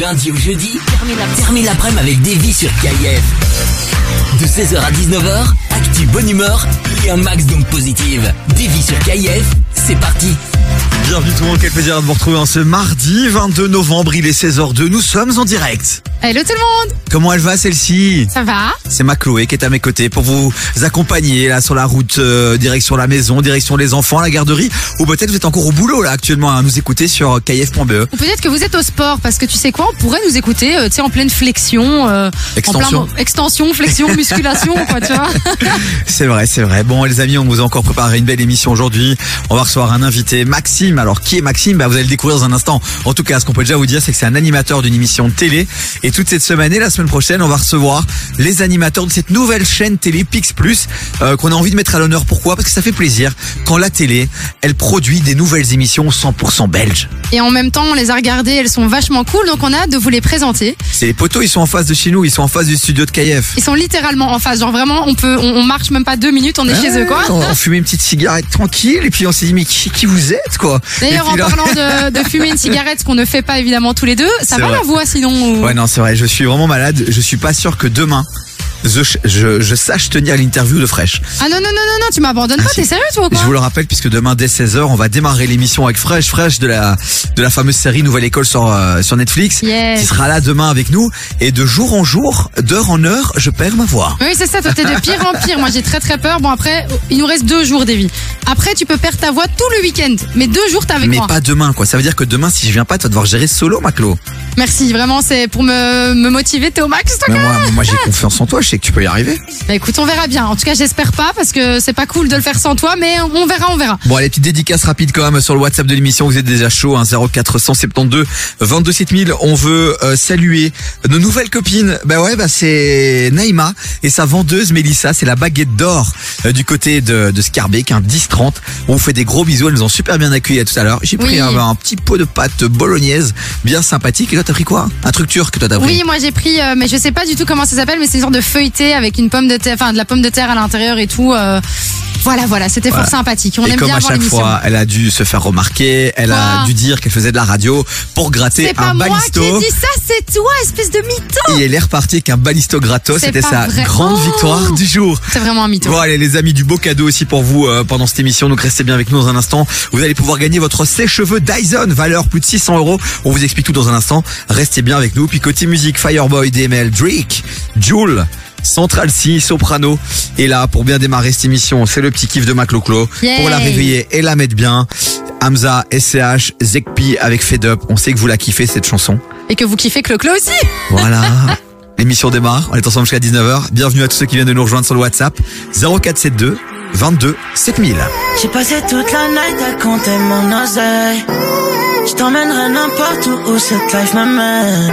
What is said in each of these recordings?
lundi au jeudi, termine l'après-midi avec Davy sur KIF. De 16h à 19h, actu bonne humeur et un max donc positive. Davy sur KIF, c'est parti. Bienvenue tout le monde, quel plaisir de vous retrouver en ce mardi 22 novembre, il est 16h02, nous sommes en direct. Hello tout le monde Comment elle va celle-ci? Ça va C'est ma Chloé qui est à mes côtés pour vous accompagner là sur la route euh, direction la maison, direction les enfants, la garderie ou peut-être vous êtes encore au boulot là actuellement à nous écouter sur kf.be. Ou peut-être que vous êtes au sport parce que tu sais quoi, on pourrait nous écouter euh, tu sais en pleine flexion euh, Extension. en plein extension, flexion, musculation quoi, tu vois. C'est vrai, c'est vrai. Bon les amis, on vous a encore préparé une belle émission aujourd'hui. On va recevoir un invité, Maxime. Alors qui est Maxime? Bah, Vous allez le découvrir dans un instant. En tout cas, ce qu'on peut déjà vous dire, c'est que c'est un animateur d'une émission de télé. Et toute cette semaine et la semaine prochaine, on va recevoir les animateurs de cette nouvelle chaîne télé Pix Plus euh, qu'on a envie de mettre à l'honneur. Pourquoi? Parce que ça fait plaisir quand la télé, elle produit des nouvelles émissions 100% belges. Et en même temps, on les a regardées, elles sont vachement cool donc on a hâte de vous les présenter. C'est les poteaux, ils sont en face de chez nous, ils sont en face du studio de KF. Ils sont littéralement en face, genre vraiment on peut on, on marche même pas deux minutes, on est chez eux quoi. On, on fumait une petite cigarette tranquille et puis on s'est dit mais qui, qui vous êtes quoi? D'ailleurs en parlant de, de fumer une cigarette, ce qu'on ne fait pas évidemment tous les deux, ça va vrai. la voix sinon ou- Ouais non c'est vrai, je suis vraiment malade. Je suis pas sûr que demain je, je, je sache tenir l'interview de Fresh. Ah non non non non non, tu m'abandonnes pas, Ah, si. t'es sérieux toi ou Je quoi vous le rappelle puisque demain dès 16h on va démarrer l'émission avec Fresh Fresh de la de la fameuse série Nouvelle École sur euh, sur Netflix Yes. qui sera là demain avec nous et de jour en jour, d'heure en heure, je perds ma voix. Oui, c'est ça, toi t'es de pire en pire. Moi j'ai très très peur. Bon après, il nous reste deux jours Davy. Après tu peux perdre ta voix tout le week-end. Mais deux jours t'es avec Mais moi. pas demain quoi. Ça veut dire que demain si je viens pas, tu vas devoir gérer solo Maclo. Merci, vraiment c'est pour me, me motiver, t'es au max toi. Mais moi moi j'ai confiance en toi, je que tu peux y arriver. Bah écoute, on verra bien. En tout cas j'espère pas parce que c'est pas cool de le faire sans toi, mais on verra, on verra. Bon, allez, petite dédicace rapide quand même sur le WhatsApp de l'émission. Vous êtes déjà chaud, hein, 0472 22 7000. On veut euh, saluer nos nouvelles copines. Bah ouais, bah c'est Naïma et sa vendeuse Mélissa. C'est la baguette d'or euh, du côté de, de Scarbeck, un 10-30. On vous fait des gros bisous. Elles nous ont super bien accueillis à tout à l'heure. J'ai pris Oui. un, un petit pot de pâte bolognaise bien sympathique. Et toi, t'as pris quoi? Un truc turc que toi t'as pris? Oui, moi j'ai pris, euh, mais je sais pas du tout comment ça s'appelle, mais c'est une sorte de feuilleté avec une pomme de terre, enfin de la pomme de terre à l'intérieur et tout. euh, voilà, voilà, c'était Voilà. fort sympathique. On et aime comme bien à chaque fois, elle a dû se faire remarquer, elle a dû dire qu'elle faisait de la radio pour gratter C'est un pas moi balisto. qui ai dit ça, c'est toi, espèce de mytho. Et elle est repartie avec un balisto gratos. C'est C'était sa vrai. grande Oh victoire du jour. C'est vraiment un mytho. Bon allez les amis, du beau cadeau aussi pour vous euh, pendant cette émission. Donc restez bien avec nous dans un instant. Vous allez pouvoir gagner votre sèche-cheveux Dyson, valeur plus de 600 euros. On vous explique tout dans un instant. Restez bien avec nous. Puis côté musique, Fireboy, DML, Drake, Joule. Central C, Soprano. Et là, pour bien démarrer cette émission, c'est le petit kiff de Macloclo. Yay. Pour la réveiller et la mettre bien. Hamza, SCH, Zekpi avec Fed Up. On sait que vous la kiffez cette chanson. Et que vous kiffez Clo-Clo aussi. Voilà. L'émission démarre. On est ensemble jusqu'à 19h. Bienvenue à tous ceux qui viennent de nous rejoindre sur le WhatsApp. 0472 22 7000. J'ai passé toute la night à compter mon oseille. Je t'emmènerai n'importe où où cette life m'amène.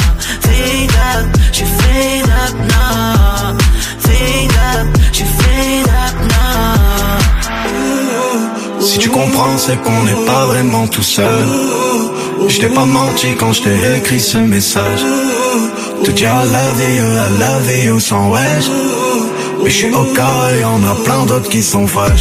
Si tu comprends, c'est qu'on n'est pas vraiment tout seul. Je t'ai pas menti quand je t'ai écrit ce message. Te dire I love you, I love you sans wesh? Mais je suis au cas et y'en a plein d'autres qui sont. Claqué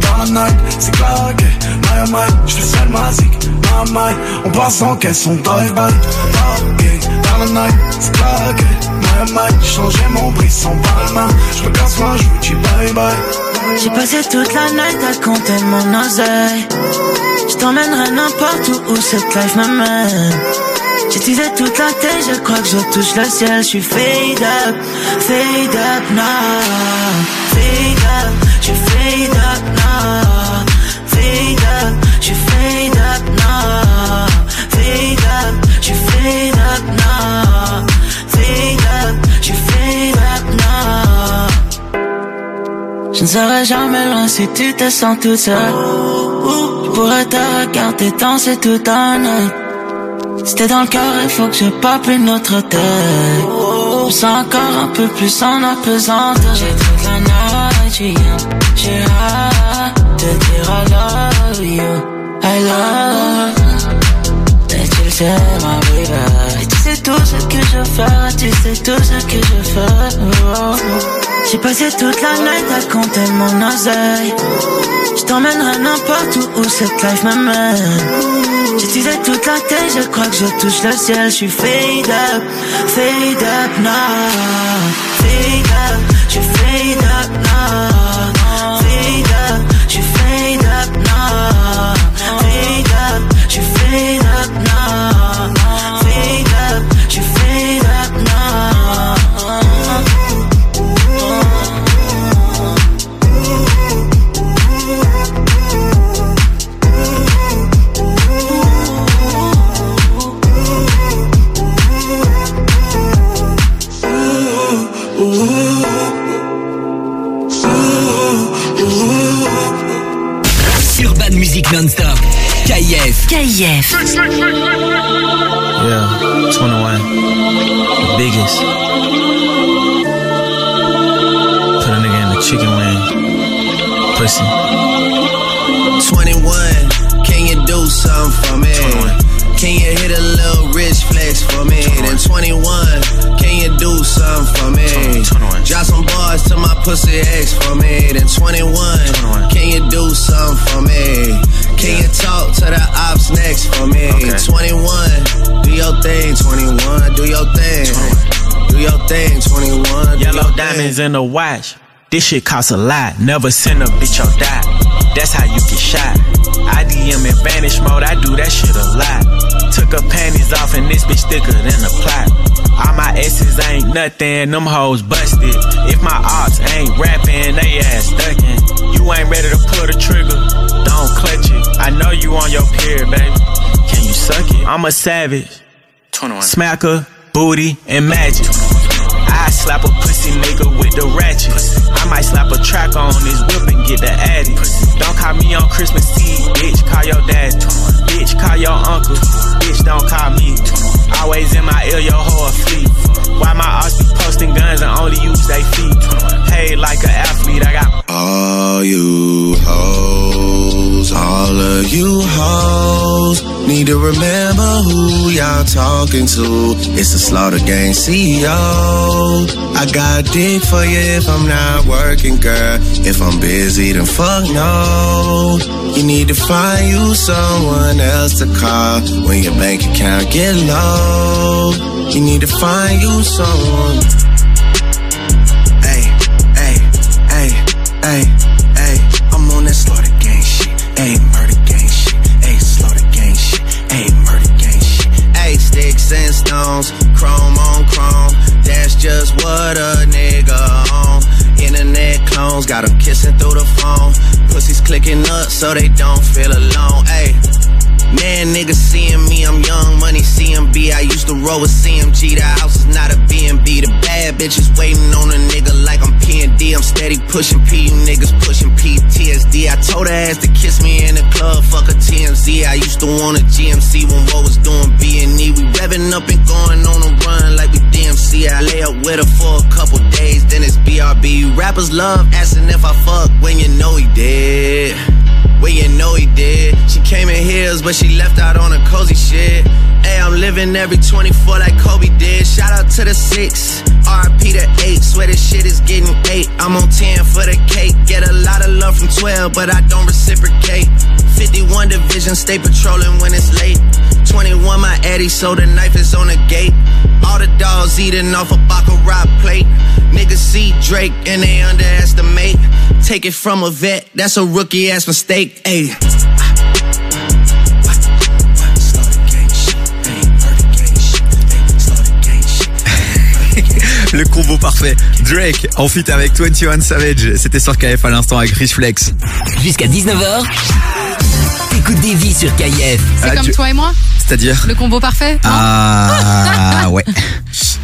dans la night, c'est claqué. My oh my, je fais seul ma zik, my my. On passe en caisse, on drive by. Dans la night, c'est. My oh my, j'ai changé mon brisson par la main. Je me casse moi, je vous dis bye bye. J'ai passé toute la night à compter mon oseille. Je t'emmènerai n'importe où où cette life m'amène. Teasé toute la tête, je crois que je touche le ciel. Je suis fade up, fade up now. Fade serai jamais loin si tu te sens toute seule. Je pourrais te regarder danser toute la night. C'était dans le cœur, il faut que je pape une autre tête. Je sens encore un peu plus en apesanteur. J'ai toute la night, j'ai hâte de dire I love you, I love. Et tu sais, ma baby. Tout ce que je fais, tu sais tout ce que je. Oh. J'ai passé toute la nuit à compter mon oseille. Je n'importe où où cette life m'amène. J'utilisais toute la tête, je crois que je touche le ciel. Je suis fade up, fade up now. Fade up, je suis fade up now. Fade up, je fade up now. Fade up, je fade up now. KIF. KIF. Yeah, 21. The biggest. Put a nigga in the chicken wing. Pussy. 21, can you do something for me? 21. Can you hit a little rich flex for me? 21. Then 21, can you do something for me? 21. Drop some bars to my pussy ex for me. Then 21, 21. can you do something for me? Next for me? Okay. 21, do your thing, 21, do your thing. Do your thing, 21. do Yellow diamonds thing. in the watch. This shit costs a lot. Never send a bitch or die. That's how you get shot. I DM in vanish mode. I do that shit a lot. Took her panties off and this bitch thicker than a plot. All my S's ain't nothing. Them hoes busted. If my ops ain't rapping, they ass ducking. You ain't ready to pull the trigger. Don't clutch it. I know you on your period, baby. Can you suck it? I'm a savage. 21. Smacker, booty, and magic. I slap a pussy nigga with the ratchet. I might slap a track on his whip and get the addy. Don't call me on Christmas Eve, bitch. Call your dad. Bitch, call your uncle. Bitch, don't call me. Always in my ear, your whole fleet. Why my ass be posting guns and only use they feet? Paid like an athlete, I got All you hoes, all of you hoes, need to remember who y'all talking to. It's the Slaughter Gang CEO. I got dick for you if I'm not working, girl. If I'm busy, then fuck no. You need to find you someone else to call when your bank account get low. You need to find you someone. Hey, hey, hey, hey, hey. I'm on that slaughter gang shit. Hey, murder gang shit. Hey, slaughter gang shit. Hey, murder gang shit. Hey, sticks and stones, chrome on chrome. That's just what a nigga on. Internet clones got 'em kissing through the phone. Pussies clicking up so they don't feel alone. Hey. Man, niggas seeing me, I'm young money CMB. I used to roll with CMG. The house is not a B&B. The bad bitches waiting on a nigga like I'm P&D. I'm steady pushing P, you niggas pushing PTSD. I told her ass to kiss me in the club, fuck a TMZ. I used to want a GMC when what was doing B&E. We revving up and going on a run like we DMC. I lay up with her for a couple days, then it's BRB. Rappers love asking if I fuck when you know he did. Well, you know he did. She came in heels, but she left out on a cozy shit. Hey, I'm living every 24 like Kobe did. Shout out to the six, RP to eight. Swear this shit is getting eight. I'm on 10 for the cake. Get a lot of love from 12, but I don't reciprocate. 51 division, stay patrolling when it's late. 21 my Eddie, so the knife is on the gate. All the dogs eating off a Baccarat plate. Niggas see Drake and they underestimate. Take it from a vet, that's a rookie ass mistake. Ayy. Le combo parfait. Drake en feat avec 21 Savage. C'était sur KF à l'instant avec Rich Flex. Jusqu'à 19h. Écoute des vies sur KIF. C'est Ah, comme tu- toi et moi C'est-à-dire Le combo parfait Ah ouais.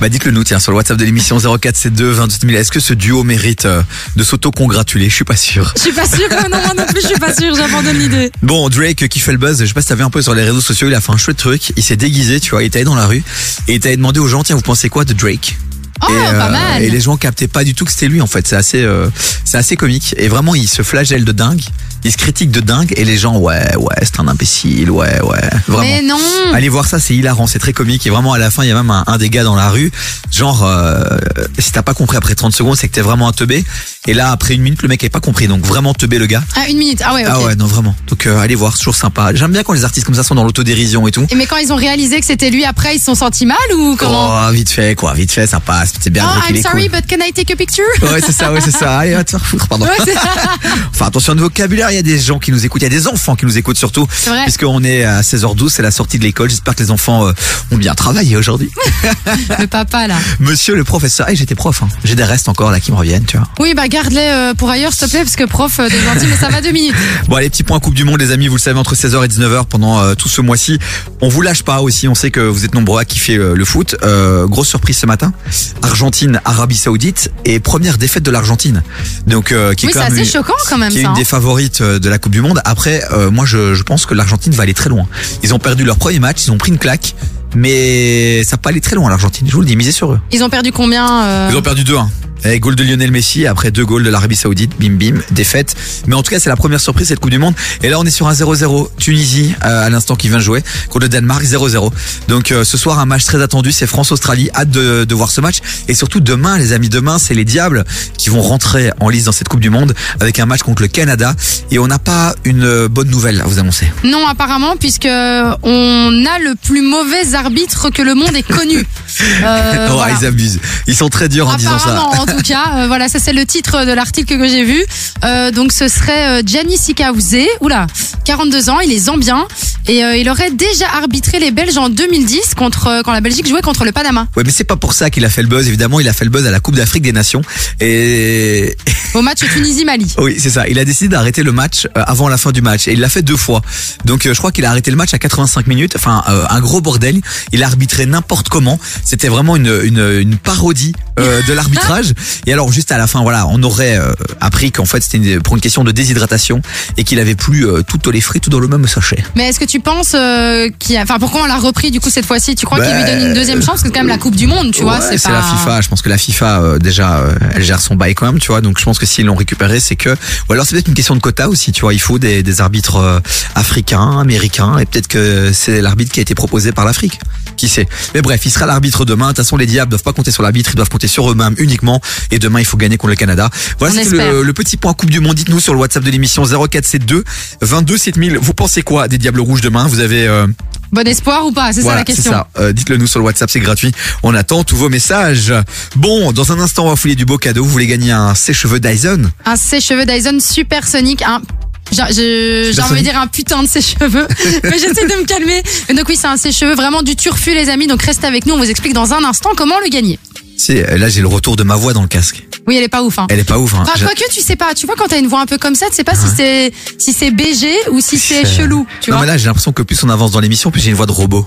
Bah dites-le nous tiens sur le WhatsApp de l'émission 0472 28 000. Est-ce que ce duo mérite euh, de s'auto-congratuler? Je suis pas sûr. Je suis pas euh, non, moi non plus, je suis pas sûre, j'abandonne l'idée. Bon, Drake qui fait le buzz, je sais pas si t'as vu un peu sur les réseaux sociaux, il a fait un chouette truc, il s'est déguisé, tu vois, il était allé dans la rue et il t'a demandé aux gens, tiens, vous pensez quoi de Drake? Oh, et, pas euh, mal. et les gens captaient pas du tout que c'était lui en fait. C'est assez, euh, c'est assez comique. Et vraiment, il se flagelle de dingue, il se critique de dingue, et les gens, ouais, ouais, c'est un imbécile, ouais, ouais, vraiment. Mais non Allez voir ça, c'est hilarant, c'est très comique. Et vraiment, à la fin, il y a même un, un des gars dans la rue, genre, euh, si t'as pas compris après 30 secondes, c'est que t'es vraiment un teubé. Et là, après une minute, le mec avait pas compris, donc vraiment teubé le gars. Ah, une minute, ah ouais, ok. Ah ouais, non, vraiment. Donc euh, allez voir, c'est toujours sympa. J'aime bien quand les artistes comme ça sont dans l'autodérision et tout. Et mais quand ils ont réalisé que c'était lui après, ils se sont sentis mal ou comment? Oh, vite fait, quoi, vite fait, ça C'est bien Oh, I'm sorry, cool. but can I take a picture? Ouais, c'est ça, ouais, c'est ça. Allez, va te faire foutre, pardon. Ouais, Enfin, attention de vocabulaire, il y a des gens qui nous écoutent, il y a des enfants qui nous écoutent surtout. C'est vrai. Puisqu'on est à 16h12, c'est la sortie de l'école. J'espère que les enfants euh, ont bien travaillé aujourd'hui. Le papa là. Monsieur le professeur, hey, j'étais prof, hein. j'ai des restes encore là qui me reviennent, tu vois. Oui, bah garde-les euh, pour ailleurs, s'il te plaît, parce que prof, euh, de gentil, mais ça va deux minutes. Bon, les petits points Coupe du Monde, les amis, vous le savez, entre 16h et 19h pendant euh, tout ce mois-ci. On vous lâche pas aussi, on sait que vous êtes nombreux à kiffer le foot. Grosse surprise ce matin, Argentine, Arabie Saoudite et première défaite de l'Argentine. Donc, euh, qui est Oui, c'est quand même assez une- choquant quand même qui est ça. une hein. des favorites euh, de la Coupe du Monde. Après, euh, moi, je, je pense que l'Argentine va aller très loin. Ils ont perdu leur premier match, ils ont pris une claque, mais ça va pas aller très loin l'Argentine. Je vous le dis, misez sur eux. Ils ont perdu combien euh, Ils ont perdu 2-1. Avec goal de Lionel Messi, après deux goals de l'Arabie Saoudite, bim bim, défaite. Mais en tout cas, c'est la première surprise cette Coupe du Monde. Et là, on est sur un 0-0. Tunisie, euh, à l'instant qui vient jouer, contre le Danemark, 0-0. Donc euh, ce soir, un match très attendu, c'est France-Australie. Hâte de, de voir ce match. Et surtout demain, les amis, demain, c'est les Diables qui vont rentrer en lice dans cette Coupe du Monde avec un match contre le Canada. Et on n'a pas une euh, bonne nouvelle à vous annoncer. Non, apparemment, puisque on a le plus mauvais arbitre que le monde ait connu. Euh, oh, voilà. ils abusent. Ils sont très durs en disant ça. En tout cas, euh, voilà, ça c'est le titre de l'article que j'ai vu. Euh, donc ce serait euh, Gianni Sikaouze, oula, 42 ans, il est zambien et euh, il aurait déjà arbitré les Belges en 2010 contre euh, quand la Belgique jouait contre le Panama Ouais, mais c'est pas pour ça qu'il a fait le buzz. Évidemment, il a fait le buzz à la Coupe d'Afrique des Nations. Et au match Tunisie-Mali. oui, c'est ça. Il a décidé d'arrêter le match euh, avant la fin du match. Et il l'a fait deux fois. Donc, je crois qu'il a arrêté le match à 85 minutes. Enfin, euh, un gros bordel. Il a arbitré n'importe comment. C'était vraiment une, une, une parodie euh, de l'arbitrage. Et alors, juste à la fin, voilà, on aurait euh, appris qu'en fait, c'était pour une question de déshydratation et qu'il avait plus euh, tout les frites tout dans le même sachet. Mais est-ce que tu penses euh, qu'il y a, enfin pourquoi on l'a repris du coup cette fois-ci? Tu crois qu'il lui donne une deuxième chance? Parce que c'est quand même la Coupe du Monde, tu vois. Ouais, C'est c'est pas... la FIFA. Je pense que la FIFA euh, déjà, euh, elle gère son bail quand même, tu vois. Donc je pense que s'ils l'ont récupéré, c'est que, ou alors c'est peut-être une question de quota aussi, tu vois. Il faut des, des arbitres euh, africains, américains, et peut-être que c'est l'arbitre qui a été proposé par l'Afrique. Qui sait? Mais bref, il sera l'arbitre demain. De toute façon, les diables doivent pas compter sur l'arbitre, ils doivent compter sur eux-mêmes uniquement. Et demain, il faut gagner contre le Canada. Voilà, c'était le, le petit point Coupe du Monde. Dites-nous sur le WhatsApp de l'émission 0472 22 7000. Vous pensez quoi des Diables Rouges demain? Vous avez euh, Bon espoir ou pas? C'est voilà, ça la question. Ça. Euh, Dites-le nous sur le WhatsApp, c'est gratuit. On attend tous vos messages. Bon, dans un instant, on va fouiller du beau cadeau. Vous voulez gagner un sèche-cheveux Dyson? Un sèche-cheveux Dyson supersonique, un j'ai envie de dire un putain de sèche-cheveux, mais j'essaie de me calmer. Donc oui, c'est un sèche-cheveux vraiment du turfu les amis, donc restez avec nous, on vous explique dans un instant comment le gagner. C'est là, j'ai le retour de ma voix dans le casque. Oui, elle est pas ouf hein. Elle est pas ouf. Hein. Enfin, quoique tu sais pas, tu vois quand t'as une voix un peu comme ça, tu sais pas si c'est si c'est BG ou si c'est chelou, tu non vois. mais là, j'ai l'impression que plus on avance dans l'émission, plus j'ai une voix de robot.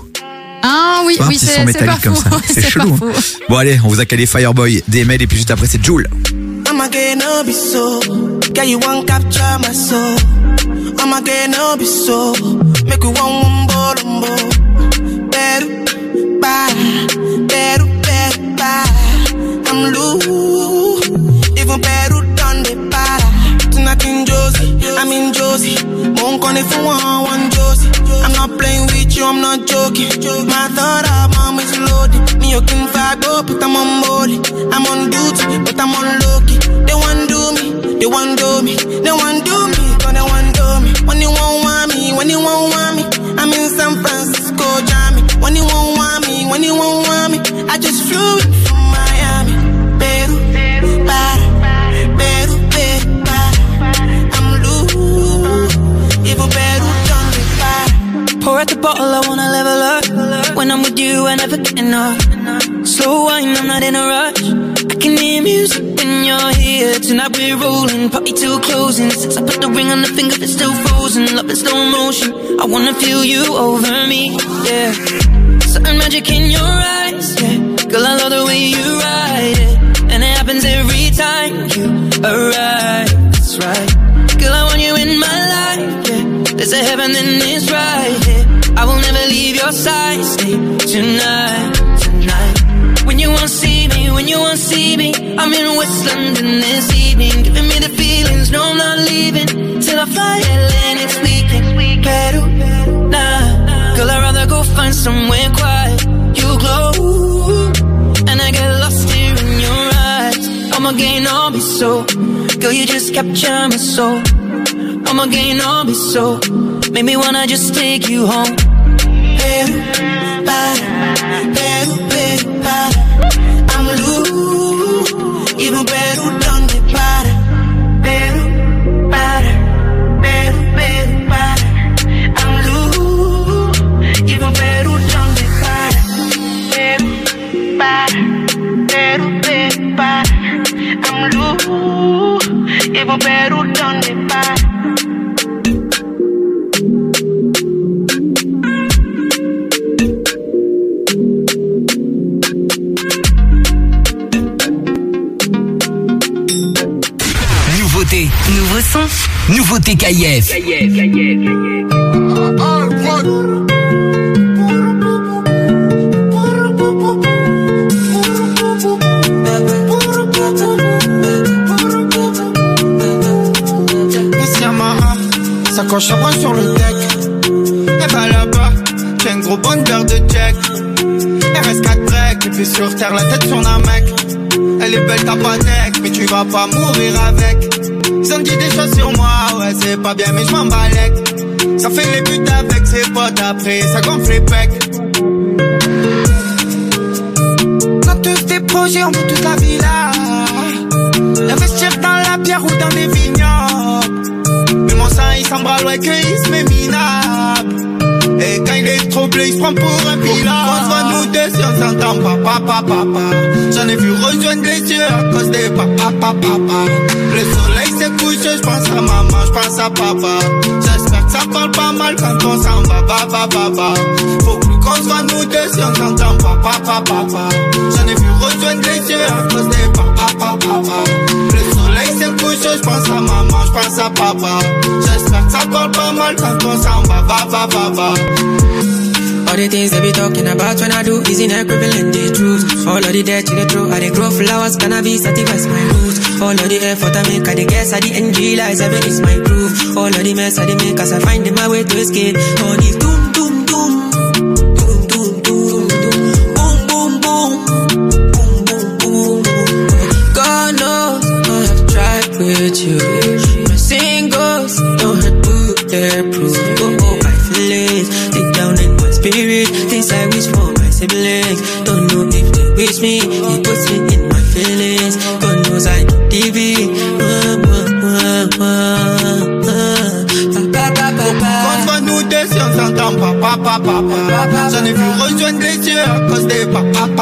Ah oui, Tu vois, un oui, petit c'est son c'est pas métallique comme faux. ça. C'est pas chelou. hein. faux. Bon allez, on vous a calé Fireboy, DML et puis juste après c'est Joule. I'ma get no be so. Girl, you want capture my soul. I'ma get no be so. Make you want one more, one more. Better, bye. Better, better, bye. Call it for one, Josie. I'm not playing with you, I'm not joking. My thought of mom is loaded. Me, you can fight up, but I'm on molly. I'm on duty, but I'm on low key. They want do me, they want do me, they want do me, cause they want do me. When you won't want me, when you won't want me, I'm in San Francisco, Jammy. When you won't want me, when you won't want me, I just flew in Pour at the bottle, I wanna level up. When I'm with you, I never get enough. Slow wine, I'm not in a rush. I can hear music when you're here. Tonight we're rolling, party till closing. Since I put the ring on the finger, it's still frozen. Love in slow motion. I wanna feel you over me, yeah. Certain magic in your eyes, yeah. Girl, I love the way you ride it, and it happens every time you arrive. That's right. There's a heaven and it's right, yeah. I will never leave your side, stay tonight, tonight. When you won't see me, when you won't see me, I'm in West London this evening, giving me the feelings. No, I'm not leaving till I fly LA next weekend. Peru, nah, girl, I'd rather go find somewhere quiet. You glow, and I get lost here in your eyes. I'm again, I'll be so. Girl, you just capture my soul. I'm again, I'll be so. Make me wanna just take you home. Peru, para, nouveauté KIF. Sacoche à bras sur le deck. Et bah là-bas, j'ai un gros bonheur de check. RS4 break, puis sur terre, la tête sur un mec. Elle est belle, deck, mais tu vas pas mourir avec. Ils ont dit des choses sur moi, ouais, c'est pas bien, mais je m'en. Ça fait les buts avec ses potes après, ça gonfle les pecs. On a tous des projets, on veut toute la villa. Investir dans la pierre ou dans des vignobles. Mais mon sang il s'embralle ouais que il se met minable. Et quand il est troublé, il se prend pour un pilote. On se voit nous deux si on s'entend pas, papa, papa. J'en ai vu rejoindre les yeux à cause des papa, papa, papa. Le couché, je pense à maman, je pense à papa. J'espère que ça parle pas mal quand on s'en va, va, va, va, va. Faut plus qu'on se voit nous deux si pas, papa, papa. J'en ai vu rejoindre les yeux à cause des papa, papa, papa. Le soleil s'est couché, je pense à maman, je pense à papa. J'espère que ça parle pas mal quand on s'en va, va, va, va, va. All the things they be talking about when I do is in equivalent the truth. All of the dirt in the throat, I dey grow flowers, cannabis satisfies my roots. All of the effort I make, I dey guess, I the end realize heaven is my proof. All of the mess I dey make, as I find in my way to escape. All the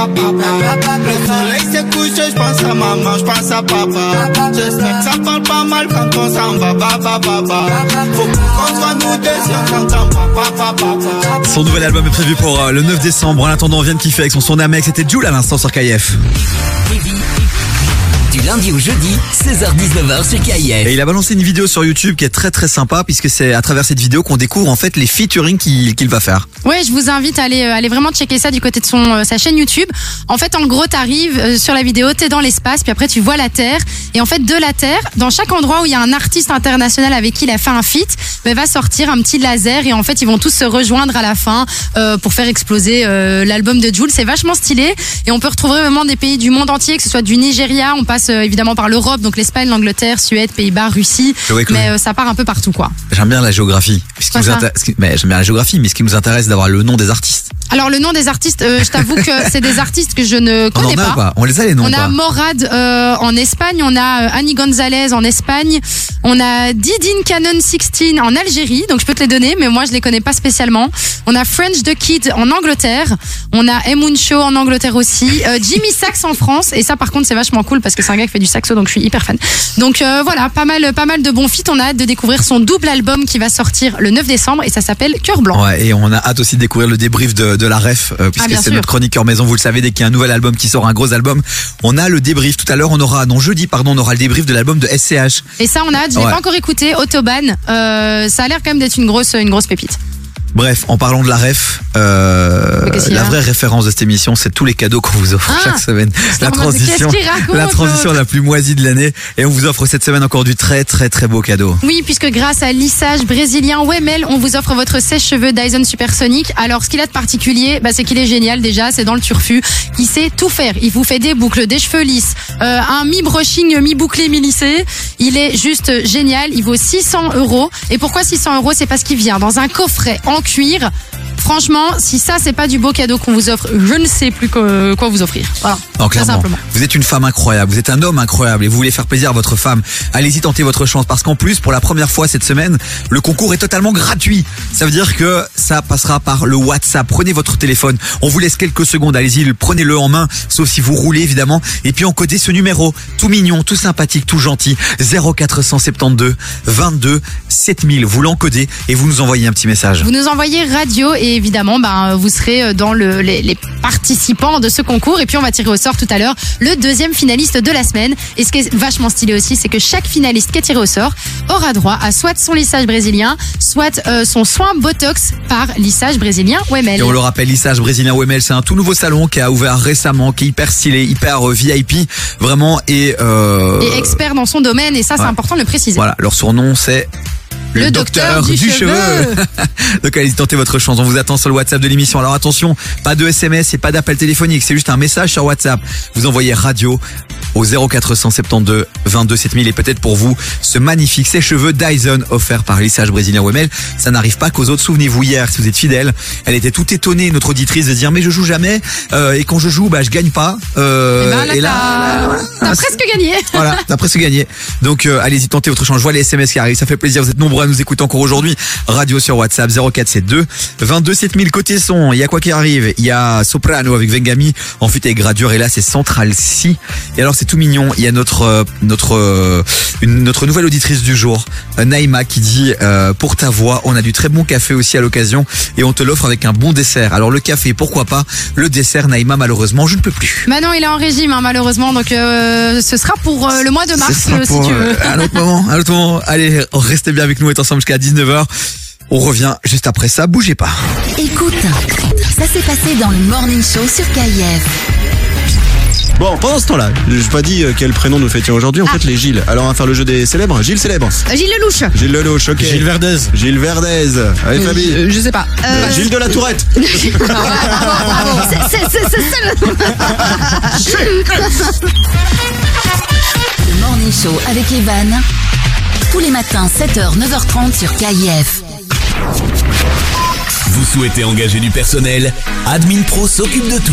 papa, papa, papa. Le soleil s'est couché, je pense à maman, je pense à papa. J'espère que ça parle pas mal quand on s'en va, va, va. Faut qu'on se voit nous deux si on papa, papa. Son nouvel album est prévu pour euh, le 9 décembre. En attendant, on vient de kiffer avec son son d'Amex. C'était Jules à l'instant sur KF. Lundi au jeudi, 16h-19h sur KIF. Et il a balancé une vidéo sur YouTube qui est très très sympa puisque c'est à travers cette vidéo qu'on découvre en fait les featuring qu'il va faire. Ouais, je vous invite à aller, euh, aller vraiment checker ça du côté de son euh, sa chaîne YouTube. En fait, en gros, t'arrives euh, sur la vidéo, t'es dans l'espace, puis après tu vois la Terre. Et en fait, de la Terre, dans chaque endroit où il y a un artiste international avec qui il a fait un feat, ben, va sortir un petit laser et en fait, ils vont tous se rejoindre à la fin euh, pour faire exploser euh, l'album de Jules. C'est vachement stylé et on peut retrouver vraiment des pays du monde entier, que ce soit du Nigeria, on passe évidemment par l'Europe, donc l'Espagne, l'Angleterre, Suède, Pays-Bas, Russie, cool. mais euh, ça part un peu partout quoi. J'aime bien la géographie. Ce qui Quoi nous ça intér- ce qui- mais j'aime bien la géographie, mais ce qui nous intéresse, c'est d'avoir le nom des artistes. Alors le nom des artistes, euh, je t'avoue que c'est des artistes que je ne On connais en a pas. On les a les noms On a Morad euh, en Espagne, on a euh, Annie Gonzalez en Espagne, on a Didin Cannon 16 en Algérie, donc je peux te les donner, mais moi je les connais pas spécialement. On a French the Kid en Angleterre, on a Emun Show en Angleterre aussi, euh, Jimmy Sax en France, et ça par contre c'est vachement cool parce que c'est un gars qui fait du saxo, donc je suis hyper fan. Donc euh, voilà, pas mal, pas mal de bons feats. On a hâte de découvrir son double album qui va sortir le 9 décembre et ça s'appelle Cœur Blanc. Ouais, et on a hâte aussi de découvrir le débrief de, de la ref, euh, puisque Ah, c'est notre chroniqueur maison, vous le savez, dès qu'il y a un nouvel album qui sort, un gros album, on a le débrief. Tout à l'heure, on aura, non, jeudi, pardon, on aura le débrief de l'album de SCH. Et ça, on a hâte. Je l'ai Ouais. pas encore écouté. Autobahn. Euh, ça a l'air quand même d'être une grosse, une grosse pépite. Bref, en parlant de la ref, euh, la vraie référence de cette émission, c'est tous les cadeaux qu'on vous offre Ah, chaque semaine. La transition, raconte, la transition la plus moisie de l'année. Et on vous offre cette semaine encore du très très très beau cadeau. Oui, puisque grâce à lissage brésilien Wemel, on vous offre votre sèche-cheveux Dyson Supersonic. Alors, ce qu'il a de particulier, bah, c'est qu'il est génial déjà, c'est dans le turfu. Il sait tout faire. Il vous fait des boucles, des cheveux lisses, euh, un mi-brushing, mi-bouclé, mi-lissé. Il est juste génial. Il vaut 600 euros. Et pourquoi 600 euros? C'est parce qu'il vient dans un coffret en cuir. Franchement, si ça c'est pas du beau cadeau qu'on vous offre, je ne sais plus quoi, quoi vous offrir. Voilà. Non, clairement. simplement. Vous êtes une femme incroyable, vous êtes un homme incroyable et vous voulez faire plaisir à votre femme. Allez-y, tentez votre chance parce qu'en plus, pour la première fois cette semaine, le concours est totalement gratuit. Ça veut dire que ça passera par le WhatsApp. Prenez votre téléphone, on vous laisse quelques secondes. Allez-y, prenez-le en main, sauf si vous roulez évidemment. Et puis encodez ce numéro, tout mignon, tout sympathique, tout gentil, 0472 22 7000. Vous l'encodez et vous nous envoyez un petit message. Vous nous envoyez radio et évidemment, ben, vous serez dans le, les, les participants de ce concours. Et puis, on va tirer au sort tout à l'heure le deuxième finaliste de la semaine. Et ce qui est vachement stylé aussi, c'est que chaque finaliste qui est tiré au sort aura droit à soit son lissage brésilien, soit euh, son soin Botox par lissage brésilien Wemel. Et on le rappelle, Lissage Brésilien OML, c'est un tout nouveau salon qui a ouvert récemment, qui est hyper stylé, hyper euh, VIP, vraiment. Et, euh, Et expert dans son domaine, et ça, c'est ouais. important de le préciser. Voilà, leur surnom c'est Le docteur du cheveu. Donc allez tentez votre chance. On vous attend sur le WhatsApp de l'émission. Alors attention, pas de SMS et pas d'appel téléphonique. C'est juste un message sur WhatsApp. Vous envoyez radio au 0472 22 7000 et peut-être pour vous ce magnifique sèche-cheveux Dyson offert par Lissage Brésilien OML. Ça n'arrive pas qu'aux autres. Souvenez-vous hier, si vous êtes fidèle, elle était toute étonnée, notre auditrice, de dire mais je joue jamais euh, et quand je joue, bah je gagne pas. Euh, Eh ben, là, et t'as- t'as presque gagné. voilà, t'as presque gagné. Donc euh, allez-y, tentez votre chance. Je vois les SMS qui arrivent, ça fait plaisir. Vous êtes nombreux à nous écouter encore aujourd'hui. Radio sur WhatsApp 0472 22 7000 côté son. Il y a quoi qui arrive? Il y a Soprano avec Vengami, en fait avec Gradure et là c'est Central C. Et alors c'est tout mignon. Il y a notre euh, notre euh, une, notre nouvelle auditrice du jour, euh, Naïma, qui dit euh, pour ta voix, on a du très bon café aussi à l'occasion et on te l'offre avec un bon dessert. Alors le café, pourquoi pas? Le dessert, Naïma, malheureusement, je ne peux plus. Manon, il est en régime, hein, malheureusement. Donc, euh, ce sera pour euh, le mois de mars, si tu veux. euh, Un autre moment, un autre moment. Allez, restez bien avec nous, on est ensemble jusqu'à 19h. On revient juste après ça, bougez pas. Écoute, ça s'est passé dans le Morning Show sur KIF. Bon, pendant ce temps-là, j'ai pas dit euh, quel prénom nous fêtions aujourd'hui, en fait les Gilles. Alors on va faire le jeu des célèbres. Gilles célèbre. Gilles Lelouch. Gilles Lelouch, ok. Gilles Verdez. Gilles Verdez. Allez Fabi. Euh, je sais pas. Euh, Gilles de la Tourette. C'est ça, le- Le Morning Show avec Evan. Tous les matins, 7h, 9h30 sur KIF. Vous souhaitez engager du personnel? Admin Pro s'occupe de tout.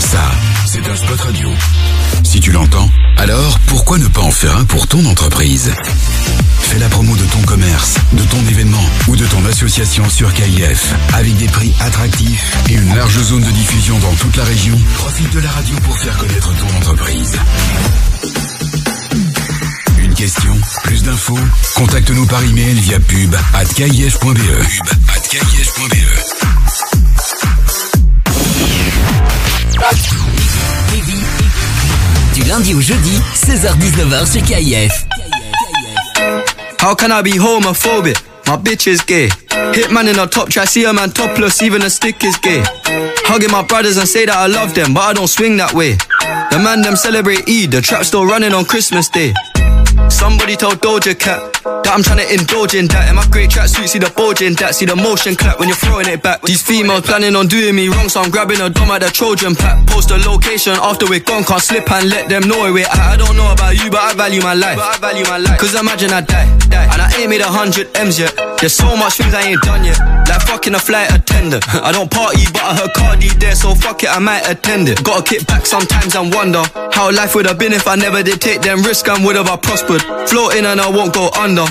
Ça, c'est un spot radio. Si tu l'entends, alors pourquoi ne pas en faire un pour ton entreprise? Fais la promo de ton commerce, de ton événement ou de ton association sur KIF avec des prix attractifs et une large zone de diffusion dans toute la région. Profite de la radio pour faire connaître ton entreprise. Une question, plus d'infos? Contacte-nous par email via pub. Du lundi au jeudi, 16h-19h sur KIF. How can I be homophobic? My bitch is gay. Hitman in a top try, see a man topless, even a stick is gay. Hugging my brothers and say that I love them, but I don't swing that way. The man them celebrate Eid, the trap still running on Christmas Day. Somebody told Doja Cat I'm trying to indulge in that. In my great tracksuit, see the bulge in that. See the motion clap when you're throwing it back. These females planning on doing me wrong, so I'm grabbing a dome at the Trojan pack. Post the location after we're gone, can't slip and let them know where at. I don't know about you, but I value my life. But I value my life. Cause imagine I die, die. And I ain't made a hundred M's yet. There's so much things I ain't done yet. Like fucking a flight attendant. I don't party, but I heard Cardi there, so fuck it, I might attend it. Gotta kick back sometimes and wonder how life would have been if I never did take them risks and would have I prospered. Floating and I won't go under.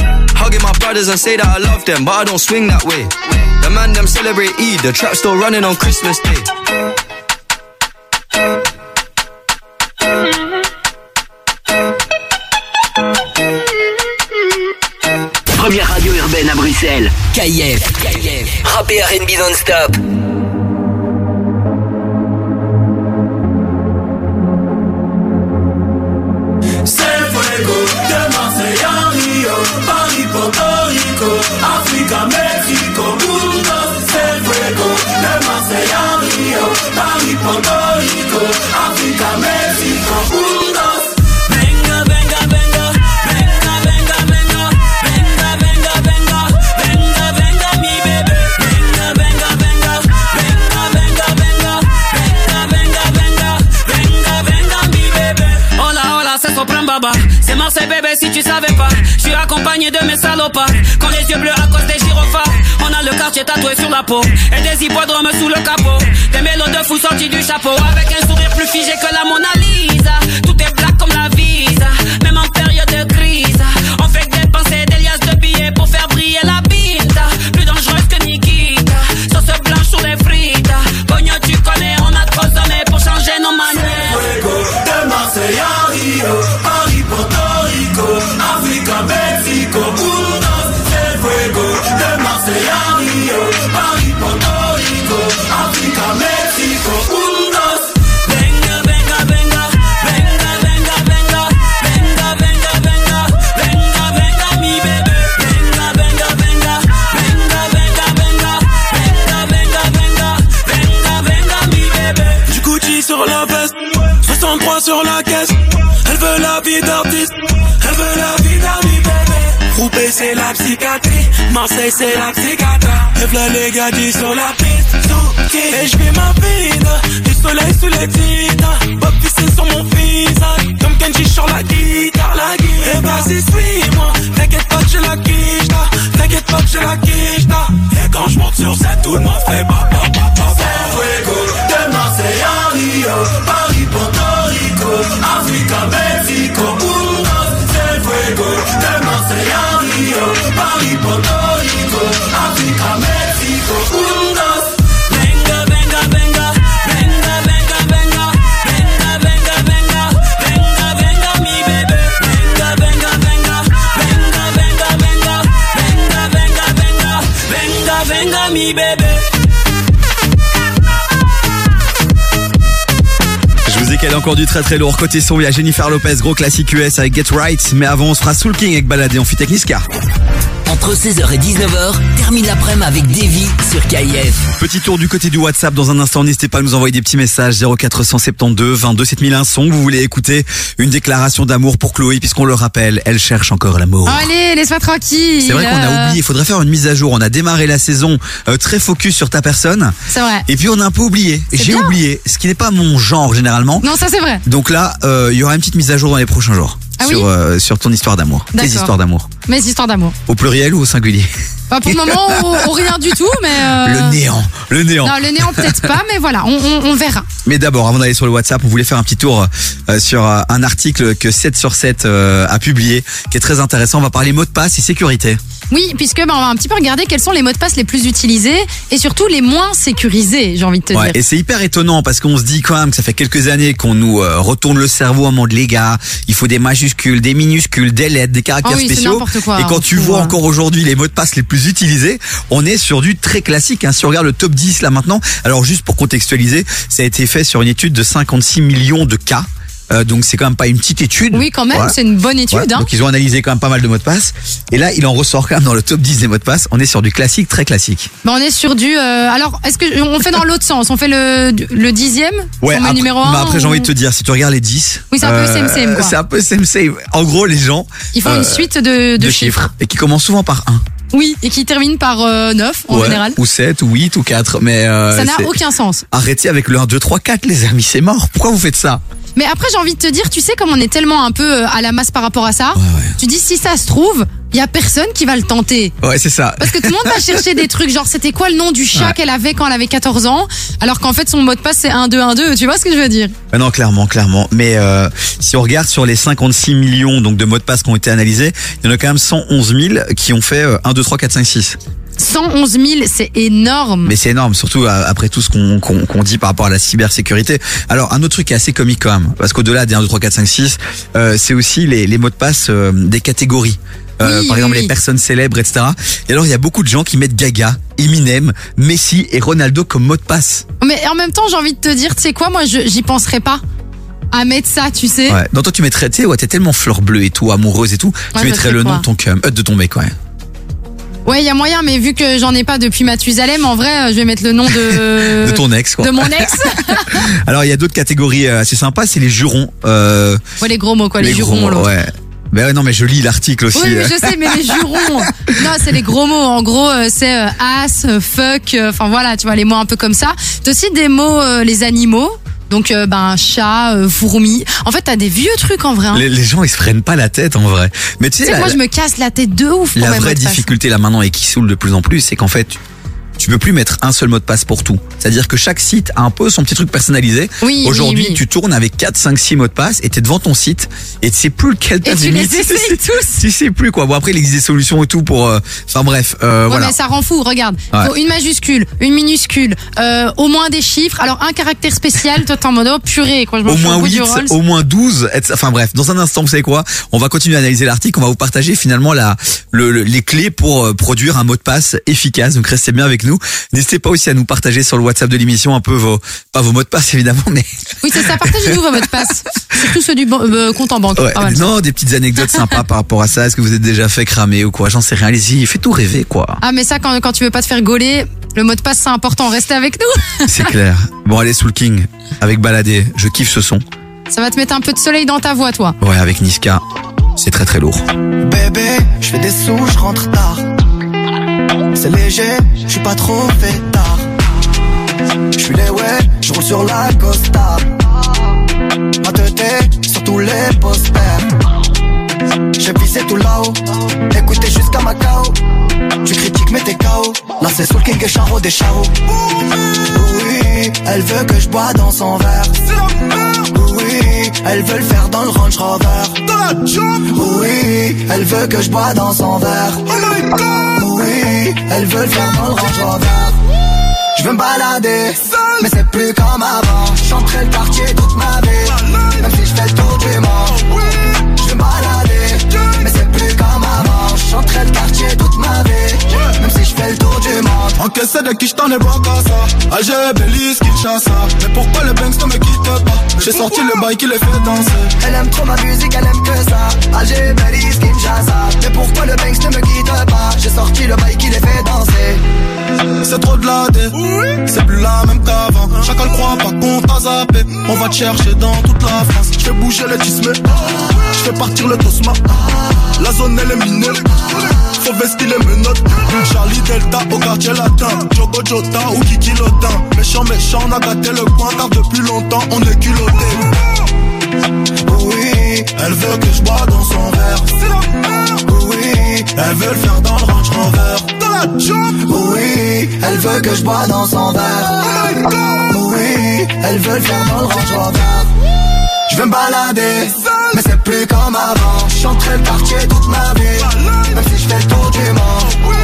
Hugging my brothers and say that I love them, but I don't swing that way. The man them celebrate Eid, the trap still running on Christmas Day. Première radio urbaine à Bruxelles. KIF. Rap et R&B non-stop. Baba. C'est bébé si tu savais pas. Je suis accompagné de mes salopards. Quand les yeux bleus à cause des gyrophares. On a le quartier tatoué sur la peau. Et des hippodromes sous le capot. Des mélos de fous sortis du chapeau. Avec un sourire plus figé que la Mona Lisa. Tout est black comme la visa. Même en période de crise. On fait que dépenser des liasses de billets pour faire briller la pinta. Plus dangereuse que Nikita. Sauce blanche sur les frites. Pogno, tu connais, on a trop sonné pour changer nos manières. De Marseille à Rio, sur la caisse. Elle veut la vie d'artiste, elle veut la vie d'un bébé. Roubaix c'est la psychiatrie, Marseille c'est la psychiatre. Et v'là les gadis sur la piste, Souki. Et je fais ma vie, du soleil sous les titres. Bob c'est sur mon visage, comme Kenji sur la guitare, la guitare. Et vas-y suis-moi, t'inquiète pas que j'ai la quiche, là. t'inquiète pas j'ai la quiche. là. Et quand je monte sur scène, tout le monde fait ba ba ba de Marseille à Rio, Paris, Africa, Mexico, unos se fuego, demasiado, París, Puerto Rico, África, México. Calé encore du très très lourd. Côté son, il y a Jennifer Lopez, gros classique US avec Get Right. Mais avant, on se fera Soul King avec Baladé en fit Niska. Entre 16h et 19h, termine l'après-midi avec Davy sur KIF. Petit tour du côté du WhatsApp dans un instant. N'hésitez pas à nous envoyer des petits messages 0472 22 7001 son. Vous voulez écouter une déclaration d'amour pour Chloé puisqu'on le rappelle, elle cherche encore l'amour. Allez, laisse-moi tranquille. C'est vrai qu'on a oublié, il faudrait faire une mise à jour. On a démarré la saison euh, très focus sur ta personne. C'est vrai. Et puis on a un peu oublié. J'ai oublié, ce qui n'est pas mon genre généralement. Non, ça c'est vrai. Donc là, euh, il y aura une petite mise à jour dans les prochains jours Ah sur, oui euh, sur ton histoire d'amour, tes histoires d'amour. Mes histoires d'amour. Au pluriel ou au singulier Bah, pour le moment, au, au rien du tout, mais. euh, Le néant, le néant. Non, le néant peut-être pas, mais voilà, on, on, on verra. Mais d'abord, avant d'aller sur le WhatsApp, on voulait faire un petit tour euh, sur un article que 7 sur 7 euh, a publié, qui est très intéressant. On va parler mot de passe et sécurité. Oui, puisque bah, on va un petit peu regarder quels sont les mots de passe les plus utilisés et surtout les moins sécurisés, j'ai envie de te Ouais, dire. et c'est hyper étonnant parce qu'on se dit quand même que ça fait quelques années qu'on nous euh, retourne le cerveau en mode les gars, il faut des majuscules, des minuscules, des lettres, des caractères oui, c'est spéciaux. quoi, et quand hein, tu vois encore aujourd'hui les mots de passe les plus utilisés, on est sur du très classique. Hein. Si on regarde le top 10 là maintenant, alors juste pour contextualiser, ça a été fait sur une étude de 56 millions de cas. Euh, donc c'est quand même pas une petite étude. Oui, quand même, Voilà. c'est une bonne étude. Ouais, hein. Donc ils ont analysé quand même pas mal de mots de passe. Et là, il en ressort quand même dans le top 10 des mots de passe. On est sur du classique, très classique. Bah, on est sur du. euh, alors, est-ce que on fait dans l'autre sens? On fait le, le dixième? Ouais, On met après, numéro mais 1 après j'ai envie de te dire, si tu regardes les 10. Oui, c'est un peu same same, quoi. C'est un peu same same. En gros, les gens. Ils font euh, une suite de, de, chiffres. Et qui commencent souvent par 1. Oui, et qui terminent par euh, 9 en Ouais, général. Ou 7, ou 8, ou 4. Mais euh, Ça n'a aucun sens. Arrêtez avec le 1, 2, 3, 4, les amis, c'est mort. Pourquoi vous faites ça? Mais après, j'ai envie de te dire, tu sais, comme on est tellement un peu euh, à la masse par rapport à ça, tu dis si ça se trouve, il y a personne qui va le tenter. Ouais, c'est ça. Parce que tout le monde va chercher des trucs, genre c'était quoi le nom du chat Ouais. qu'elle avait quand elle avait 14 ans, alors qu'en fait son mot de passe c'est 1212, tu vois ce que je veux dire? Ah Non, clairement, clairement. Mais euh, si on regarde sur les 56 millions donc de mots de passe qui ont été analysés, il y en a quand même 111 000 qui ont fait euh, 1, 2, 3, 4, 5, 6. 111 000, c'est énorme. Mais c'est énorme, surtout euh, après tout ce qu'on dit par rapport à la cybersécurité. Alors, un autre truc qui est assez comique quand même, parce qu'au-delà des 1, 2, 3, 4, 5, 6, euh, c'est aussi les, les mots de passe euh, des catégories. Euh, Oui, par exemple, oui. les personnes célèbres, etc. Et alors, il y a beaucoup de gens qui mettent Gaga, Eminem, Messi et Ronaldo comme mot de passe. Mais en même temps, j'ai envie de te dire, tu sais quoi, moi j'y penserais pas à mettre ça, tu sais. Ouais. Donc toi, tu mettrais, tu sais, ouais, t'es tellement fleur bleue et tout, amoureuse et tout, Ouais, tu mettrais le nom de ton euh, de ton mec, ouais. Ouais, il y a moyen, mais vu que j'en ai pas depuis Mathusalem, en vrai, euh, je vais mettre le nom de. De ton ex, quoi. De mon ex. Alors, il y a d'autres catégories euh, assez sympas, c'est les jurons. Euh, ouais, les gros mots, quoi, les, jurons, gros, là. ouais. Ben ouais, non, mais je lis l'article aussi. Oui, mais je sais, mais les jurons. Non, c'est les gros mots. En gros, c'est ass, euh, fuck. Enfin voilà, tu vois, les mots un peu comme ça. T'as aussi des mots, euh, les animaux. Donc, euh, ben, chat, euh, fourmi. En fait, t'as des vieux trucs en vrai. hein. Les, les gens, ils se prennent pas la tête en vrai. Mais tu Tu sais, la, moi, je me casse la tête de ouf pour la vraie difficulté là maintenant et qui saoule de plus en plus, c'est qu'en fait, tu- tu peux plus mettre un seul mot de passe pour tout. C'est-à-dire que chaque site a un peu son petit truc personnalisé. Oui, Aujourd'hui, oui, oui. tu tournes avec 4, 5, 6 mots de passe et t'es devant ton site et tu sais plus lequel t'as Et tu mis. les essayes tous. Tu sais plus quoi. Bon après, il existe des solutions et tout pour. euh, Enfin bref, euh, Ouais, voilà. mais ça rend fou, regarde. Ouais. Faut une majuscule, une minuscule, euh, au moins des chiffres. Alors, un caractère spécial, toi, t'es en mode, oh purée, quoi, je Au moins au bout du 8, Rolls. au moins 12, et- enfin bref, dans un instant, vous savez quoi? On va continuer à analyser l'article, on va vous partager finalement la, le, le- les clés pour euh, produire un mot de passe efficace, donc restez bien avec nous. N'hésitez pas aussi à nous partager sur le WhatsApp de l'émission un peu vos, pas vos mots de passe évidemment, mais Oui, c'est ça, partagez-nous vos mots de passe. Surtout ceux du ban- euh, compte en banque. ouais, Pas mal. non, des petites anecdotes sympas par rapport à ça. Est-ce que vous êtes déjà fait cramer ou quoi? J'en sais rien, allez-y, faites tout rêver quoi. Ah, mais ça, quand, quand tu veux pas te faire gauler, le mot de passe, c'est important. Restez avec nous. C'est clair. Bon, allez, sous le King, avec Balader, je kiffe ce son. Ça va te mettre un peu de soleil dans ta voix, toi. Ouais, avec Niska, c'est très très lourd. Bébé, je fais des sous, je rentre tard. C'est léger, je suis pas trop tard. Je suis les ouais, je roule sur la Costa. Ma tête sur tous les posters. J'ai pissé tout là-haut, écoutez jusqu'à Macao. Tu critiques mais t'es KO. Là c'est Soul King et Charo des Charo. Oui, elle veut que je bois dans son verre. Oui, elle veut le faire dans le Range Rover. Oui, elle veut que je bois dans son verre. Oui, elle veut le faire dans le Range Rover. Je veux me balader, mais c'est plus comme avant. Chanterai le quartier toute ma vie, même si je fais le tour du monde. Encaissé de qui je t'en ai bon qu'à ça. Alger, Belize, Kinshasa. Mais pourquoi le Banks ne me quitte pas? J'ai sorti le bail qui les fait danser. Elle aime trop ma musique, elle aime que ça. Alger, Belize, Kinshasa. Mais pourquoi le Banks ne me quitte pas? J'ai sorti le bail qui les fait danser. C'est trop de la dé C'est plus la même qu'avant. Chacun le croit pas qu'on t'a zappé. On va te chercher dans toute la France. Je fais bouger les tismes Je fais partir le tosma. La zone elle est minée. Faut vestir les menottes. Charlie Delta au quartier latin. Jogo Jota ou Kiki Lotin. Méchant méchant on a gâté le coin Car depuis longtemps on est culotté. Oui, Elle veut que je bois dans son verre. Oui, Elle veut le faire dans le Range Rover. Dans la job. Oui, elle veut que je bois dans son verre. Oui, elle veut le faire dans le Range Rover. Je veux me balader, mais c'est plus comme avant. J'entrais le quartier toute ma vie. Même si je fais le tour du monde.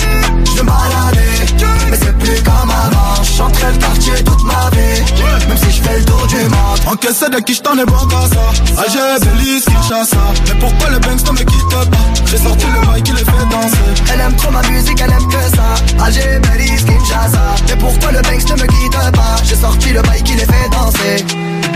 Je malader Mais c'est plus comme avant. J'entrais le quartier toute ma vie. Même si je fais le tour du monde. Encaissé de qui je t'en ai bon ça. Alger, Belize, Kinshasa. Mais pourquoi le Banks ne me quitte pas? J'ai sorti le mic qui les fait danser. Elle aime trop ma musique, elle aime que ça. Alger, Belize, Kinshasa. Mais pourquoi le Banks ne me quitte pas? J'ai sorti le mic qui les fait danser.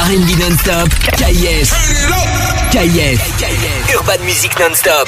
R&B non-stop. KIF. KIF. Urban Music non-stop.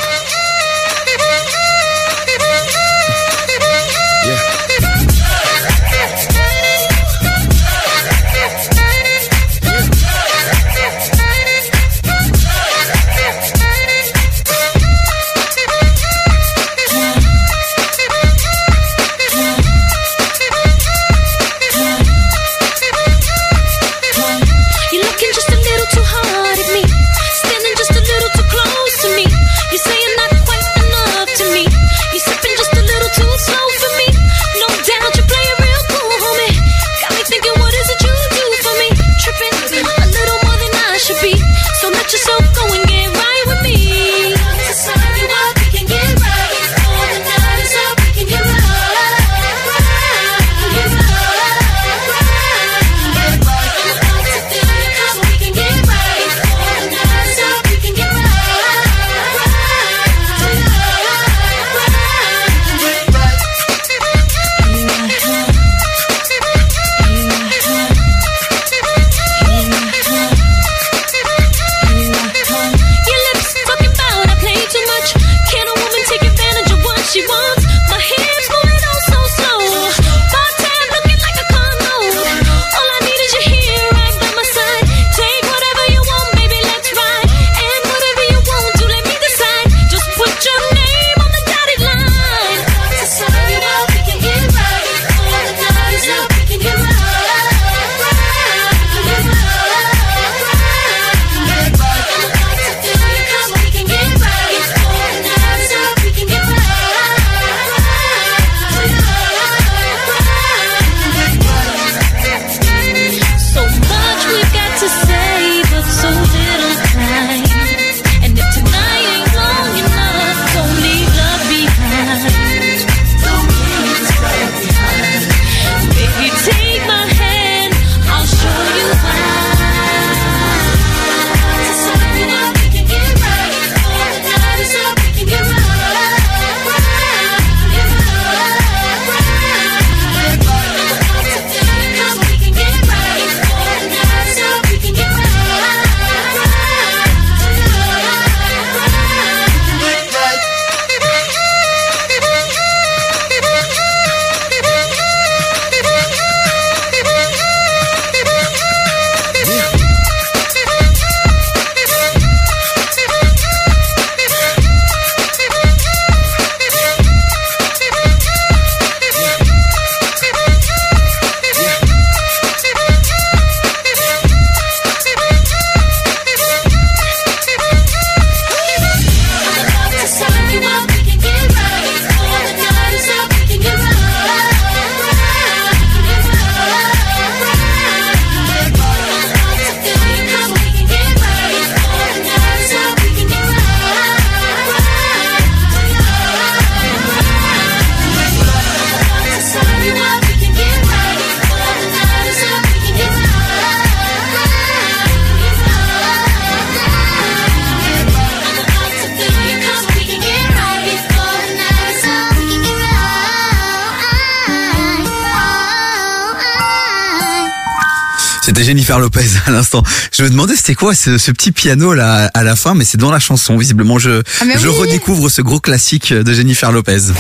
Je me demandais c'était quoi ce, ce petit piano là à la fin, mais c'est dans la chanson visiblement. Je Ah, je oui. redécouvre ce gros classique de Jennifer Lopez.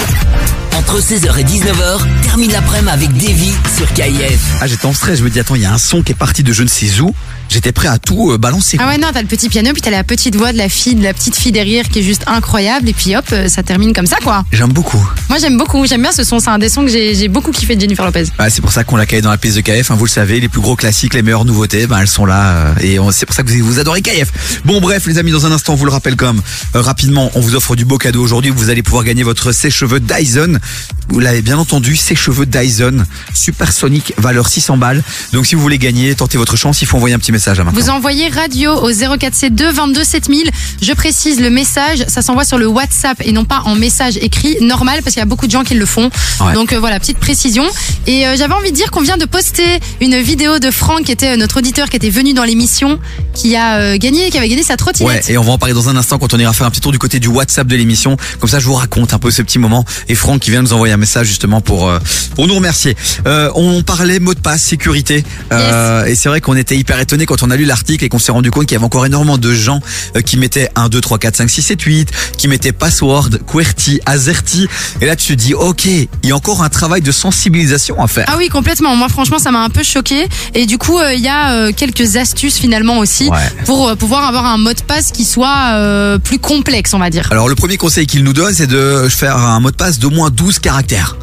Entre Entre 16h et 19h, termine l'après-midi avec Davy sur KIF. Ah, j'étais en stress, je me dis, attends, il y a un son qui est parti de je ne sais où. J'étais prêt à tout euh, balancer. Ah ouais, non, t'as le petit piano, puis t'as la petite voix de la fille, de la petite fille derrière qui est juste incroyable, et puis hop, euh, ça termine comme ça, quoi. J'aime beaucoup. Moi, j'aime beaucoup, j'aime bien ce son, c'est un des sons que j'ai beaucoup kiffé de Jennifer Lopez. Ouais, c'est pour ça qu'on l'a calé dans la pièce de KF. hein, vous le savez, les plus gros classiques, les meilleures nouveautés, ben elles sont là. euh, et c'est pour ça que vous, vous adorez KF. Bon, bref, les amis, dans un instant, on vous le rappelle comme euh, rapidement, on vous offre du beau cadeau aujourd'hui. Vous allez pouvoir gagner votre sèche-cheveux Dyson. Vous l'avez bien entendu, sèche-cheveux Dyson, supersonique, valeur 600 balles. Donc, si vous voulez gagner, tentez votre chance. Il faut envoyer un petit message à maintenant. Vous envoyez radio au 04C2 22 7000. Je précise le message, ça s'envoie sur le WhatsApp et non pas en message écrit normal parce qu'il y a beaucoup de gens qui le font. Ouais. Donc euh, voilà, petite précision. Et euh, j'avais envie de dire qu'on vient de poster une vidéo de Franck qui était euh, notre auditeur qui était venu dans l'émission, qui a euh, gagné, qui avait gagné sa Ouais, trottinette. et on va en parler dans un instant quand on ira faire un petit tour du côté du WhatsApp de l'émission. Comme ça, je vous raconte un peu ce petit moment. Et Franck qui vient nous envoyer un message justement pour pour nous remercier. On parlait mot de passe, sécurité. Et c'est vrai qu'on était hyper étonné quand on a lu l'article et qu'on s'est rendu compte qu'il y avait encore énormément de gens euh, qui mettaient 1, 2, 3, 4, 5, 6, 7, 8, qui mettaient password, QWERTY, AZERTY. Et là, tu te dis, ok, il y a encore un travail de sensibilisation à faire. Ah oui, complètement. Moi, franchement, ça m'a un peu choqué. Et du coup, euh, il y a euh, quelques astuces finalement aussi Ouais. pour euh, pouvoir avoir un mot de passe qui soit plus complexe, on va dire. Alors le premier conseil qu'il nous donne, c'est de faire un mot de passe d'au moins 12 caractères.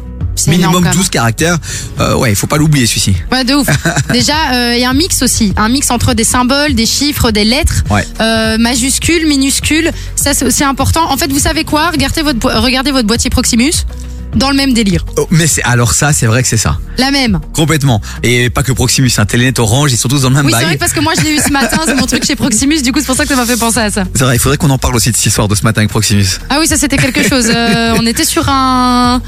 Minimum quand même. 12 caractères. Euh, ouais, il faut pas l'oublier celui-ci. Ouais, de ouf. Déjà, euh, il y a un mix aussi, un mix entre des symboles, des chiffres, des lettres, Ouais. euh, majuscules, minuscules. Ça, c'est aussi important. En fait, vous savez quoi? Regardez votre, regardez votre boîtier Proximus. Dans le même délire. Oh, mais c'est alors ça, c'est vrai que c'est ça. La même. Complètement. Et pas que Proximus, un Telenet Orange, ils sont tous dans le même Oui, c'est vrai parce que moi, je l'ai eu ce matin, c'est mon truc chez Proximus, du coup, c'est pour ça que ça m'a fait penser à ça. C'est vrai, il faudrait qu'on en parle aussi de cette histoire de ce matin avec Proximus. Ah oui, ça c'était quelque chose. Euh, on était sur un.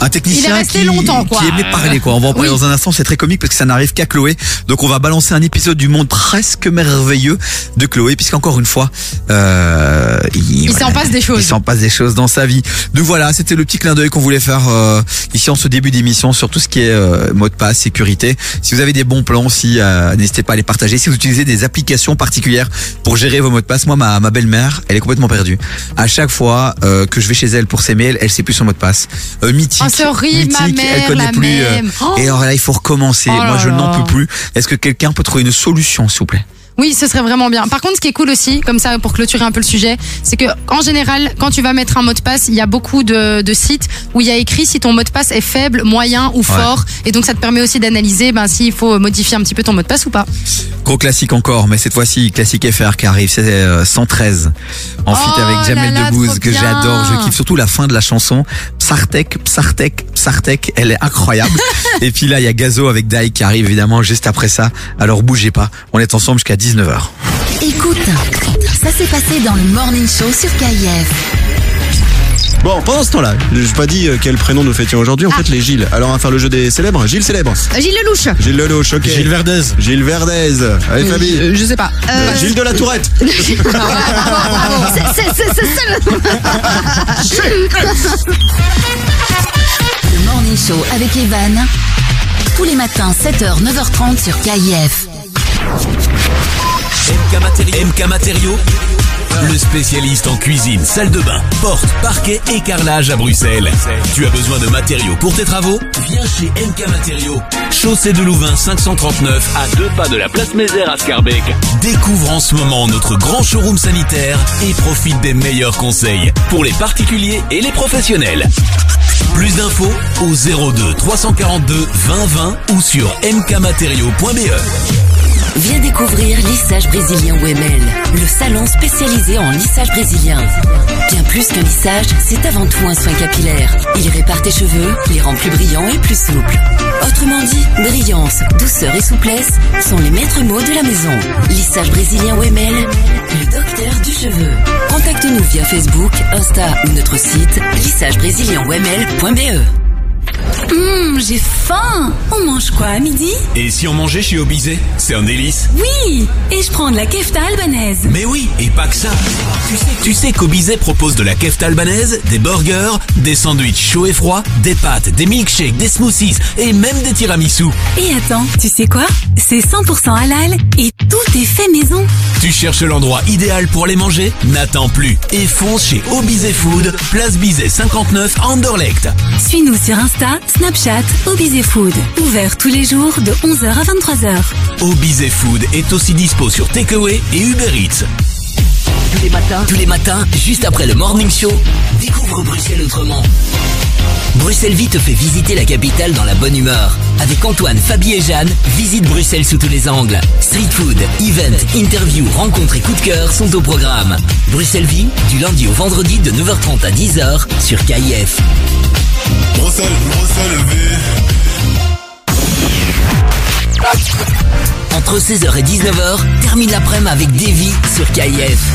Un technicien Il est resté qui, longtemps, quoi. qui aimait parler quoi. On va en parler Oui. dans un instant, c'est très comique parce que ça n'arrive qu'à Chloé. Donc on va balancer un épisode du monde presque merveilleux de Chloé puisqu'encore une fois, euh, il, Il s'en passe des choses. Il s'en passe des choses dans sa vie. Donc voilà, c'était le petit clin d'œil qu'on voulait faire euh, ici en ce début d'émission sur tout ce qui est euh, mot de passe, sécurité. Si vous avez des bons plans, si euh, n'hésitez pas à les partager. Si vous utilisez des applications particulières pour gérer vos mots de passe, moi ma, ma belle-mère, elle est complètement perdue. À chaque fois que je vais chez elle pour ses mails, elle sait plus son mot de passe. Euh, mythique. Horrible, ma mythique, elle connaît la plus. euh, même. Oh. et alors là, il faut recommencer. Oh moi, je n'en peux plus. Est-ce que quelqu'un peut trouver une solution, s'il vous plaît? Oui, ce serait vraiment bien. Par contre, ce qui est cool aussi, comme ça pour clôturer un peu le sujet, c'est que en général, quand tu vas mettre un mot de passe, il y a beaucoup de, de sites où il y a écrit si ton mot de passe est faible, moyen ou fort, et donc ça te permet aussi d'analyser ben, s'il faut modifier un petit peu ton mot de passe ou pas. Gros classique encore, mais cette fois-ci, classique FR qui arrive, c'est euh, 113. En Oh avec Jamel là là, Debbouze, trop que bien. j'adore. Je kiffe surtout la fin de la chanson. Psartek, Psartek, Psartek, elle est incroyable. Et puis là, il y a Gazo avec Dai qui arrive évidemment juste après ça. Alors bougez pas, on est ensemble jusqu'à 19h. Écoute, ça s'est passé dans le Morning Show sur KIF. Bon, pendant ce temps-là, je pas dit euh, quel prénom nous fêtions aujourd'hui, en fait les Gilles. Alors on va faire le jeu des célèbres. Gilles célèbre. Gilles Lelouch. Gilles Lelouch, ok. Gilles Verdez. Gilles Verdez. Allez Euh, Fabie. je- je sais pas. Euh, Gilles de la Tourette. C'est- c'est- Le Morning Show avec Evan. Tous les matins, 7h, 9h30 sur KIF. MK, Matéri- MK Matériaux, le spécialiste en cuisine, salle de bain, porte, parquet et carrelage à Bruxelles. Tu as besoin de matériaux pour tes travaux? Viens chez MK Matériaux. Chaussée de Louvain 539 à deux pas de la place Mézère à Scarbeck. Découvre en ce moment notre grand showroom sanitaire et profite des meilleurs conseils pour les particuliers et les professionnels. Plus d'infos au 02 342 20 20 ou sur mkmatériaux.be. Viens découvrir Lissage Brésilien OML, le salon spécialisé en lissage brésilien. Bien plus que lissage, c'est avant tout un soin capillaire. Il répare tes cheveux, les rend plus brillants et plus souples. Autrement dit, brillance, douceur et souplesse sont les maîtres mots de la maison. Lissage Brésilien OML, le docteur du cheveu. Contacte-nous via Facebook, Insta ou notre site lissagebrésilien.oml.be. Hum, j'ai faim. On mange quoi à midi? Et si on mangeait chez Obisé? C'est un délice. Oui, et je prends de la kefta albanaise. Mais oui, et pas que ça. Tu sais, tu sais qu'Obizet propose de la kefta albanaise, des burgers, des sandwichs chauds et froids, des pâtes, des milkshakes, des smoothies et même des tiramisu. Et attends, tu sais quoi? C'est 100% halal et tout est fait maison. Tu cherches l'endroit idéal pour les manger? N'attends plus et fonce chez Obizet Food, place Bizet 59 à Anderlecht. Suis-nous sur Insta, Snapchat, Obizé Food. Ouvert tous les jours de 11h à 23h. Obizet Food est aussi dispo sur Takeaway et Uber Eats. Tous les matins, tous les matins, juste après le morning show, découvre Bruxelles autrement. Bruxelles Vie te fait visiter la capitale dans la bonne humeur. Avec Antoine, Fabie et Jeanne, visite Bruxelles sous tous les angles. Street food, event, interview, rencontres et coups de cœur sont au programme. Bruxelles Vie, du lundi au vendredi de 9h30 à 10h sur KIF. Bruxelles, Bruxelles Vie. Entre 16h et 19h, termine l'après-midi avec Davy sur KIF.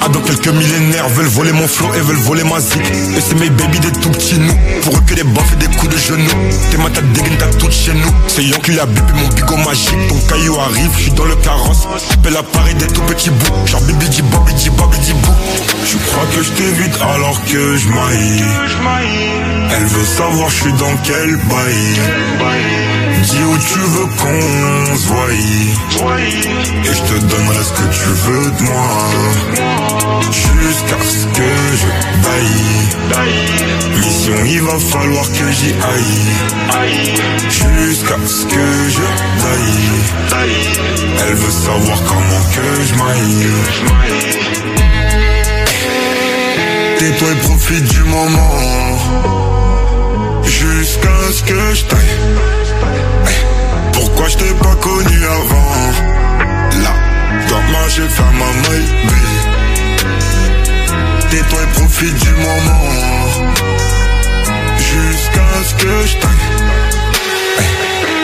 ah dans quelques millénaires Veulent voler mon flow et veulent voler ma zik. Et c'est mes baby des tout petits nous Pour eux que des baffes et des coups de genoux. T'es ma tête dégaine t'as tout chez nous. C'est Yon qui a bipé mon bigot magique. Ton caillou arrive, je suis dans le carrosse. Appelle à Paris des tout petits bouts. Genre bibi di bobi di bobi di bou. Tu crois que je t'évite alors que je maille Elle veut savoir je suis dans quel bail Dis où tu veux qu'on se voie. Et je te donnerai ce que tu veux de moi. Jusqu'à ce que je taille Mission il va falloir que j'y aille. Jusqu'à ce que je taille Elle veut savoir comment que je maille. Tais-toi et profite du moment. Jusqu'à ce que je taille Pourquoi je t'ai pas connu avant? Là, dans ma j'ai fait ma maille Tais-toi et profite du moment. Jusqu'à ce que je taille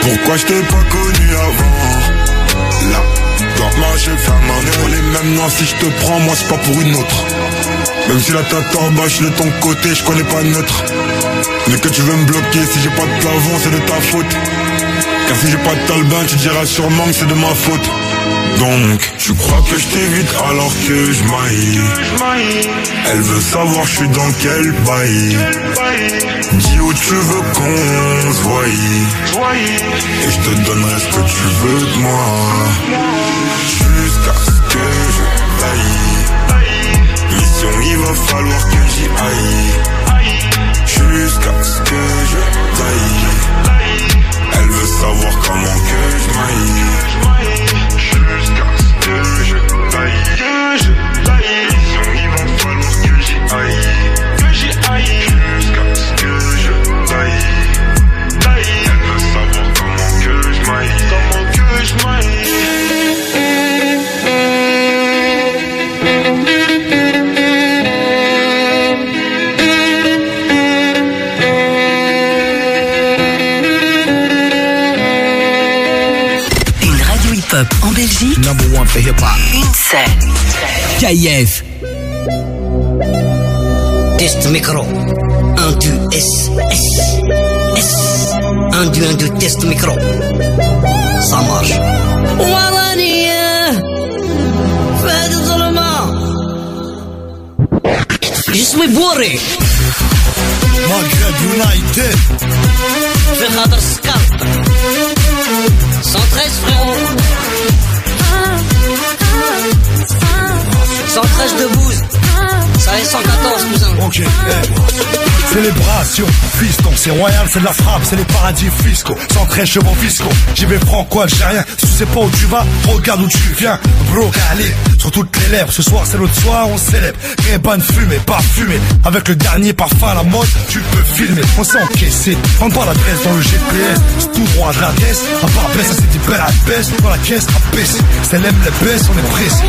Pourquoi je t'ai pas connu avant? Là, dans ma j'ai fait ma On les mêmes noms si je te prends moi c'est pas pour une autre. Même si la tête en bas, je de ton côté, je connais pas neutre. Mais que tu veux me bloquer, si j'ai pas de plafond, c'est de ta faute. Car si j'ai pas de talbin, tu diras sûrement que c'est de ma faute. Donc, tu crois que je t'évite alors que je maille. Elle veut savoir je suis dans quel bail. Dis où tu veux qu'on se voie. Et je te donnerai ce que tu veux de moi. Jusqu'à ce que je taille. Mission il va falloir que j'y aille. Jusqu'à ce que je taille savoir comment que je maille number one for hip hop. Une Test micro. 1, 2, S, S, S. 1, 2, 1, 2, test micro. Ça marche. Je suis bourré. Maghreb United. Je vais 113 frérot. 113 de bouse Ça fait 114 cousin Ok, eh. Célébration, fiston, c'est royal, c'est de la frappe, c'est les paradis fiscaux, 113 chevaux fiscaux. J'y vais franco algérien, si tu sais pas où tu vas, regarde où tu viens. Bro, allez, sur toutes les lèvres, ce soir c'est l'autre soir, on célèbre. bonne fumée, pas fumée, avec le dernier parfum à la mode, tu peux filmer. On s'est encaissé, prends pas l'adresse dans le GPS, c'est tout droit de l'adresse, à part baisse, ça c'est des belles à baisse, dans la caisse à baisser. C'est l'aime les baisses, on est pressé.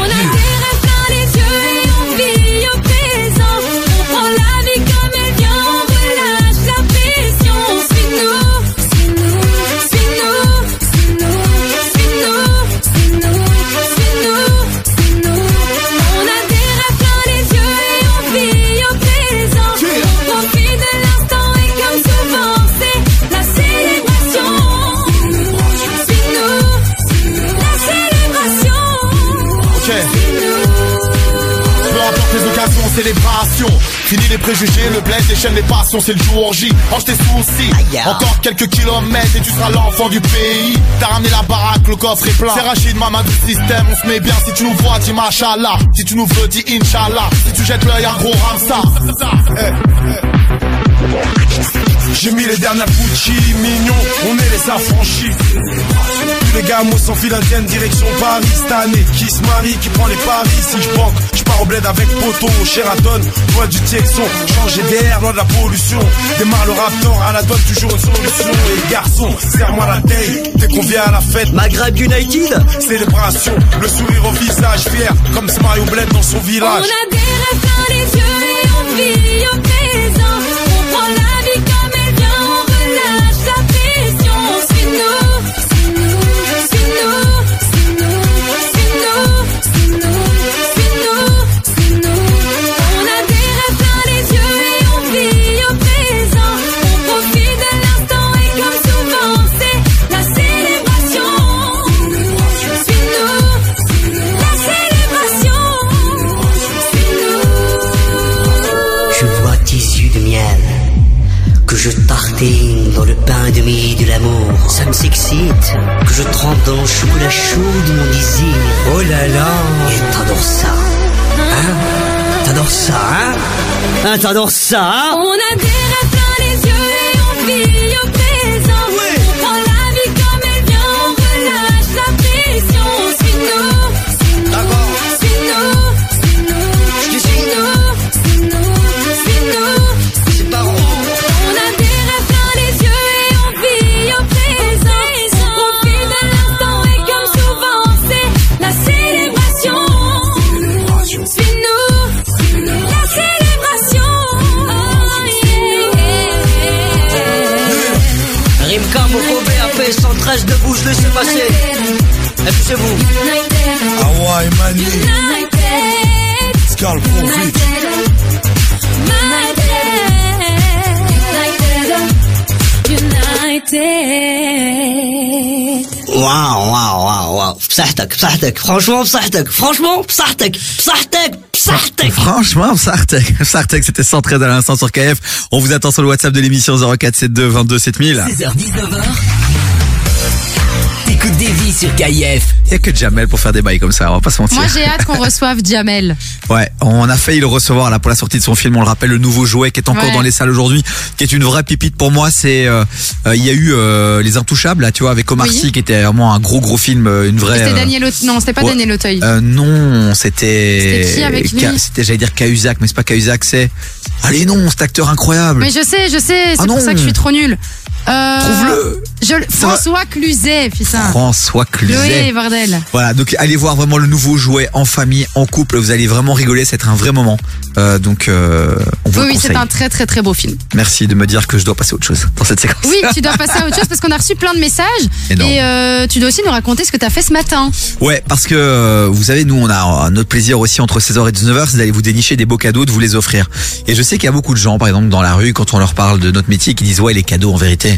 Fini les préjugés, le bled, les chaînes, les passions, c'est le jour J. Range tes soucis. Encore quelques kilomètres et tu seras l'enfant du pays. T'as ramené la baraque, le coffre est plein. C'est Rachid, maman du système, on se met bien. Si tu nous vois, dis machallah. Si tu nous veux, dis inch'Allah. Si tu jettes l'œil, un gros ramsa. J'ai mis les dernières Gucci, mignons, on est les affranchis. Tous les sans fil indienne, direction Paris. Cette année, qui se marie, qui prend les paris. Si je banque, je pars au bled avec Poto, Sheraton, loin du Texon. Changer d'air, loin de la pollution. Démarre le raptor, à la donne toujours une solution. Et garçon, serre-moi la taille, dès qu'on vient à la fête. Maghreb United, célébration, le sourire au visage fier, comme ce Mario Bled dans son On village. a des rêves plein les yeux pain de de l'amour. Ça me s'excite. Que je trempe dans le chocolat chaud de mon désir. Oh là là, et t'adores ça, hein? T'adores ça, hein? Hein, t'adores ça, hein? On a des rêves Excusez-vous. Hawaii Mani, Scal Profit. United. واو واو واو واو بصحتك بصحتك franchement بصحتك franchement بصحتك بصحتك بصحتك Franchement, Sartek, Sartek, c'était 113 à l'instant sur KF. On vous attend sur le WhatsApp de l'émission 0472 22 7000. 16h-19h. T'écoutes des vies sur KIF. Il y a que Jamel pour faire des bails comme ça, on va pas se mentir. Moi, j'ai hâte qu'on reçoive Jamel. Ouais, on a failli le recevoir là pour la sortie de son film. On le rappelle, le nouveau jouet qui est encore Ouais. dans les salles aujourd'hui, qui est une vraie pipite pour moi. C'est, euh, euh, il y a eu euh, les Intouchables là, tu vois, avec Omar Oui. Sy, qui était vraiment un gros gros film, une vraie. C'était euh, Daniel Aute- Non, c'était pas ouais. Daniel Auteuil. Euh, non, c'était. C'était qui avec lui C'était, j'allais dire Cahuzac, mais c'est pas Cahuzac, c'est. Allez non, cet acteur incroyable. Mais je sais, je sais, c'est Ah pour non. ça que je suis trop nulle. Euh, Trouve-le. Je, François Cluzet, putain. François Cluzet. bordel. Voilà, donc allez voir vraiment le nouveau jouet en famille, en couple. Vous allez vraiment rigoler, c'est un vrai moment. Euh, donc, euh, on vous Oui, oui, c'est un très très très beau film. Merci de me dire que je dois passer à autre chose dans cette séquence. Oui, tu dois passer à autre chose parce qu'on a reçu plein de messages. Énorme. Et euh, tu dois aussi nous raconter ce que tu as fait ce matin. Ouais, parce que vous savez, nous, on a notre plaisir aussi entre 16h et 19h, c'est d'aller vous dénicher des beaux cadeaux, de vous les offrir. Et je sais qu'il y a beaucoup de gens, par exemple, dans la rue, quand on leur parle de notre métier, qui disent ouais, les cadeaux, en vérité.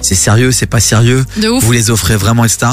C'est sérieux, c'est pas sérieux. De ouf. Vous les offrez vraiment, etc.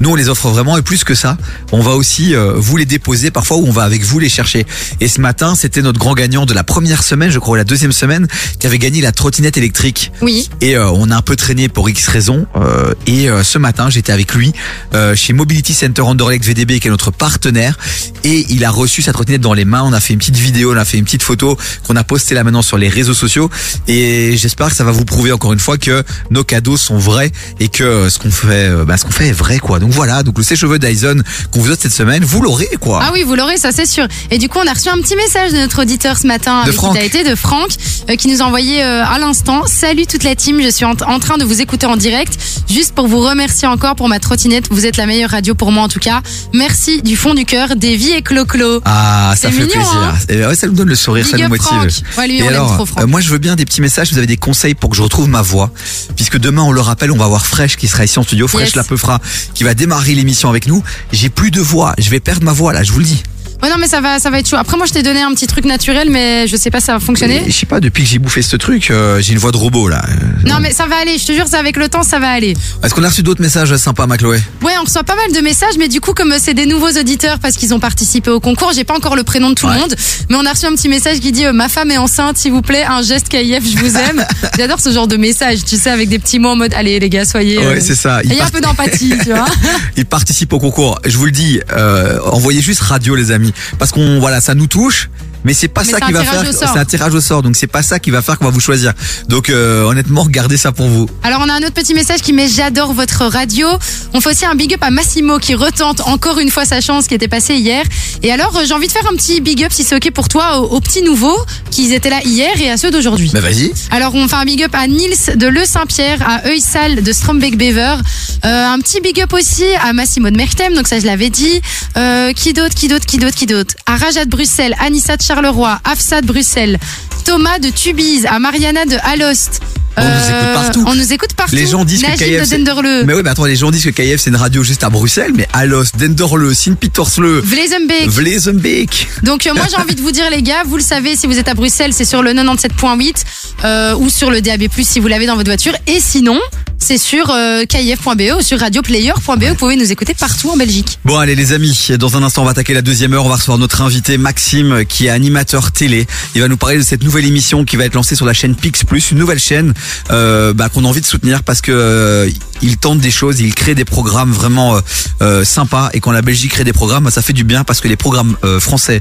Nous, on les offre vraiment et plus que ça, on va aussi euh, vous les déposer parfois ou on va avec vous les chercher. Et ce matin, c'était notre grand gagnant de la première semaine, je crois, ou la deuxième semaine, qui avait gagné la trottinette électrique. Oui. Et euh, on a un peu traîné pour X raisons. euh, et euh, ce matin, j'étais avec lui euh, chez Mobility Center Anderlecht VDB, qui est notre partenaire. Et il a reçu sa trottinette dans les mains. On a fait une petite vidéo, on a fait une petite photo qu'on a postée là maintenant sur les réseaux sociaux. Et j'espère que ça va vous prouver encore une fois que nos cadeaux sont vrais et que euh, ce qu'on fait, euh, bah, ce qu'on fait est vrai, quoi. Donc voilà. Donc le sèche-cheveux Dyson qu'on vous offre cette semaine, vous l'aurez, quoi. Ah oui, vous l'aurez, ça c'est sûr. Et du coup, on a reçu un petit message de notre auditeur ce matin De Franck. qui t'as été, de Franck, euh, qui nous a envoyé euh, à l'instant. Salut toute la team, je suis en, en train de vous écouter en direct, juste pour vous remercier encore pour ma trottinette. Vous êtes la meilleure radio pour moi en tout cas. Merci du fond du cœur, Davy et Clo-Clo. Ah, ça fait mignon, plaisir. hein Et ouais, ça nous donne le sourire, Big ça nous motive. Franck. Ouais, lui, Et on l'aime alors, trop, Franck. euh, moi, je veux bien des petits messages. Vous avez des conseils pour que je retrouve ma voix, puisque demain, on le rappelle, on va voir Fresh qui sera ici en studio, Fresh Yes. la Peufra, qui va démarrer l'émission avec nous. J'ai plus de voix. Je vais perdre ma voix là, je vous le dis. Ouais, non, mais ça va, ça va être chaud. Après, moi, je t'ai donné un petit truc naturel, mais je sais pas si ça va fonctionner. Je sais pas, depuis que j'ai bouffé ce truc, euh, j'ai une voix de robot là. Euh, Non, mais ça va aller. Je te jure, c'est avec le temps, ça va aller. Est-ce qu'on a reçu d'autres messages sympas, Macloé? Ouais, on reçoit pas mal de messages, mais du coup, comme c'est des nouveaux auditeurs parce qu'ils ont participé au concours, j'ai pas encore le prénom de tout le monde, mais on a reçu un petit message qui dit euh, Ma femme est enceinte, s'il vous plaît, un geste KIF, je vous aime. J'adore ce genre de message, tu sais, avec des petits mots en mode Allez, les gars, soyez. euh, Ouais, c'est ça. Il y a un part- peu d'empathie, tu vois. Il participe au concours. Je vous le dis, euh, envoyez juste radio, les amis, parce qu'on voilà, ça nous touche. Mais c'est pas Mais ça qui va faire. C'est un tirage au sort, donc c'est pas ça qui va faire qu'on va vous choisir. Donc euh, honnêtement, gardez ça pour vous. Alors on a un autre petit message qui met j'adore votre radio. On fait aussi un big up à Massimo qui retente encore une fois sa chance qui était passé hier. Et alors euh, j'ai envie de faire un petit big up si c'est ok pour toi aux, aux petits nouveaux qui étaient là hier et à ceux d'aujourd'hui. Bah vas-y. Alors on fait un big up à Nils de Le Saint-Pierre, à Eusal de Strombeck-Bever, euh, un petit big up aussi à Massimo de Mertem, donc ça je l'avais dit. Euh, qui d'autre, qui d'autre, qui d'autre, qui d'autre? À Rajat de Bruxelles, Anissa de Charleroi, Afsa de Bruxelles, Thomas de Tubize, à Mariana de Alost. On nous écoute partout. On nous écoute partout. Les gens disent que KF. de. Mais oui, mais attends, les gens disent que KF c'est une radio juste à Bruxelles, mais Alos, Denderle, Sint-Pietersle, Vlezenbeek. Vlezenbeek. Donc euh, moi j'ai envie de vous dire les gars, vous le savez, si vous êtes à Bruxelles, c'est sur le 97.8 euh, ou sur le DAB+, si vous l'avez dans votre voiture. Et sinon, c'est sur euh, kif.be ou sur radioplayer.be. Vous pouvez nous écouter partout en Belgique. Bon allez les amis, dans un instant on va attaquer la deuxième heure, on va recevoir notre invité Maxime qui est animateur télé. Il va nous parler de cette nouvelle émission qui va être lancée sur la chaîne Pix Plus, une nouvelle chaîne euh, bah, qu'on a envie de soutenir parce que euh, il tente des choses, il crée des programmes vraiment euh, sympas et quand la Belgique crée des programmes, bah, ça fait du bien parce que les programmes euh, français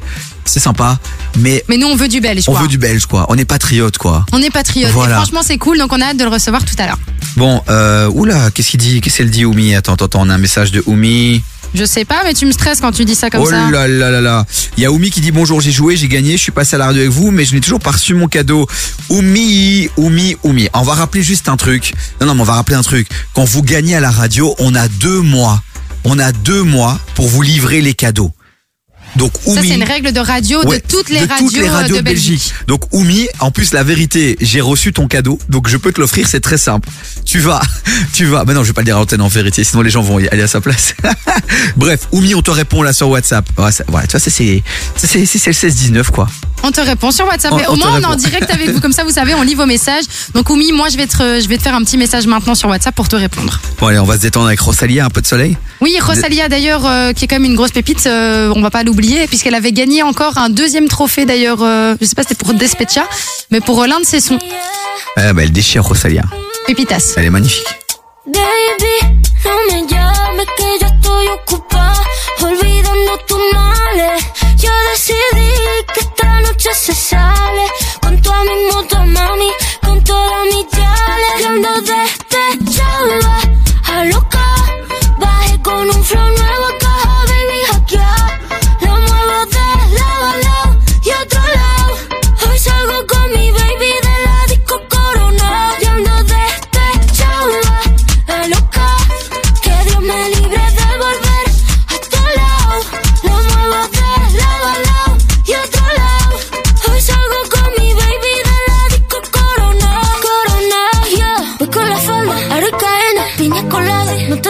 c'est sympa, mais Mais nous on veut du belge. on quoi. veut du belge quoi, on est patriote quoi. On est patriote. Voilà. Et franchement c'est cool, donc on a hâte de le recevoir tout à l'heure. Bon, euh, oula, qu'est-ce qu'il dit? Qu'est-ce qu'elle dit Oumi? Attends, attends, attends, on a un message de Oumi. Je sais pas, mais tu me stresses quand tu dis ça comme oh ça. là là là là. Il y a Oumi qui dit bonjour, j'ai joué, j'ai gagné, je suis passé à la radio avec vous, mais je n'ai toujours pas reçu mon cadeau. Oumi, Oumi, Oumi. On va rappeler juste un truc. Non, non, mais on va rappeler un truc. Quand vous gagnez à la radio, on a deux mois. On a deux mois pour vous livrer les cadeaux. Donc Ça Oumi. c'est une règle de radio Ouais, de toutes les de radios, toutes les radios euh, de Belgique. Donc Oumi, en plus la vérité, j'ai reçu ton cadeau, donc je peux te l'offrir, c'est très simple. Tu vas, tu vas. Mais non, je vais pas le dire à l'antenne en vérité, sinon les gens vont y aller à sa place. Bref, Oumi, on te répond là sur WhatsApp. Ouais, ça- voilà, tu vois, c'est c'est c'est le 16 19 quoi. On te répond sur WhatsApp. On- on au moins, on est en direct avec vous. Comme ça, vous savez, on lit vos messages. Donc, Oumi, moi, je vais, te, je vais te faire un petit message maintenant sur WhatsApp pour te répondre. Bon allez, on va se détendre avec Rosalia, un peu de soleil. Oui, Rosalia, d'ailleurs, euh, qui est quand même une grosse pépite, euh, on va pas l'oublier, puisqu'elle avait gagné encore un deuxième trophée, d'ailleurs, euh, je sais pas si c'était pour Despecha, mais pour l'un de ses sons. Ouais, bah elle déchire Rosalia. Pépitas. Elle est magnifique. Baby, no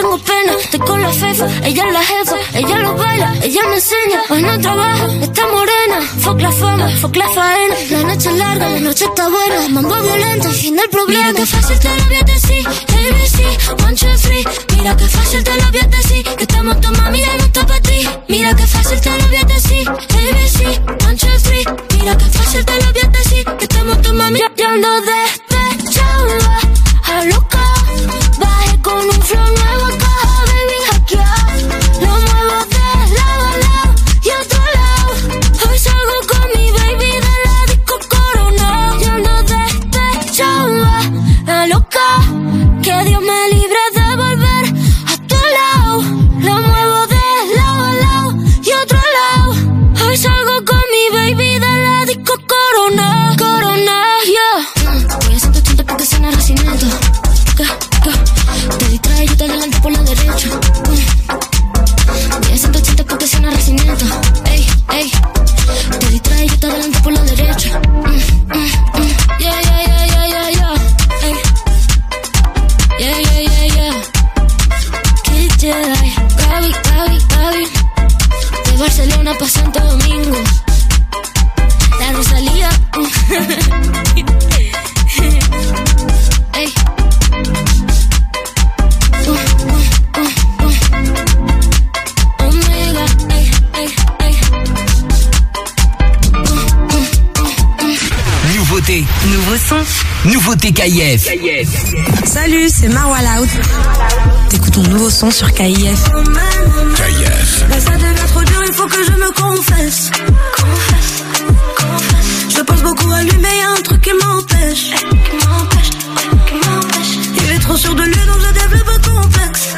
tengo pena. Estoy con la fefa, ella es la jefa. Ella lo baila, ella me enseña. Hoy no trabaja, está morena. Fuck la fama, fuck la faena. La noche es larga, la noche está buena. Mambo violento, el fin del problema. Mira que fácil te lo voy a decir. ABC, one, two, three. Mira que fácil te lo voy a decir. Que estamos tu mami, ya no está para ti. Mira que fácil te lo voy a decir. ABC, one, two, three. Mira que fácil te lo voy a decir. Que estamos tu mami, ya, ya ando despechada. A loca, bajé con un flow nuevo yeah. Voy a 180 porque suena ga. Te distrae, yo te adelanto por la derecha. Voy a 180 porque suena racimiento. Ey, ey. Te distrae, yo te adelanto por la derecha. Yeah, yeah, yeah, yeah, yeah, yeah. Yeah, yeah, yeah, yeah. Kid Jedi. Gaby, Gaby, Gaby. De Barcelona pa' Santo Domingo. La Rosalía. Ey. Nouveauté, nouveau son, nouveauté KIF. Salut, c'est Marwa Loud. T'écoutes ton nouveau son sur KIF. KIF. Mais ça devient trop dur, il faut que je me confesse. Je pense beaucoup à lui, mais y a un truc qui m'empêche. Il est trop sûr de lui, donc je développe un complexe.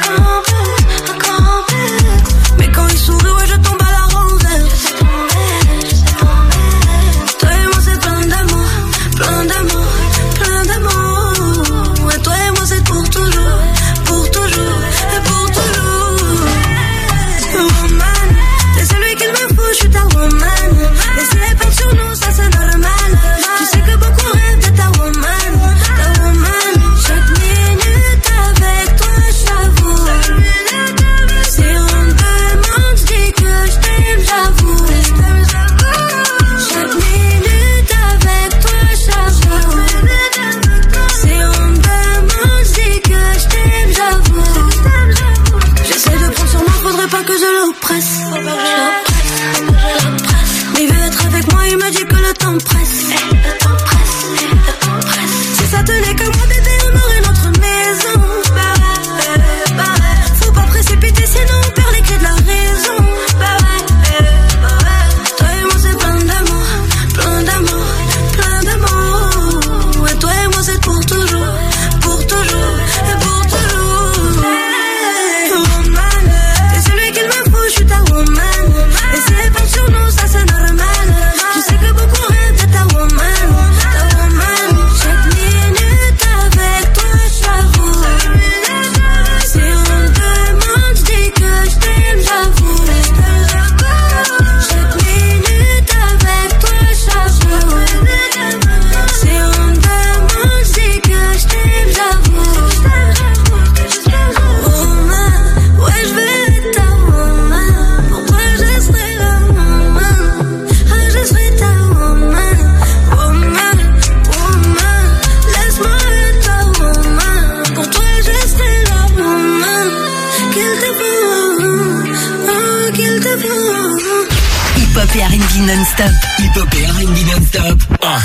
Non-stop. Hip-hop et R&B non-stop. Ah.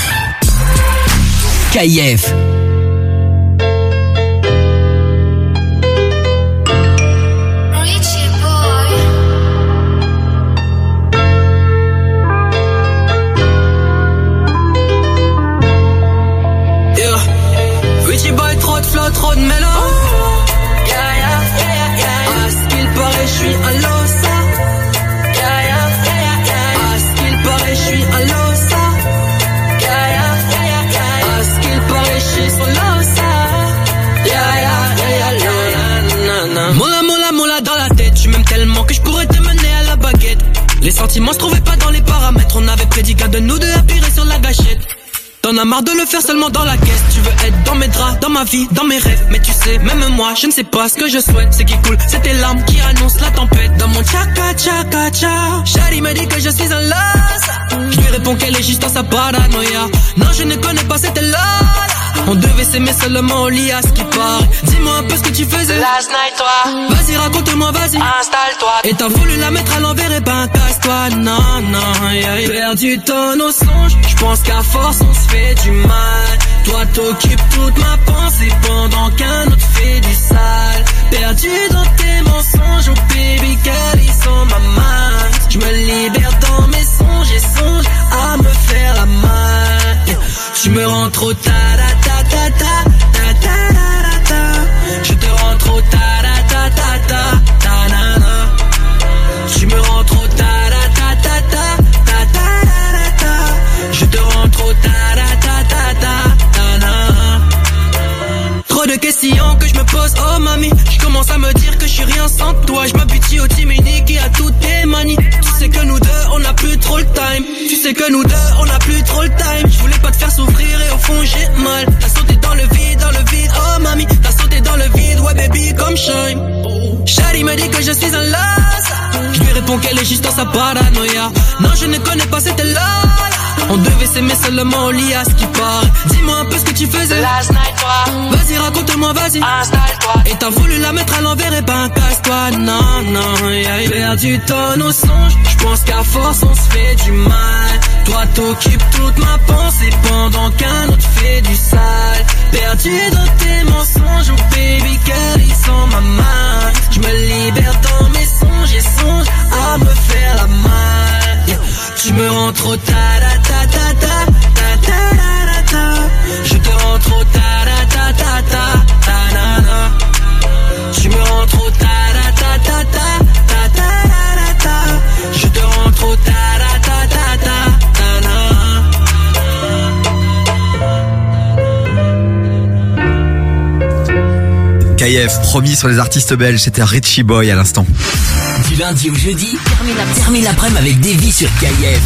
Marre de le faire seulement dans la caisse. Tu veux être dans mes draps, dans ma vie, dans mes rêves. Mais tu sais, même moi, je ne sais pas ce que je souhaite. C'est qui coule, c'est tes larmes qui annoncent la tempête. Dans mon tchaka tchaka tcha. Shari me dit que je suis un las. Je lui réponds qu'elle est juste dans sa paranoïa. Non, je ne connais pas cette là. On devait s'aimer seulement au lit à ce qui paraît. Dis-moi un peu ce que tu faisais. Last night, toi. Vas-y, raconte-moi, vas-y. Installe-toi. Et t'as voulu la mettre à l'envers, et ben casse-toi. Non, non, yeah, yeah. Perdu ton. Je pense qu'à force, on se fait du mal. Toi, t'occupes toute ma pensée pendant qu'un autre fait du sale. Perdu dans tes mensonges, oh baby girl, ils sont ma main. Je me libère dans mes songes et songe à me faire la main. Tu me rends trop ta ta ta ta ta ta ta ta ta. Je te rends trop ta que je me pose, oh mamie Je commence à me dire que je suis rien sans toi. Je m'habitue au team unique et à toutes tes manies. Tu sais que nous deux, on n'a plus trop le time. Tu sais que nous deux, on n'a plus trop le time. Je voulais pas te faire souffrir et au fond j'ai mal. T'as sauté dans le vide, dans le vide, oh mamie T'as sauté dans le vide, ouais baby, comme shine. Shari me dit que je suis un las. Je lui réponds qu'elle est juste dans sa paranoïa. Non, je ne connais pas cette là on devait s'aimer seulement au lit à ce qui paraît Dis-moi un peu ce que tu faisais. Last night, toi. Vas-y raconte-moi, vas-y. Installe-toi. Et t'as voulu la mettre à l'envers, et ben casse-toi. Non, non, yeah, perdu ton nos songes Je pense qu'à force on se fait du mal. Toi t'occupes toute ma pensée Pendant qu'un autre fait du sale. Perdu dans tes mensonges Oh baby girl, ils sont ma main. Je me libère dans mes songes Et songe à me faire la main je me rends trop ta ta ta ta ta ta Je te rends trop ta ta ta ta me rends trop ta ta ta ta ta ta ta Je te rends trop ta KF, promis sur les artistes belges, c'était Richie Boy à l'instant. Du lundi au jeudi, termine l'après-midi avec vies sur KIF.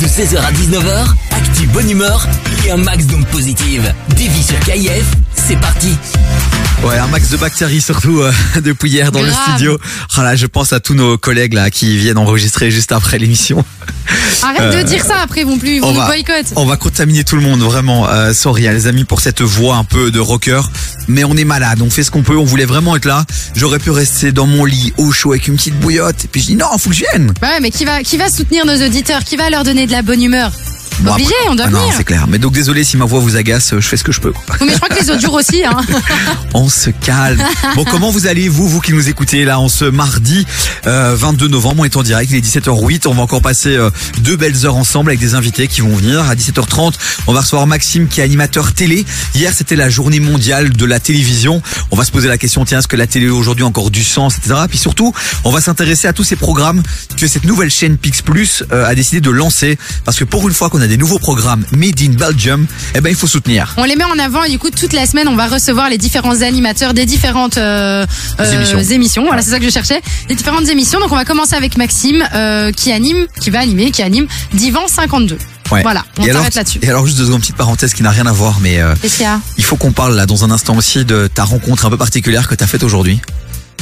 De 16h à 19h, actu bonne humeur et un max d'ondes positives. Vies sur KIF, c'est parti. Ouais, un max de bactéries surtout euh, depuis hier dans le studio. Ah là, je pense à tous nos collègues là qui viennent enregistrer juste après l'émission. Arrête Euh, de dire ça après, ils vont plus, ils vont on nous va, boycotter. on va contaminer tout le monde, vraiment. Euh, sorry, hein, les amis, pour cette voix un peu de rocker. Mais on est malade, on fait ce qu'on peut, on voulait vraiment être là. J'aurais pu rester dans mon lit, au chaud, avec une petite bouillotte. Et puis je dis non, faut que je vienne. Bah ouais, mais qui va, qui va soutenir nos auditeurs? Qui va leur donner de la bonne humeur? Bon, Obligé, après- on doit Ah non, c'est clair. Mais donc désolé si ma voix vous agace, euh, je fais ce que je peux. quoi. Oui, mais je crois que les autres jours aussi. Hein. On se calme. Bon, comment vous allez, vous, vous qui nous écoutez là, en ce mardi euh, 22 novembre, on est en direct, il est 17h08, on va encore passer euh, deux belles heures ensemble avec des invités qui vont venir. À 17h30, on va recevoir Maxime qui est animateur télé. Hier, c'était la journée mondiale de la télévision. On va se poser la question, tiens, est-ce que la télé aujourd'hui a encore du sens, etc. Puis surtout, on va s'intéresser à tous ces programmes que cette nouvelle chaîne Pix Plus euh, a décidé de lancer. Parce que pour une fois qu'on a des nouveaux programmes made in Belgium, eh ben, il faut soutenir. On les met en avant et du coup toute la semaine on va recevoir les différents animateurs des différentes euh, euh, Émissions. Voilà c'est ça que je cherchais. Les différentes émissions. Donc on va commencer avec Maxime euh, qui anime, qui va animer, qui anime Divan 52. Ouais. Voilà, on s'arrête là-dessus. et alors juste deux secondes, petite parenthèse qui n'a rien à voir, mais euh, y a? il faut qu'on parle là dans un instant aussi de ta rencontre un peu particulière que tu as faite aujourd'hui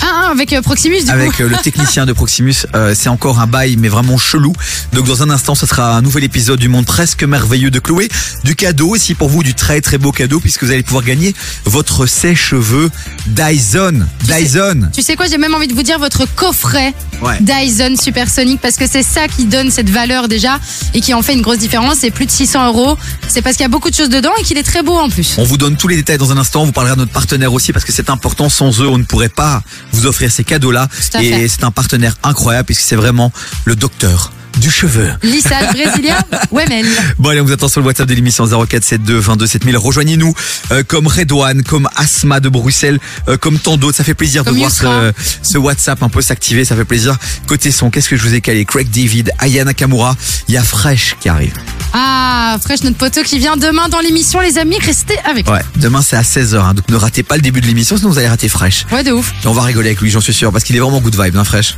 Ah, ah, avec euh, Proximus du avec coup. euh, le technicien de Proximus. Euh, c'est encore un bail mais vraiment chelou. Donc dans un instant, ce sera un nouvel épisode du monde presque merveilleux de Chloé. Du cadeau aussi pour vous, du très très beau cadeau puisque vous allez pouvoir gagner votre sèche-cheveux Dyson. Dyson. Tu sais quoi, j'ai même envie de vous dire votre coffret Ouais. Dyson Supersonic parce que c'est ça qui donne cette valeur déjà et qui en fait une grosse différence. C'est plus de 600 euros. C'est parce qu'il y a beaucoup de choses dedans et qu'il est très beau en plus. On vous donne tous les détails dans un instant. On vous parlera de notre partenaire aussi parce que c'est important. Sans eux, on ne pourrait pas vous offrir ces cadeaux-là. Et c'est un partenaire incroyable puisque c'est vraiment le docteur du cheveu. Lissage brésilien, Wemel. Bon allez, on vous attend sur le WhatsApp de l'émission 0472 22 7000. Rejoignez-nous euh, comme Redouane, comme Asma de Bruxelles, euh, comme tant d'autres. Ça fait plaisir Comme de voir ce, ce WhatsApp un peu s'activer. Ça fait plaisir. Côté son, qu'est-ce que je vous ai calé? Craig David, Aya Nakamura. Il y a Fresh qui arrive. Ah, Fresh, notre poteau qui vient demain dans l'émission, les amis, restez avec nous. Ouais, demain c'est à 16h. donc ne ratez pas le début de l'émission, sinon vous allez rater Fresh. Ouais, de ouf. Et on va rigoler avec lui, j'en suis sûr, parce qu'il est vraiment good vibe, hein, Fresh.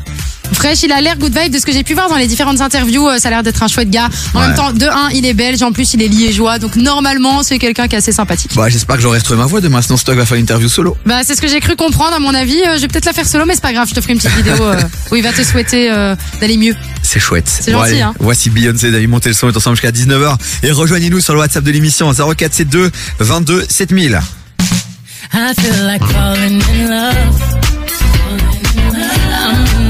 Fresh, il a l'air good vibe de ce que j'ai pu voir dans les différentes interviews. Euh, Ça a l'air d'être un chouette gars. En Ouais. même temps, de un, il est belge. En plus, il est liégeois. Donc normalement, c'est quelqu'un qui est assez sympathique. Bah, j'espère que j'aurai retrouvé ma voix demain, sinon Stock va faire une interview solo. Bah, c'est ce que j'ai cru comprendre, à mon avis. Euh, Je vais peut-être la faire solo, mais c'est pas grave. Je te ferai une petite vidéo euh, où il va te souhaiter euh, d'aller mieux. C'est chouette. C'est gentil, allez, hein. Voici Beyoncé, d'aller monter le son, on est ensemble jusqu'à 19h. Et rejoignez-nous sur le WhatsApp de l'émission 0472 22 7000. I feel like falling in love. In mood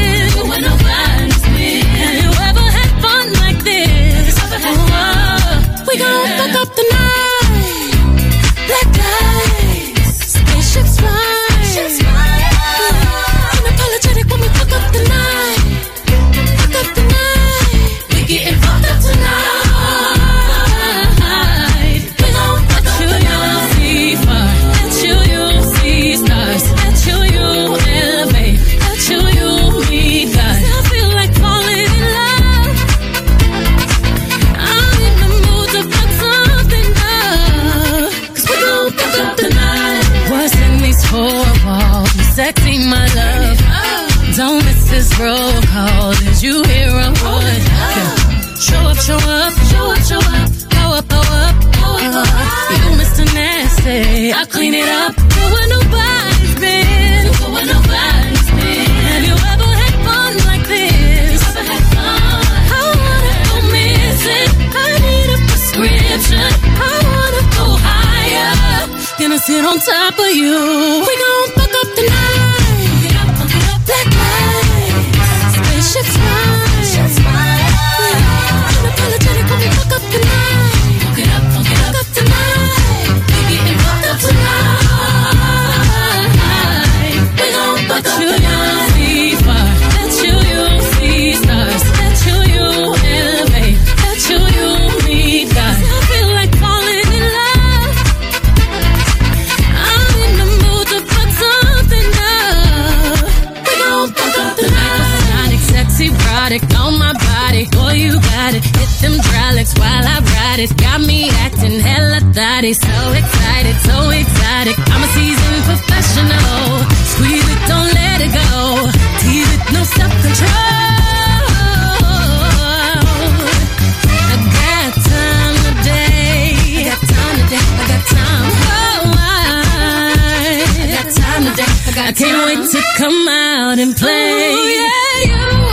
Clean it up. Go where nobody's been. Go where nobody's been. Have you ever had fun like this? Ever had fun? I wanna go missing. I need a prescription. I wanna go higher. Gonna sit on top of you. We gon' fuck up the it. Got me acting hella thotty. So excited, so exotic. I'm a seasoned professional. Squeeze it, don't let it go. Tease it, no self control. I can't wait to come out and play. Ooh, yeah, you.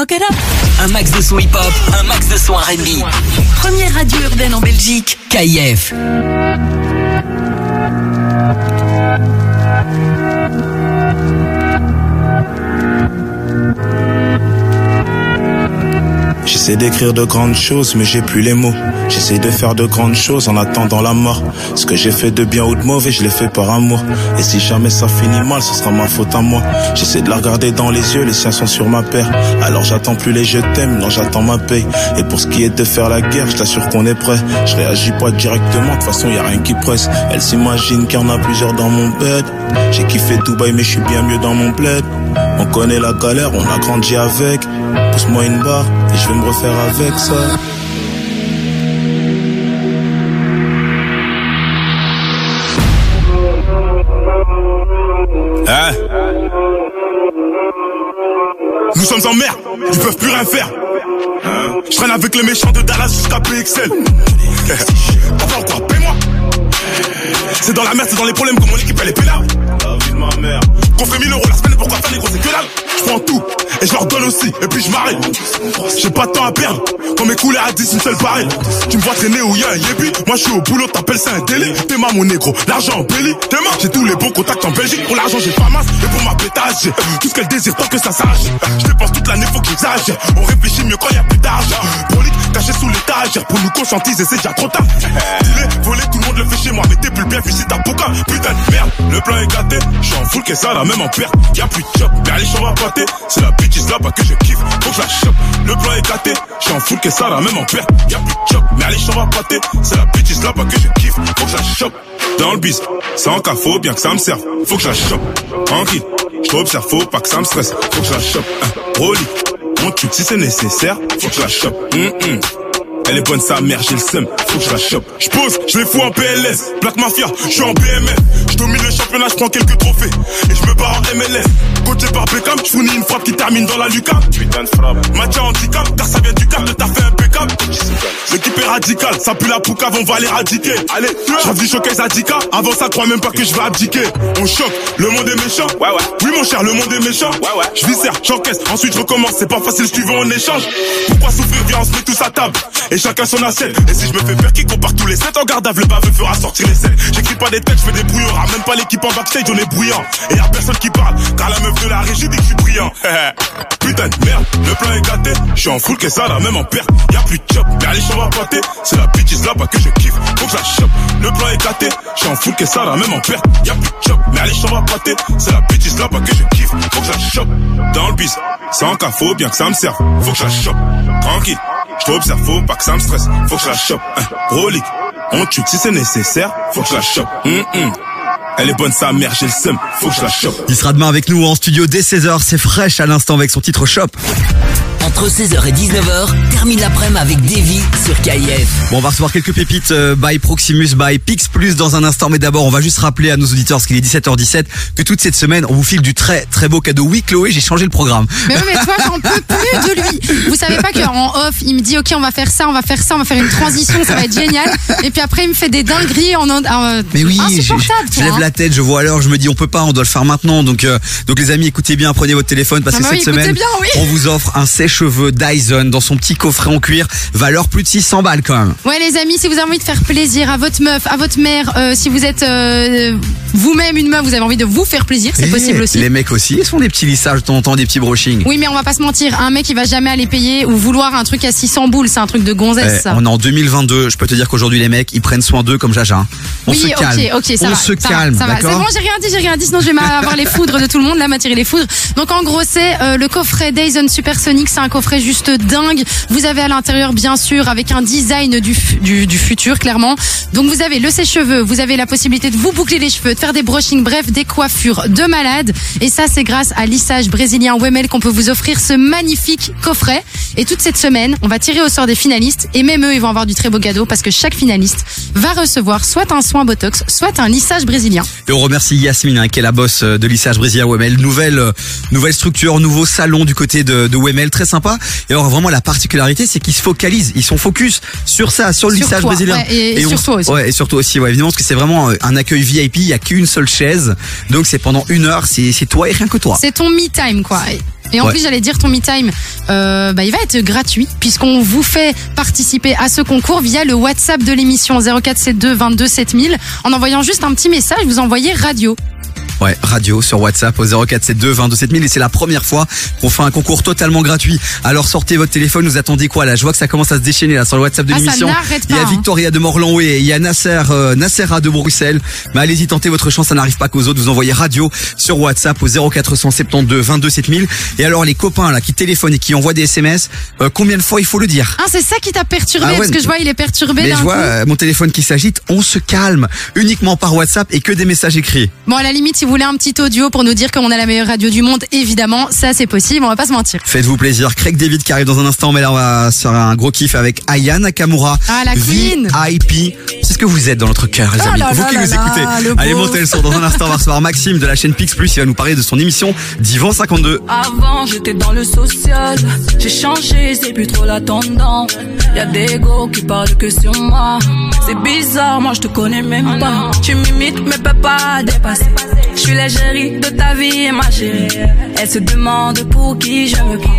Up. Un max de son hip-hop, un max de son R&B. Première radio urbaine en Belgique. KIF. J'essaie d'écrire de grandes choses, mais j'ai plus les mots. J'essaie de faire de grandes choses en attendant la mort. Ce que j'ai fait de bien ou de mauvais, je l'ai fait par amour. Et si jamais ça finit mal, ce sera ma faute à moi. J'essaie de la regarder dans les yeux, les siens sont sur ma paire. Alors j'attends plus les je t'aime, non j'attends ma paye. Et pour ce qui est de faire la guerre, je t'assure qu'on est prêt. Je réagis pas directement, de toute façon y a rien qui presse. Elle s'imagine qu'il y en a plusieurs dans mon bed. J'ai kiffé Dubaï, mais je suis bien mieux dans mon bled. On connaît la galère, on a grandi avec. Pousse-moi une barre et je vais me refaire avec ça. Hein? Nous sommes en mer, ils peuvent plus rien faire. Je traîne avec les méchants de Dallas jusqu'à PXL. Papa, quoi, paie-moi. C'est dans la merde, c'est dans les problèmes que mon équipe elle est pénale. La vie de ma mère. Qu'on fait 1000 euros la semaine, pourquoi faire les gros, que dalle. Je prends tout et je leur donne aussi, et puis je m'arrête. J'ai pas de temps à perdre. Quand mes couleurs à 10, une seule pareille. Tu me vois traîner où y a un yébi. Moi je suis au boulot, t'appelles ça un délit. T'es ma mon négro, l'argent en belly. T'es ma, j'ai tous les bons contacts en Belgique. Pour l'argent, j'ai pas masse, et pour ma pétage, j'ai tout ce qu'elle désire tant que ça s'arrache. Je dépense toute l'année, faut que j'exagère. On réfléchit mieux quand y a plus d'argent. Prolique, caché sous l'étagère. Pour nous conscientiser, c'est déjà trop tard. Dealer, voler, tout le monde le fait chez moi. Mais t'es plus bien fichu, t'as pourquoi Putain de merde, le plan est gâté. J'suis en full que ça, là, même en perte. Y'a plus de job, mais allez, j'en. C'est la bitch là bas que je kiffe, faut que je la chope. Le plan est gâté, j'suis en full que ça, là, même en perte. Y'a plus de job, mais allez, j'en va pâter. C'est la bitch là bas que je kiffe, faut que je la chope. Dans le bis, sans cas, faut bien que ça me serve. Faut que je la chope. Tranquille, j't'observe, faut pas que ça me stresse. Faut que je la chope. Hein, Rolly, mon truc si c'est nécessaire, faut que je la chope. Hum, hum. Elle est bonne sa mère, j'ai le seum, faut que je la chope. Je pose, je les fous en PLS. Black Mafia, je suis en BMF. Je domine le championnat, je prends quelques trophées. Et je me barre en MLS. Coaché par Beckham, je fournis une frappe qui termine dans la lucarne. Putain de frappe. Match handicap, car ça vient du cap, t'as fait impeccable. L'équipe est radicale, ça pue la poucave, on va l'éradiquer. Allez, j'ai vu choquer Zadika. Avant ça, crois même pas que je vais abdiquer. On choque, le monde est méchant. Ouais, ouais. Oui, mon cher, le monde est méchant. Ouais, ouais. Je viscère, j'encaisse, ensuite je recommence. C'est pas facile, je en échange. Pourquoi souffrir, viens, on se met tous à table. Et chacun son assiette. Et si je me fais faire qui compare tous les 7 en garde à v'le baveux fera sortir les selles. J'écris pas des têtes, je fais des brouillards. Même pas l'équipe en backstage, on est bruyant. Et y'a personne qui parle, car la meuf de la régie dit que je suis brillant. Putain de merde, le plan est gâté. Je suis en full que ça, là, même en perte. Y'a plus de job, mais allez, j'en va pâter. C'est la bitch là bas que je kiffe, faut que je chope. Le plan est gâté, je suis en full que ça, là, même en perte. Y'a plus de job, mais allez, j'en va pâter. C'est la bitch là bas que je kiffe, faut que je chope. Dans le bis, sans cas, bien que ça me serve. Faut que je la chope. Tranquille, je t'observe, faut pas que ça me stresse. Faut que je la chope. Hein, on tue si c'est nécessaire. Faut que je la chope. Hum, hum. Elle est bonne sa mère, j'ai le seum, faut que je la chope. Il sera demain avec nous en studio dès 16h. C'est fraîche à l'instant avec son titre Shop. Entre 16h et 19h, termine l'après-midi avec Davy sur KIF. Bon, on va recevoir quelques pépites euh, by Proximus, by Pix Plus dans un instant. Mais d'abord, on va juste rappeler à nos auditeurs, parce qu'il est 17h17, que toute cette semaine, on vous file du très très beau cadeau. Oui, Chloé, j'ai changé le programme. Mais oui, mais toi, j'en peux plus de lui. Vous savez pas qu'en off, il me dit, OK, on va faire ça, on va faire ça, on va faire une transition, ça va être génial. Et puis après, il me fait des dingueries en, en euh, Mais oui, je, lève hein. la tête, je vois alors, je me dis on peut pas, on doit le faire maintenant. Donc, euh, donc les amis, écoutez bien, prenez votre téléphone parce Ah que bah cette oui, semaine, bien, oui. on vous offre un sèche-cheveux Dyson dans son petit coffret en cuir, valeur plus de 600 balles quand même. Ouais les amis, si vous avez envie de faire plaisir à votre meuf, à votre mère, euh, si vous êtes euh, vous-même une meuf, vous avez envie de vous faire plaisir, c'est Eh, possible aussi. Les mecs aussi, ils font des petits lissages de temps en temps, des petits brushings. Oui mais on va pas se mentir, un mec il va jamais aller payer ou vouloir un truc à 600 boules, c'est un truc de gonzesse Eh, ça. on est en 2022, je peux te dire qu'aujourd'hui les mecs, ils prennent soin d'eux comme Jaja. On oui, se calme. ok, ok, ça on va. se ça calme. C'est bon, j'ai rien dit, j'ai rien dit, sinon je vais avoir les foudres de tout le monde, là, m'attirer les foudres. Donc en gros, c'est euh, le coffret Dyson Supersonic, un coffret juste dingue. Vous avez à l'intérieur, bien sûr, avec un design du, du, futur, clairement. Donc vous avez le sèche-cheveux, vous avez la possibilité de vous boucler les cheveux, de faire des brushings, bref, des coiffures de malade. Et ça, c'est grâce à lissage brésilien Wemel qu'on peut vous offrir ce magnifique coffret. Et toute cette semaine, on va tirer au sort des finalistes. Et même eux, ils vont avoir du très beau cadeau parce que chaque finaliste va recevoir soit un soin Botox, soit un lissage brésilien. Et on remercie Yasmine, qui est la boss de lissage brésilien Wemel. Nouvelle, euh, nouvelle structure, nouveau salon du côté de, de Wemel, très sympa. Et alors vraiment la particularité, c'est qu'ils se focalisent, ils sont focus sur ça, sur le Sur lissage toi, brésilien. ouais, et- et sur toi aussi. Ouais, et sur toi aussi, ouais, évidemment, parce que c'est vraiment euh, un accueil VIP. Il y a qu'une seule chaise, donc c'est pendant une heure, c'est c'est toi et rien que toi. C'est ton me time quoi. Et en Ouais. plus, j'allais dire ton me time, euh, bah, il va être gratuit puisqu'on vous fait participer à ce concours via le WhatsApp de l'émission 0472 22 7000 en envoyant juste un petit message. Vous envoyez radio. Ouais, radio sur WhatsApp au 0472 22 7000 et c'est la première fois qu'on fait un concours totalement gratuit. Alors sortez votre téléphone, vous attendez quoi? Là Je vois que ça commence à se déchaîner là sur le WhatsApp de Ah, l'émission. Il y a hein. Victoria de Morlanoué, il y a Nasser euh, Nassera de Bruxelles. Mais allez-y tentez votre chance, ça n'arrive pas qu'aux autres. Vous envoyez radio sur WhatsApp au 0472 22 7000 et alors les copains là qui téléphonent et qui envoient des SMS, euh, combien de fois il faut le dire? Ah, c'est ça qui t'a perturbé Ah ouais, parce que je vois il est perturbé mais je vois euh, mon téléphone qui s'agite, on se calme uniquement par WhatsApp et que des messages écrits. Bon, à la limite, si vous voulez un petit audio pour nous dire qu'on a la meilleure radio du monde, évidemment, ça c'est possible, on va pas se mentir. Faites-vous plaisir. Craig David qui arrive dans un instant, mais là on va se faire un gros kiff avec Aya Nakamura. Ah, la queen. VIP. C'est ce que vous êtes dans notre cœur, les Oh amis. là Vous là qui là nous écoutez. le Allez, montez le son. Dans un instant, on va recevoir Maxime de la chaîne Pix Plus. Il va nous parler de son émission Divan 52. Avant j'étais dans le social, j'ai changé, c'est plus trop la tendance. Y'a des qui parlent que sur moi. C'est bizarre, moi je te connais même pas. Tu m'imites mais peux pas dépasser. Suis l'égérie de ta vie, ma chérie. Elle se demande pour qui je me prends.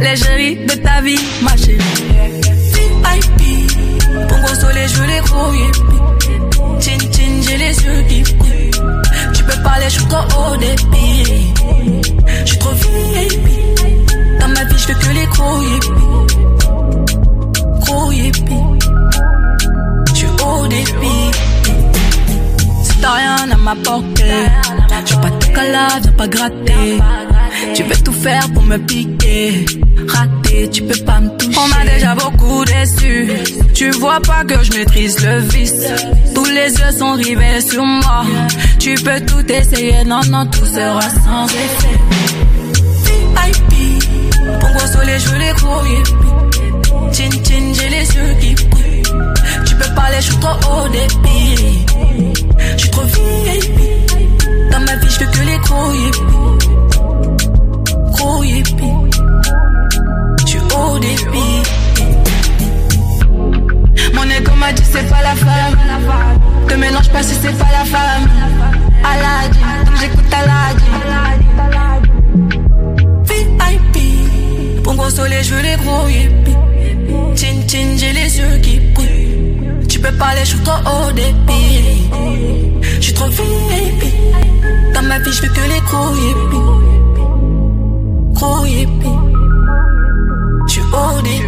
L'égérie de ta vie, ma chérie. VIP, Pongo soleil, je les yippies. Chin chin, j'ai les yeux qui brillent. Tu peux parler, je suis trop haut débit. Je suis trop VIP. Dans ma vie, je que les gros yippies. Je. T'as rien à m'apporter, je suis pas de cala, viens pas gratter. Tu veux tout faire pour me piquer. Raté, tu peux pas me toucher. On m'a déjà beaucoup déçu. Tu vois pas que je maîtrise le vice. Tous les yeux sont rivés sur moi. Tu peux tout essayer, non, non, tout sera sans effet. VIP, Pongo soleil, je les gros yippies. Chin chin, j'ai les yeux qui. Tu peux parler, je suis trop haut débit. Je suis trop VIP. Dans ma vie, je fais que les gros yippies. Gros yippies. Je suis haut débit. Mon égo m'a dit c'est pas la femme. Te mélange pas si c'est pas la femme. Aladin, donc j'écoute Aladin. VIP, Pongo soleil, je veux les gros yippies. Chin chin, j'ai les yeux qui brillent. Tu peux parler, je suis trop haut débit. Je suis trop VIP. Dans ma vie, je fais que les gros yippies. Gros. Je suis haut débit.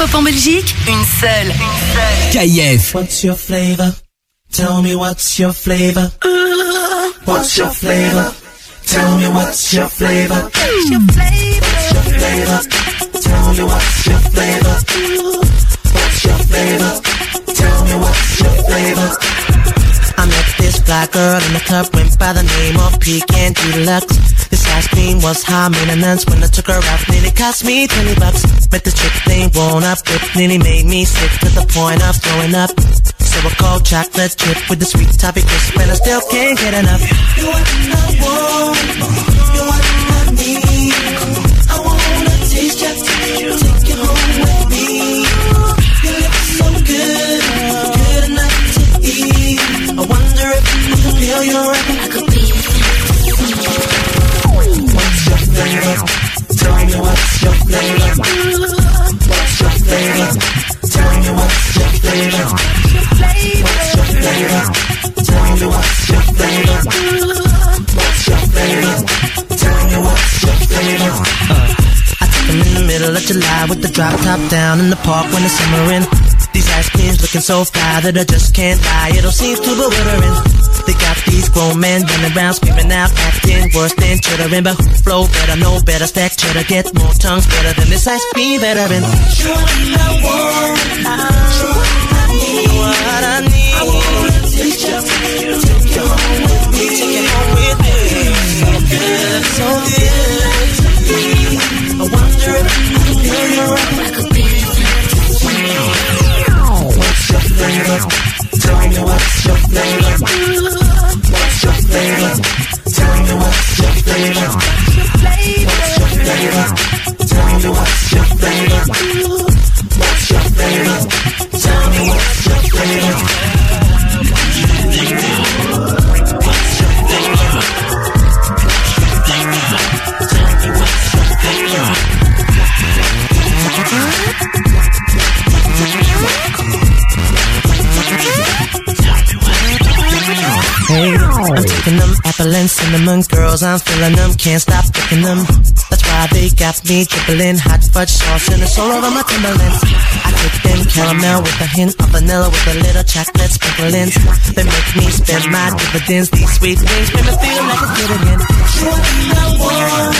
Hip-hop en Belgique, une seule. KIF. What's your flavor? Tell me what's your flavor? What's your flavor? Tell me what's your flavor? What's your flavor? Tell me what's your flavor? What's your flavor? Tell me what's your flavor? I met this fly girl in the club, went by the name of Pecan Deluxe. Ice cream was high maintenance when I took her out, nearly cost me 20 bucks. Met the chick thing blown up, it nearly made me sick to the point of throwing up. So a cold chocolate chip with the sweet toffee crisp, and I still can't get enough. You are the one. You are the need. I wanna taste. Take you what's your flavor? What's your flavor? Tell me what's your flavor? What's your flavor? Tell me what's your flavor? What's your flavor? Tell me what's your flavor? Middle of July with the drop top down in the park when it's summering. These ice creams looking so fly that I just can't lie. It all seems too bewildering. They got these grown men running around screaming out, acting worse than chittering. But flow better, know better, stack cheddar, get more tongues better than this ice cream veteran. I want. You're what I need. What I need. I wanna taste ya. Take you home with me. Take it home with me. So good, so good. Tell me what's your flavor? And cinnamon girls, I'm feeling them, can't stop picking them. That's why they got me dribbling hot fudge sauce and it's all over my Timberlands. I take them caramel with a hint of vanilla with a little chocolate sprinkle in. They make me spend my dividends. These sweet things make me feel like a kid again. You are the one.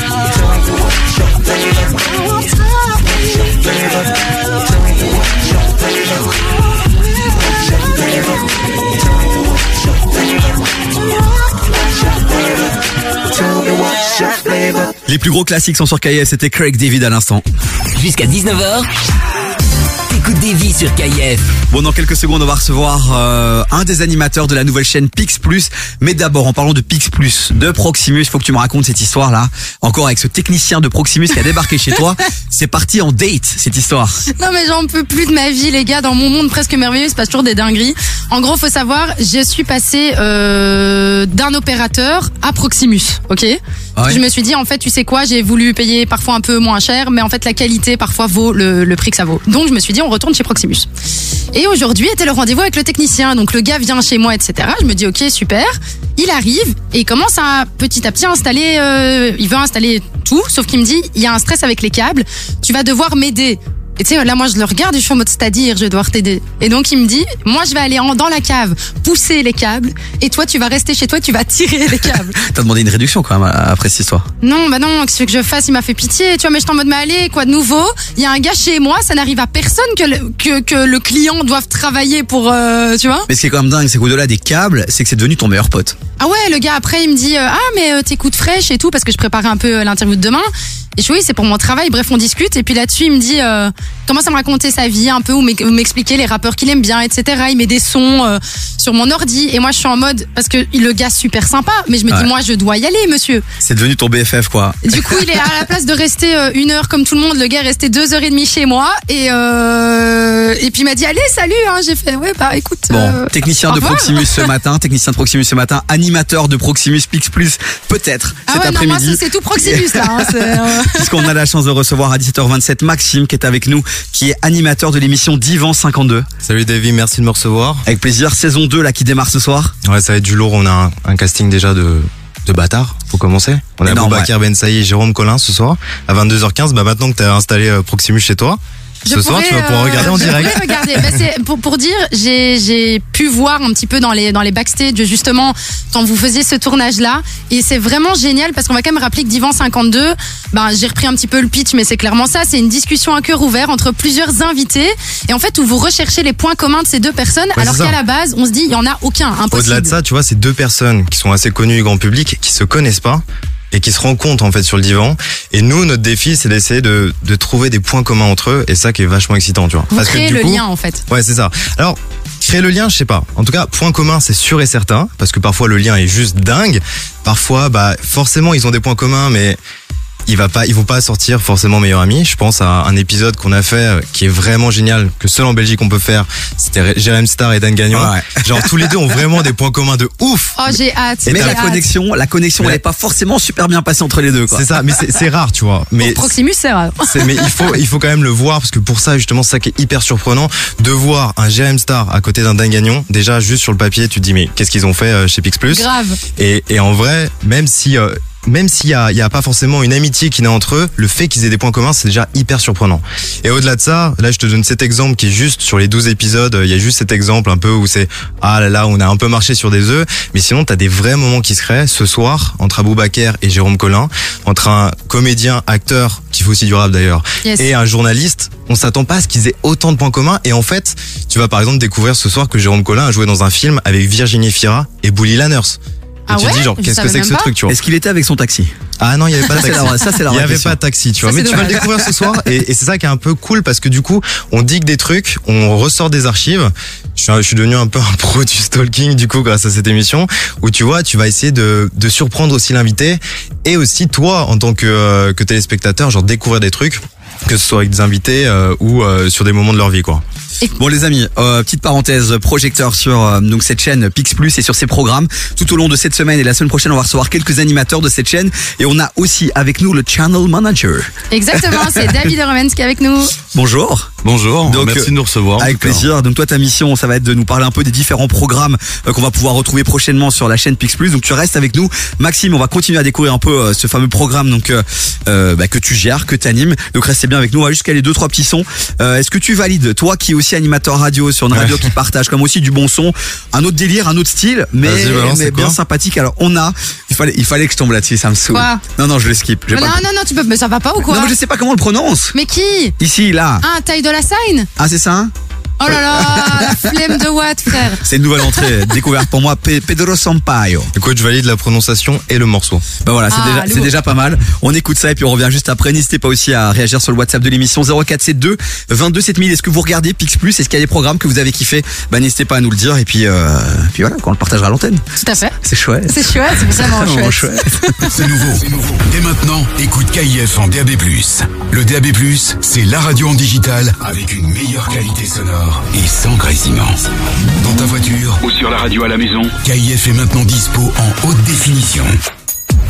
Les plus gros classiques sont sur KF, c'était Craig David à l'instant. Jusqu'à 19h, t'écoutes des vies sur KF. Bon, dans quelques secondes, on va recevoir euh, un des animateurs de la nouvelle chaîne Pix Plus. Mais d'abord, en parlant de Pix Plus, de Proximus, faut que tu me racontes cette histoire-là. Encore avec ce technicien de Proximus qui a débarqué chez toi. C'est parti en date, cette histoire. Non mais j'en peux plus de ma vie les gars, dans mon monde presque merveilleux, il se passe toujours des dingueries. En gros, faut savoir, je suis passée euh, d'un opérateur à Proximus, ok? Ah ouais Je me suis dit en fait, tu sais quoi, j'ai voulu payer parfois un peu moins cher, mais en fait la qualité parfois vaut le, le prix que ça vaut. Donc je me suis dit on retourne chez Proximus. Et aujourd'hui était le rendez-vous avec le technicien, donc le gars vient chez moi, etc. Je me dis ok super. Il arrive et commence à petit à petit installer, euh, il veut installer tout, sauf qu'il me dit il y a un stress avec les câbles, tu vas devoir m'aider. Et tu sais, là, moi, je le regarde et je suis en mode, c'est-à-dire, je vais devoir t'aider. Et donc, il me dit, moi, je vais aller en, dans la cave, pousser les câbles, et toi, tu vas rester chez toi, tu vas tirer les câbles. T'as demandé une réduction quand même après cette histoire. non, bah non, qu'est-ce que je fasse Il m'a fait pitié, tu vois, mais je suis en mode, mais allez, quoi de nouveau? Il y a un gars chez moi, ça n'arrive à personne que le, que, que le client doive travailler pour, euh, tu vois? Mais ce qui est quand même dingue, c'est qu'au-delà des câbles, c'est que c'est devenu ton meilleur pote. Ah ouais, le gars après il me dit euh, ah mais euh, t'écoutes fraîche et tout parce que je préparais un peu euh, l'interview de demain. Et je dis oui c'est pour mon travail. Bref on discute et puis là-dessus il me dit euh, commence à me raconter sa vie un peu ou m'ex- ou m'expliquer les rappeurs qu'il aime bien etc. Il met des sons euh, sur mon ordi et moi je suis en mode parce que le gars super sympa mais je me Ouais. dis moi je dois y aller monsieur. C'est devenu ton BFF quoi. Du coup, il est à la place de rester euh, une heure comme tout le monde, le gars est resté deux heures et demie chez moi et euh, et puis il m'a dit allez salut hein. j'ai fait ouais bah écoute Bon, euh, technicien au de revoir. Proximus ce matin, technicien de Proximus ce matin, animateur de Proximus Pix Plus, peut-être ah cet ouais non moi après-midi. c'est c'est tout Proximus là hein, c'est, euh, Puisqu'on a la chance de recevoir à 17h27 Maxime qui est avec nous, qui est animateur de l'émission Divan 52. Salut Davy, merci de me recevoir. Avec plaisir, saison 2 là qui démarre ce soir. Ouais, ça va être du lourd. On a un, un casting déjà de, de bâtards. Faut commencer. On a Boubacar Ben Saïd et Jérôme Collin ce soir à 22h15. Bah maintenant que t'as installé euh, Proximus chez toi, Je ce soir tu vas pouvoir euh, regarder en direct. regarder. Bah, c'est- pour, pour dire, j'ai j'ai pu voir un petit peu dans les, dans les backstage, justement, quand vous faisiez ce tournage-là. Et c'est vraiment génial parce qu'on va quand même rappeler que Divan 52, ben, j'ai repris un petit peu le pitch, mais c'est clairement ça. C'est une discussion à cœur ouvert entre plusieurs invités. Et en fait, où vous recherchez les points communs de ces deux personnes, Ouais, alors qu'à la base, on se dit, il y en a aucun. Impossible. Au-delà de ça, tu vois, c'est deux personnes qui sont assez connues du grand public, qui se connaissent pas et qui se rencontrent en fait sur le divan. Et nous, notre défi, c'est d'essayer de, de trouver des points communs entre eux. Et ça qui est vachement excitant, tu vois. Vous Parce que créez du le coup, lien, en fait. Ouais, c'est ça. Alors, créer le lien, je sais pas. En tout cas, point commun, c'est sûr et certain, parce que parfois le lien est juste dingue. Parfois, bah, forcément, ils ont des points communs, mais il va pas, ils vont pas sortir forcément meilleurs amis. Je pense à un épisode qu'on a fait euh, qui est vraiment génial, que seul en Belgique on peut faire. C'était Jérém Star et Dan Gagnon. Genre tous les deux ont vraiment des points communs de ouf. Oh, j'ai hâte. Mais la hâte. connexion, la connexion, elle est pas forcément super bien passée entre les deux. quoi. C'est ça, mais c'est rare, tu vois. Mais Pour Proximus, c'est rare. mais il faut, il faut quand même le voir parce que pour ça, justement, c'est ça qui est hyper surprenant de voir un GM Star à côté d'un Dan Gagnon. Déjà, juste sur le papier, tu te dis, mais qu'est-ce qu'ils ont fait euh, chez Pix Plus? Grave. et, et en vrai, même si, euh, même s'il y a, y a pas forcément une amitié qui naît entre eux, le fait qu'ils aient des points communs, c'est déjà hyper surprenant. Et au-delà de ça, là, je te donne cet exemple qui est juste sur les 12 épisodes. Il y a juste cet exemple un peu où c'est, ah là là, on a un peu marché sur des œufs. Mais sinon, t'as des vrais moments qui se créent ce soir entre Abou Bakr et Jérôme Collin, entre un comédien, acteur, qui fait aussi du rap d'ailleurs, Yes. et un journaliste. On s'attend pas à ce qu'ils aient autant de points communs. Et en fait, tu vas par exemple découvrir ce soir que Jérôme Collin a joué dans un film avec Virginie Fira et Bully Lanners. Et Ah tu ouais dis genre Je qu'est-ce que savais c'est que même ce pas. truc tu vois Est-ce qu'il était avec son taxi? Ah non, il y avait pas de Ça, c'est taxi. la ça, c'est la Il y vraie avait question. pas de taxi, tu vois. Ça, Mais c'est tu vas le dommage. découvrir ce soir. Et, et c'est ça qui est un peu cool parce que du coup, on digue des trucs, on ressort des archives. Je suis, je suis devenu un peu un pro du stalking du coup grâce à cette émission où tu vois, tu vas essayer de, de surprendre aussi l'invité et aussi toi en tant que, euh, que téléspectateur, genre découvrir des trucs que ce soit avec des invités euh, ou euh, sur des moments de leur vie quoi. Bon les amis, euh, petite parenthèse, projecteur sur euh, donc cette chaîne Pix Plus et sur ses programmes. Tout au long de cette semaine et la semaine prochaine, on va recevoir quelques animateurs de cette chaîne et on a aussi avec nous le channel manager. Exactement, c'est David Romans qui est avec nous. Bonjour. Bonjour, Donc, merci de nous recevoir. Avec plaisir. Donc toi ta mission, ça va être de nous parler un peu des différents programmes euh, qu'on va pouvoir retrouver prochainement sur la chaîne Pix Plus. Donc tu restes avec nous, Maxime. On va continuer à découvrir un peu euh, ce fameux programme donc euh, bah, que tu gères, que tu animes. Donc restez bien avec nous. On va jusqu'à les deux trois petits sons. Euh, Est-ce que tu valides, toi qui es aussi animateur radio sur une radio qui partage comme aussi du bon son, un autre délire, un autre style, mais, balance, bien sympathique. Alors on a, il fallait, il fallait que je tombe là-dessus, ça me saoule. Quoi non non, je le skip. Non, pas- non, non, tu peux, mais ça va pas ou quoi Non, mais je sais pas comment on le prononce. Mais qui? Ici, là. Ah, taille Ah, c'est ça hein? Oh là là, la flemme de Watt, frère. C'est une nouvelle entrée découverte pour moi, Pe- Pedro Sampaio. Écoute, je valide la prononciation et le morceau. Bah voilà, c'est Ah, déjà, lourd. c'est déjà pas mal. On écoute ça et puis on revient juste après. N'hésitez pas aussi à réagir sur le WhatsApp de l'émission 0472 22 7000. Est-ce que vous regardez Pix Plus? Est-ce qu'il y a des programmes que vous avez kiffé? Bah n'hésitez pas à nous le dire et puis, euh, puis voilà, quand on le partagera à l'antenne. Tout à fait. C'est chouette. C'est chouette, c'est vraiment Vraiment chouette. C'est nouveau. Dès maintenant, écoute KIF en DAB+. Le DAB+, c'est la radio en digital avec une meilleure qualité sonore et sans grésillement. Dans ta voiture ou sur la radio à la maison, KIF est maintenant dispo en haute définition.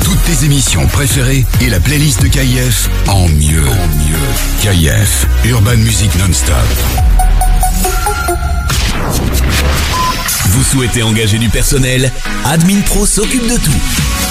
Toutes tes émissions préférées et la playlist de KIF en mieux. En mieux. KIF, Urban Music Non-Stop. Vous souhaitez engager du personnel? Admin Pro s'occupe de tout.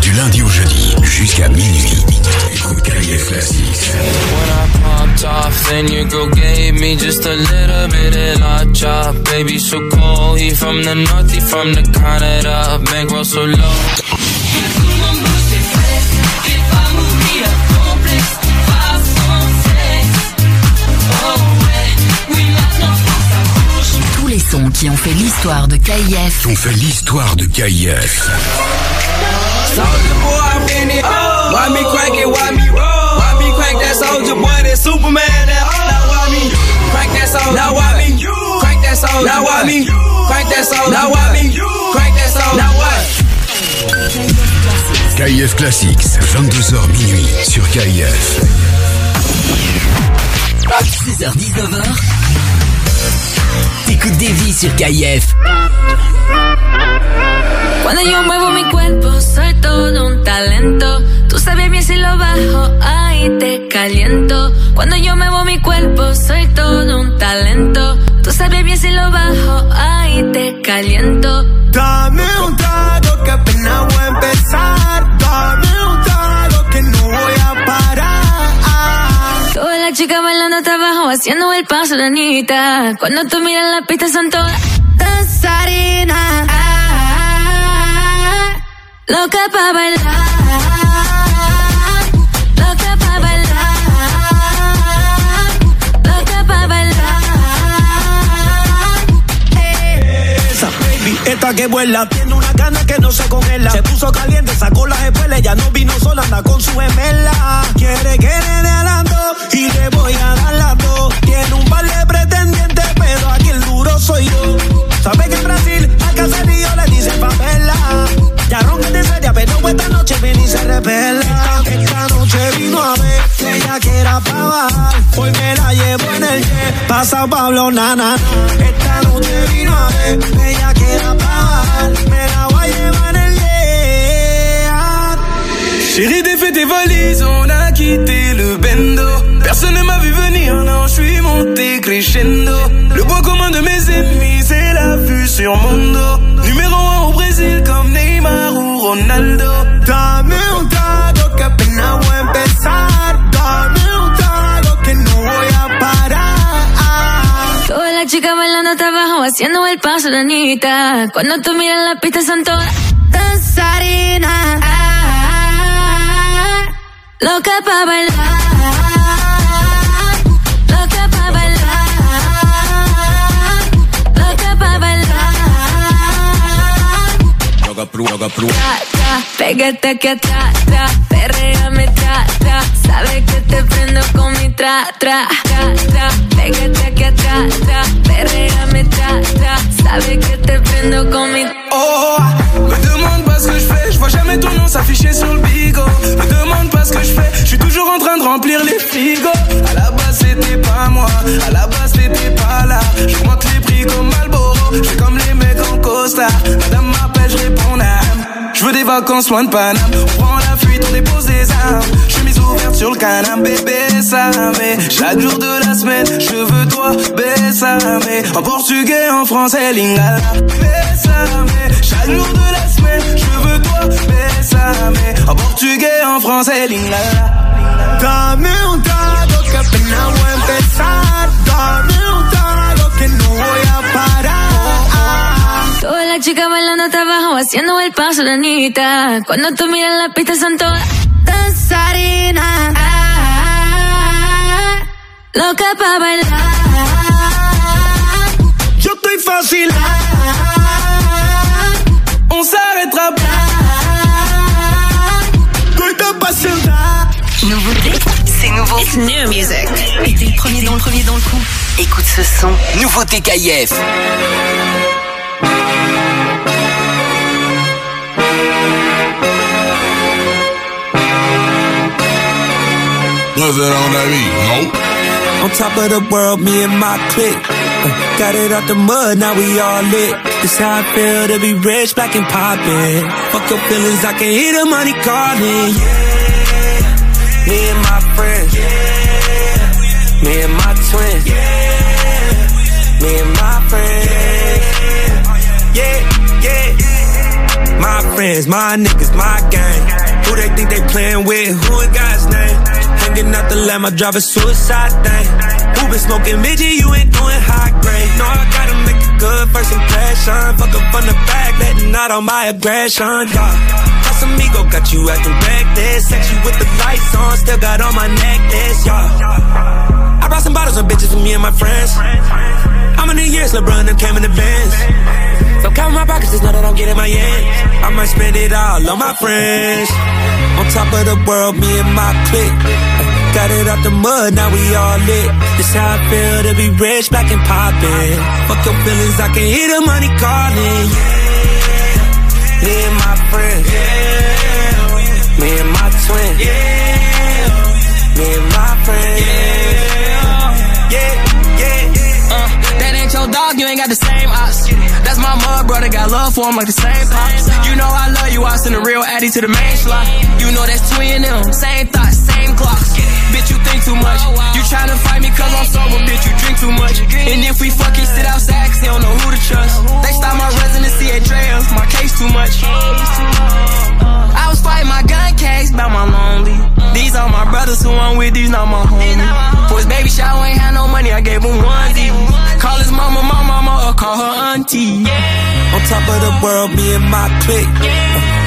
Du lundi au jeudi jusqu'à minuit. Écoute KIF Classics. When I popped off and your girl gave me just a little bit of la chop. Baby, so cold. He from the north, he from the Canada. Bankroll so low. Tous les sons qui ont fait l'histoire de KIF On fait l'histoire de KIF. Soldier boy, I been it. Why me crank it? Why me roll? Why me crank that soldier boy? That Superman? That now why me crank that soldier? Now why me crank that soldier? Now why me crank that soldier? Now why me crank that soldier? Now what? KIF Classics, 22h minuit sur KIF. 16h-19h, t'écoutes des vies sur KIF. Cuando yo muevo mi cuerpo, soy todo un talento. Tú sabes bien si lo bajo, ahí te caliento. Cuando yo muevo mi cuerpo, soy todo un talento. Tú sabes bien si lo bajo, ahí te caliento. Dame un trago que apenas voy a empezar. Dame un trago que no voy a parar. Todas las chicas bailando hasta abajo, haciendo el paso de Anita. Cuando tú miras la pista son todas danzarinas. Loca pa' bailar. Loca pa' bailar. Loca pa' bailar. Esa baby, esta que vuela, tiene una gana que no se congela. Se puso caliente, sacó las espuelas, ya no vino sola, anda con su gemela. Quiere que nene alando y le voy a dar las dos. Tiene un par de Pablo Nana. Chérie, tes valises, on a quitté le bendo. Personne ne m'a vu venir, non, je suis monté crescendo. Le point commun de mes ennemis, c'est la vue sur mon dos. Numéro 1 au Brésil, comme Neymar ou Ronaldo. Haciendo el paso de Anita. Cuando tú miras la pista son todas danzarinas. Loca pa' bailar. Tra, tra, pégate aquí atrás, tra, perréame, tra, tra. Sabes que te prendo con mi tra, tra, tra, tra. Pégate aquí atrás, tra, perréame, tra, tra. Sabes que te prendo con mi Oh, me demande pas ce que je fais, je vois jamais ton nom s'afficher sur le bigot. Me demande pas ce que je fais, je suis toujours en train de remplir les frigos. À la base c'était pas moi, à la base t'étais pas là. J'augmente les prix comme Malboro, je fais comme les mecs Madame m'appelle, je réponds. Je veux des vacances loin de Paname, on prend la fuite, on dépose des armes. Chemise ouverte sur le canapé, bébé, ça mais chaque jour de la semaine, je veux toi, bésame. En portugais, en français, lingala, bésame. Chaque jour de la semaine, je veux toi, bésame. En portugais, en français, lingala. Dame un trago que apenas voy a empezar. Las chicas bailando hasta abajo, haciendo el paso de Anita. Cuando tú miras la pista son todas danzarinas. Loca pa' bailar. Yo estoy fácil. On s'arrêtera pas. Nouveauté, c'est nouveau. It's new music. Et t'es le premier dans le premier dans le coup. Écoute ce son. Nouveauté KIF. Brother on la vie, non? On top of the world, me and my clique. Uh, got it out the mud, now we all lit. This how I feel to be rich, black and poppin'. Fuck your feelings, I can hear the money calling. Yeah, me and my friends. Yeah, me and my twins. Yeah, me and my. Yeah, yeah. My friends, my niggas, my gang. Who they think they playing with? Who in God's name? Hanging out the lamb, I drive a suicide thing. Who been smoking midget? You ain't doing high grade. No, I gotta make a good first impression. Fuck up on the back, letting out all my aggression. Yeah. Casamigo got you acting reckless. Sexy with the lights on, still got on my necklace. Yeah. I brought some bottles of bitches for me and my friends. How many years LeBron them came in Benz? So count my pockets, just know that I'm getting my ends. I might spend it all on my friends. On top of the world, me and my clique. Got it out the mud, now we all lit. This how I feel to be rich, black and poppin'. Fuck your feelings, I can hear the money calling. Yeah, me and my friends. Yeah, me and my twin. Yeah, me and my friends. Yeah, yeah. Uh, that ain't your dog, you ain't got the same ops. That's my mud brother, got love for him like the same pops. You know I love you, I send a real addy to the main slot. You know that's twin them, same thoughts, same clocks. Bitch, you think too much. You tryna fight me cause I'm sober, bitch, you drink too much. And if we fucking sit outside, cause they don't know who to trust. They stop my residency at Drea, my case too much. Was fighting my gun case about my lonely. These are my brothers who I'm with, these not my homies. For his baby shower, ain't had no money, I gave him one Call his mama, my mama, or call her auntie. On top of the world, me and my clique.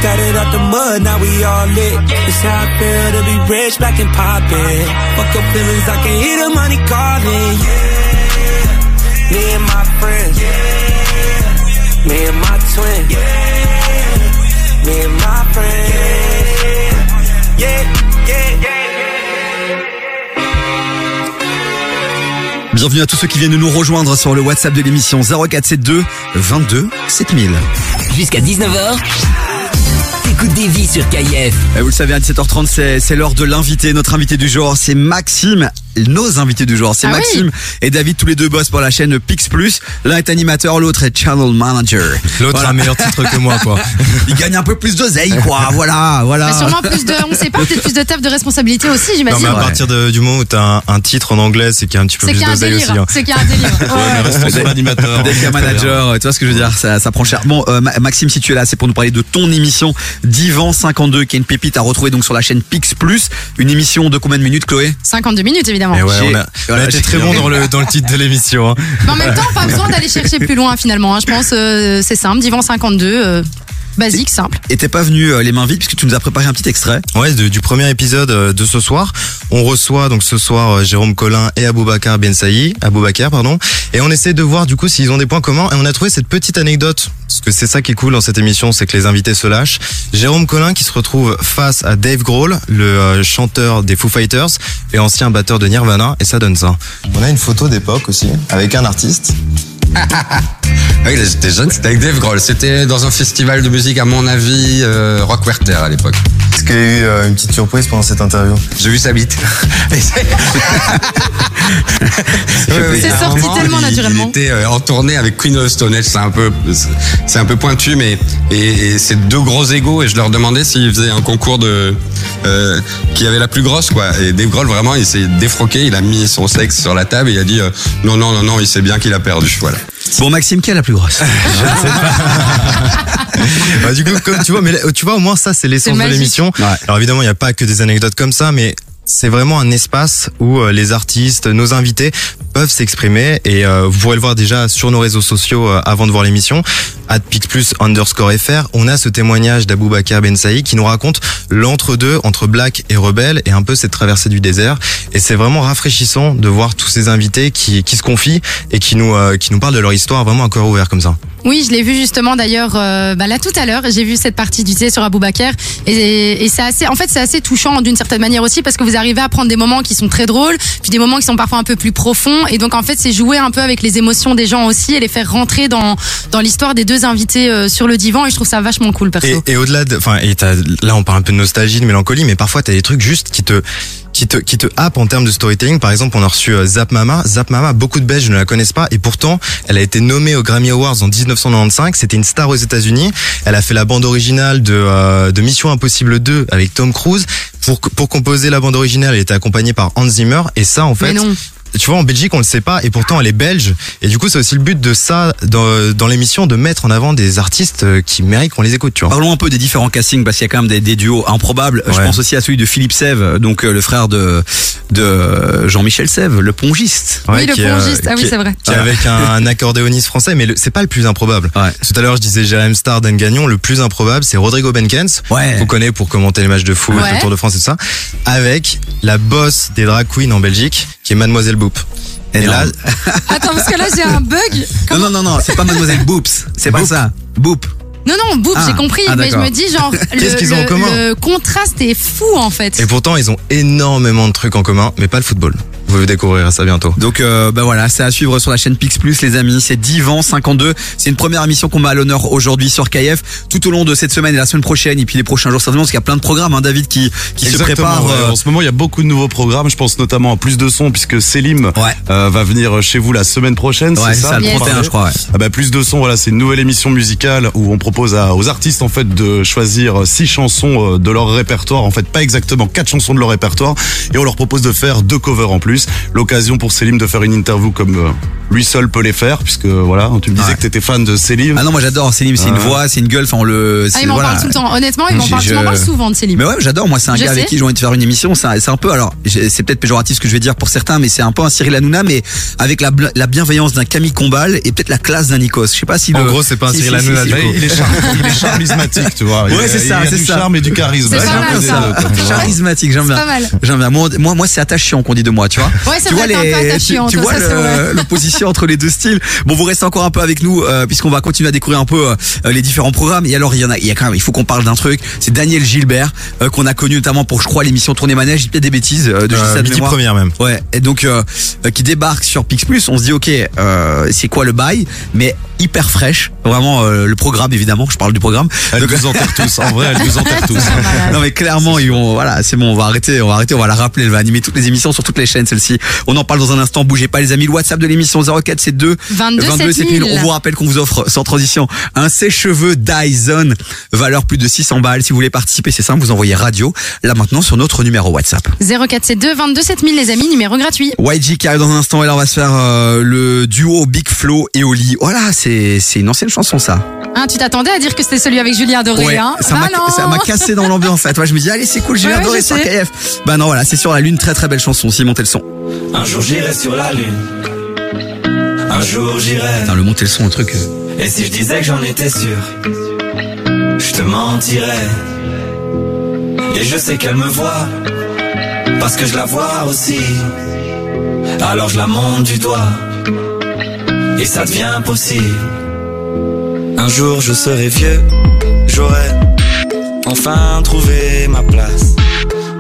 Got it out the mud, now we all lit. This how I feel to be rich, black and poppin'. Fuck your feelings, I can hear the money calling. Yeah, me and my friends. Yeah, me and my twin. Yeah, me and my friends. Bienvenue à tous ceux qui viennent de nous rejoindre sur le WhatsApp de l'émission 0472 22 7000. Jusqu'à 19h. T'écoutes des vies sur KIF. Et vous le savez, à 17h30, c'est, c'est l'heure de l'invité. Notre invité du jour, c'est Maxime. Nos invités du jour, c'est Ah Maxime oui. et David, tous les deux bossent pour la chaîne Pix Plus. L'un est animateur, l'autre est channel manager. L'autre a un meilleur titre que moi, quoi. Il gagne un peu plus d'oseille, quoi. Voilà, voilà. Mais sûrement plus de, on sait pas, peut-être plus de taf de responsabilité aussi, Non, j'imagine. mais à partir de- du moment où t'as un, un titre en anglais, c'est qu'il y a un petit peu C'est plus qu'il y a un d'oseille aussi. délire. hein. C'est qu'il y a un délire. Ouais. restons sur l'animateur. Dès qu'il y a manager, tu vois ce que je veux dire, ça, ça prend cher. Bon, euh, Ma- Maxime, si tu es là, c'est pour nous parler de ton émission Divan 52, qui est une pépite à retrouver donc sur la chaîne Pix Plus. Une émission de combien de minutes, Chloé? 52 minutes, évidemment. Évidemment. Et ouais, on a, on été très bon dans le, dans le titre de l'émission. hein. Mais en même temps, pas besoin d'aller chercher plus loin finalement. hein. Je pense euh, c'est simple, Divan 52, euh, basique, simple. Et t'es pas venu euh, les mains vides puisque tu nous as préparé un petit extrait. Ouais, de- du premier épisode euh, de ce soir. On reçoit donc ce soir euh, Jérôme Collin et Aboubacar Ben Saï, Aboubacar pardon, et on essaie de voir du coup s'ils ont des points communs et on a trouvé cette petite anecdote parce que c'est ça qui est cool dans cette émission, c'est que les invités se lâchent. Jérôme Collin qui se retrouve face à Dave Grohl, le euh, chanteur des Foo Fighters et ancien batteur de Nirvana et ça donne ça. On a une photo d'époque aussi avec un artiste. Oui, j'étais jeune, c'était avec Dave Grohl. C'était dans un festival de musique, à mon avis, euh, Rock Werther à l'époque. Est-ce qu'il y a eu euh, une petite surprise pendant cette interview? J'ai vu sa bite. C'est sorti moment, tellement il- naturellement. Il était euh, en tournée avec Queen of the Stone Age. C'est un peu, c'est un peu pointu, mais et, et c'est deux gros égaux. Et je leur demandais s'ils faisaient un concours de euh, qui avait la plus grosse, quoi. Et Dave Grohl vraiment, il s'est défroqué. Il a mis son sexe sur la table et il a dit euh, non, non, non, non. Il sait bien qu'il a perdu. Voilà. Bon Maxime, qui est la plus grosse Bah, du coup, comme tu vois, mais tu vois, au moins ça, c'est l'essence de l'émission. Alors évidemment, il n'y a pas que des anecdotes comme ça, mais c'est vraiment un espace où euh, les artistes, nos invités peuvent s'exprimer et euh, vous pourrez le voir déjà sur nos réseaux sociaux euh, avant de voir l'émission. Pixplus underscore fr, on a ce témoignage d'Aboubacar Ben Saïd qui nous raconte l'entre-deux entre Black et Rebelle et un peu cette traversée du désert. Et c'est vraiment rafraîchissant de voir tous ces invités qui, qui se confient et qui nous, qui nous parlent de leur histoire vraiment à cœur ouvert comme ça. Oui, je l'ai vu justement d'ailleurs euh, bah, là tout à l'heure. J'ai vu cette partie du thé sur Aboubaker et, et c'est assez, en fait, c'est assez touchant d'une certaine manière aussi parce que vous arrivez à prendre des moments qui sont très drôles, puis des moments qui sont parfois un peu plus profonds. Et donc en fait, c'est jouer un peu avec les émotions des gens aussi et les faire rentrer dans dans l'histoire des deux invités euh, sur le divan. Et je trouve ça vachement cool perso. Et, et au-delà de, enfin, et là on parle un peu de nostalgie, de mélancolie, mais parfois t'as des trucs juste qui te, qui te, qui te happent en termes de storytelling. Par exemple, on a reçu euh, Zap Mama. Zap Mama, beaucoup de Belges ne la connaissent pas, et pourtant, elle a été nommée aux Grammy Awards en 1995. C'était une star aux États-Unis. Elle a fait la bande originale de, euh, de Mission Impossible 2 avec Tom Cruise. Pour, pour composer la bande originale, elle était accompagnée par Hans Zimmer, et ça, en fait. Tu vois, en Belgique, on le sait pas, et pourtant elle est belge. Et du coup, c'est aussi le but de ça, dans, dans l'émission, de mettre en avant des artistes euh, qui méritent qu'on les écoute, tu vois. Parlons un peu des différents castings parce qu'il y a quand même des, des duos improbables. Je pense aussi à celui de Philippe Sève, donc euh, le frère de de Jean-Michel Sève, le pongiste. Oui, le est, euh, pongiste. Ah oui, c'est vrai. Qui est avec un, un accordéoniste français, mais c'est pas le plus improbable. Tout à l'heure, je disais Jérém Star, Dan Gagnon. Le plus improbable, c'est Rodrigo Benkens. Ouais. Qu'on connaît pour commenter les matchs de foot, Ouais. le Tour de France et tout ça. Avec la boss des drag queens en Belgique, qui est Mademoiselle Boop. Et là, Attends, parce que là j'ai un bug. Non, non, non, non, c'est pas Mademoiselle Boops. C'est pas ça. Boop. Non, non, bouf, Ah. j'ai compris, Ah, mais je d'accord. me dis genre Qu'est-ce le, qu'ils ont en le- commun le contraste est fou en fait. et pourtant, ils ont énormément de trucs en commun, mais pas le football. Vous découvrirez ça bientôt. Donc euh, bah voilà, c'est à suivre sur la chaîne Pix Plus les amis, c'est Divan 52. C'est une première émission qu'on met à l'honneur aujourd'hui sur KF tout au long de cette semaine et la semaine prochaine et puis les prochains jours certainement parce qu'il y a plein de programmes hein, David qui qui se prépare ouais. euh, En ce moment, il y a beaucoup de nouveaux programmes. Je pense notamment à Plus de Son, puisque Selim euh, va venir chez vous la semaine prochaine. Ouais, c'est ça, ça, le pour 31, parler je crois, ouais. Ah bah, Plus de Son, voilà, c'est une nouvelle émission musicale où on propose à- aux artistes en fait de choisir six chansons de leur répertoire. En fait, pas exactement quatre chansons de leur répertoire, et on leur propose de faire deux covers en plus. L'occasion pour Selim de faire une interview comme euh, lui seul peut les faire, puisque voilà, tu me disais Ouais. que t'étais fan de Selim. Ah non, moi j'adore Célim, c'est une Ouais. voix, c'est une gueule, enfin on le Ah, il m'en voilà. parle tout le temps. Honnêtement, il m'en parle, je- m'en parles souvent de Céline. Mais ouais, j'adore. Moi, c'est un Je gars avec qui j'ai envie de faire une émission. C'est un, peu, alors, c'est peut-être péjoratif ce que je vais dire pour certains, mais c'est un peu un Cyril Hanouna, mais avec la, la bienveillance d'un Camille Combal et peut-être la classe d'un Nikos. Je sais pas si En le- gros, c'est pas un si- Cyril Hanouna, si- du si- coup. il, est char- il est charismatique, tu vois. Ouais, c'est ça, c'est du ça. charme et du charisme. Charismatique, j'aime bien. J'aime bien. Moi, moi, moi, c'est attachant qu'on dit de moi, tu vois. Ouais, ça tu vois être un peu attachant, tu, vois le- l'opposition entre les deux styles. Bon, vous restez encore un peu avec nous euh, puisqu'on va continuer à découvrir un peu euh, les différents programmes. Et alors, il y en a, il y a quand même, il faut qu'on parle d'un truc. C'est Daniel Gilbert euh, qu'on a connu notamment pour, je crois, l'émission Tournée Manège. Je dis peut-être des bêtises euh, de Euh, midi première même. Ouais. Et donc, euh, euh, qui débarque sur Pix Plus. On se dit, ok, euh, c'est quoi le bail? Mais hyper fraîche. Vraiment euh, le programme, évidemment. Je parle du programme. Elle Donc- nous enterre tous. En vrai, elle nous enterre tous. non mais clairement ils vont voilà c'est bon on va arrêter on va arrêter on va la rappeler elle va animer toutes les émissions sur toutes les chaînes on en parle dans un instant bougez pas les amis le WhatsApp de l'émission 0472 22 7000. on vous rappelle qu'on vous offre sans transition un sèche-cheveux Dyson valeur plus de 600 balles si vous voulez participer c'est simple vous envoyez radio là maintenant sur notre numéro WhatsApp 0472 22 7000 les amis, numéro gratuit. YG qui arrive dans un instant et là on va se faire euh, le duo Big Flo et Oli voilà c'est c'est une ancienne chanson ça Hein, tu t'attendais à dire que c'était celui avec Julien Doré, Ouais, hein ça Bah m'a non. ça m'a cassé dans l'ambiance en fait. Je me dis allez c'est cool, j'ai Ouais, adoré je sur. KF. Bah non voilà, c'est sur la lune très très belle chanson. Si montez le son. Un jour j'irai sur la lune. Un jour j'irai. Attends, le monter le son, le truc. Et si je disais que j'en étais sûr, je te mentirais. Et je sais qu'elle me voit, parce que je la vois aussi. Alors je la monte du doigt, et ça devient possible. Un jour je serai vieux, j'aurai enfin trouvé ma place.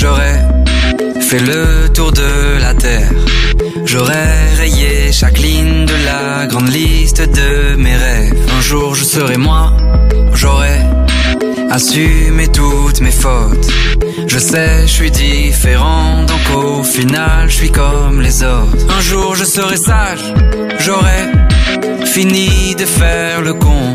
j'aurai fait le tour de la terre. J'aurais rayé chaque ligne de la grande liste de mes rêves. Un jour je serai moi, j'aurai assumé toutes mes fautes. Je sais, je suis différent, donc au final je suis comme les autres. Un jour je serai sage, j'aurai fini de faire le con.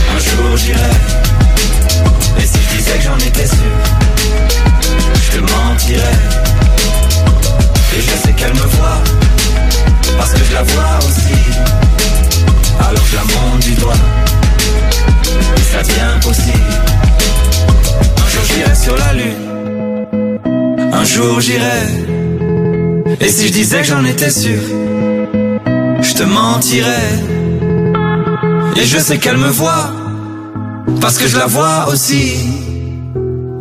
jour j'irai. Et si je disais que j'en étais sûr, je te mentirais. Et je sais qu'elle me voit, parce que je la vois aussi. Alors je la monte du doigt, et ça devient possible. Un jour j'irai sur la lune, un jour j'irai. Et si je disais que j'en étais sûr, je te mentirais. Et je sais qu'elle me voit, parce que je la vois aussi.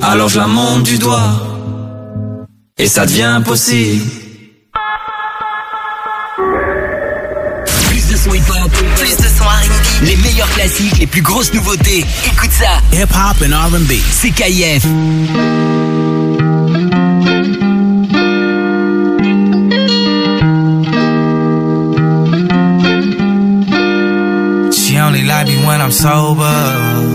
Alors je la monte du doigt, et ça devient possible. Plus de son hip-hop, plus de son R&B, les meilleurs classiques, les plus grosses nouveautés. Écoute ça. Hip-hop and R&B. C'est KIF. She only like me when I'm sober.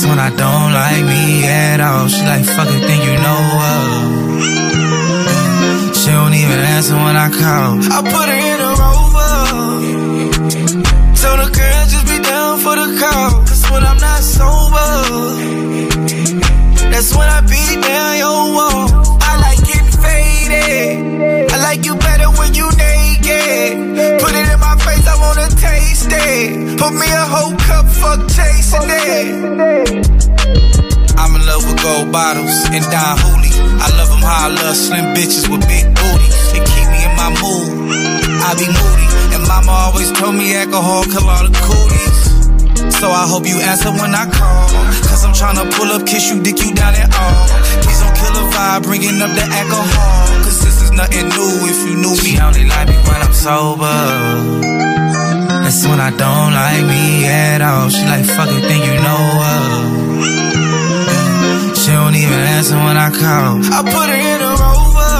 That's when I don't like me at all. She like fucking think you know her. She don't even answer when I call. I put her in a rover. Told the girl just be down for the call. Cause when I'm not sober, that's when I beat down your wall. I like getting faded. I like you better when you naked. Put it in my face, I wanna taste it. Put me a whole cup, fuck chasing it. I'm in love with gold bottles and Don Hooley. I love them how I love slim bitches with big booties. They keep me in my mood. I be moody. And mama always told me alcohol kill all the cooties. So I hope you answer when I call. Cause I'm tryna pull up, kiss you, dick you down and all. Please don't kill the vibe, bringing up the alcohol. Cause this is nothing new if you knew me. She only like me when I'm sober. That's when I don't like me at all. She like fucking think you know her. She don't even answer when I call. I put her in a rover.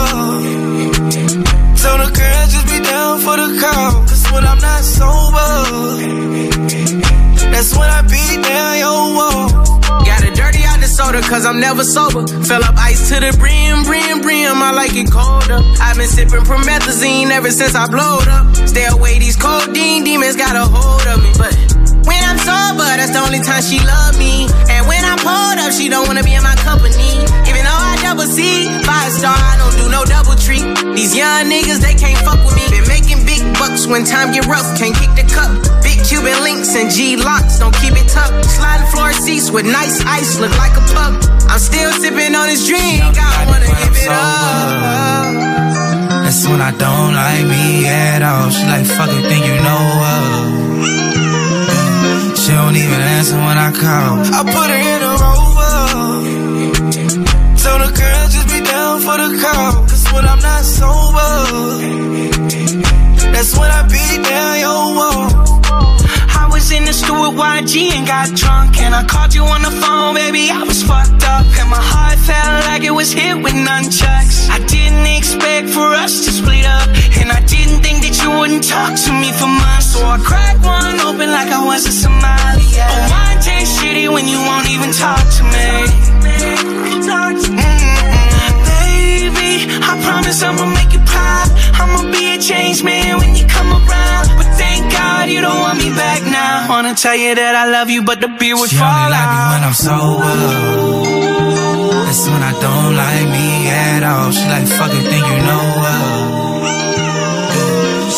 So the girl just be down for the call. Cause when I'm not sober, that's when I beat down your wall never sober. Fill up ice to the brim, brim, brim, I like it colder. I've been sipping promethazine ever since I blowed up. Stay away, these codeine demons got a hold of me. But when I'm sober, that's the only time she love me. And when I'm pulled up, she don't wanna be in my company. Even though I double C, five star, I don't do no double treat. These young niggas, they can't fuck with me. Been making big bucks when time get rough, can't kick the cup. Cuban links and G locks, don't keep it tucked. Sliding floor seats with nice ice, look like a pup. I'm still sipping on this drink, I wanna give it up. That's when I don't like me at all. She like, fuck it, think you know her. She don't even answer when I call. I put her in a rover. Told the girl just be down for the call. Cause when I'm not sober, that's when I beat down your wall. In the with YG and got drunk. And I called you on the phone, baby, I was fucked up. And my heart felt like it was hit with nunchucks. I didn't expect for us to split up. And I didn't think that you wouldn't talk to me for months. So I cracked one open like I was a Somali yeah. Oh, but wine tastes shitty when you won't even talk to me. Baby, I promise I'ma make you proud. I'ma be a changed man when you come around God you don't want me back now Wanna tell you that I love you but the beer would She fall only like me when I'm sober. That's when I don't like me at all. She like, fuck it, think you know her.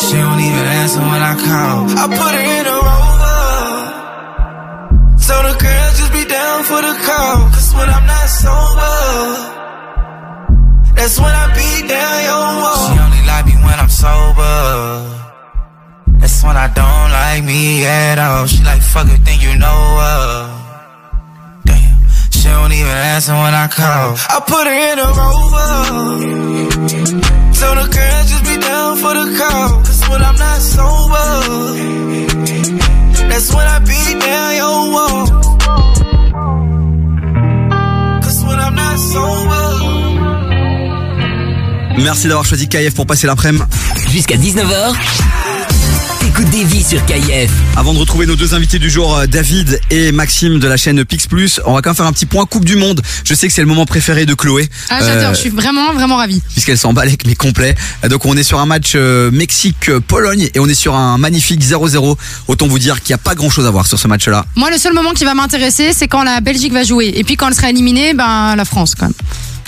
She don't even answer when I call. I put her in a rover. So the girls just be down for the call. Cause when I'm not sober, that's when I beat down your wall. She only like me when I'm sober. That's when I don't like me at all. She like, fuck it, think you know her. Damn, she don't even answer when I call. I put her in a rover. So the girl just be down for the call. Cause when I'm not sober, that's when I beat down your wall. Cause when I'm not sober. Merci d'avoir choisi KF pour passer l'après-midi. Jusqu'à 19h, t'écoutes des vies sur KF. Avant de retrouver nos deux invités du jour, euh, David et Maxime de la chaîne Pix Plus, on va quand même faire un petit point Coupe du Monde. Je sais que c'est le moment préféré de Chloé. Ah, j'adore, Euh, je suis vraiment, vraiment ravie. puisqu'elle s'emballe avec mes complets. Euh, Donc on est sur un match euh, Mexique-Pologne et on est sur un magnifique 0-0. Autant vous dire qu'il n'y a pas grand chose à voir sur ce match-là. Moi, le seul moment qui va m'intéresser, c'est quand la Belgique va jouer. Et puis quand elle sera éliminée, ben la France quand même.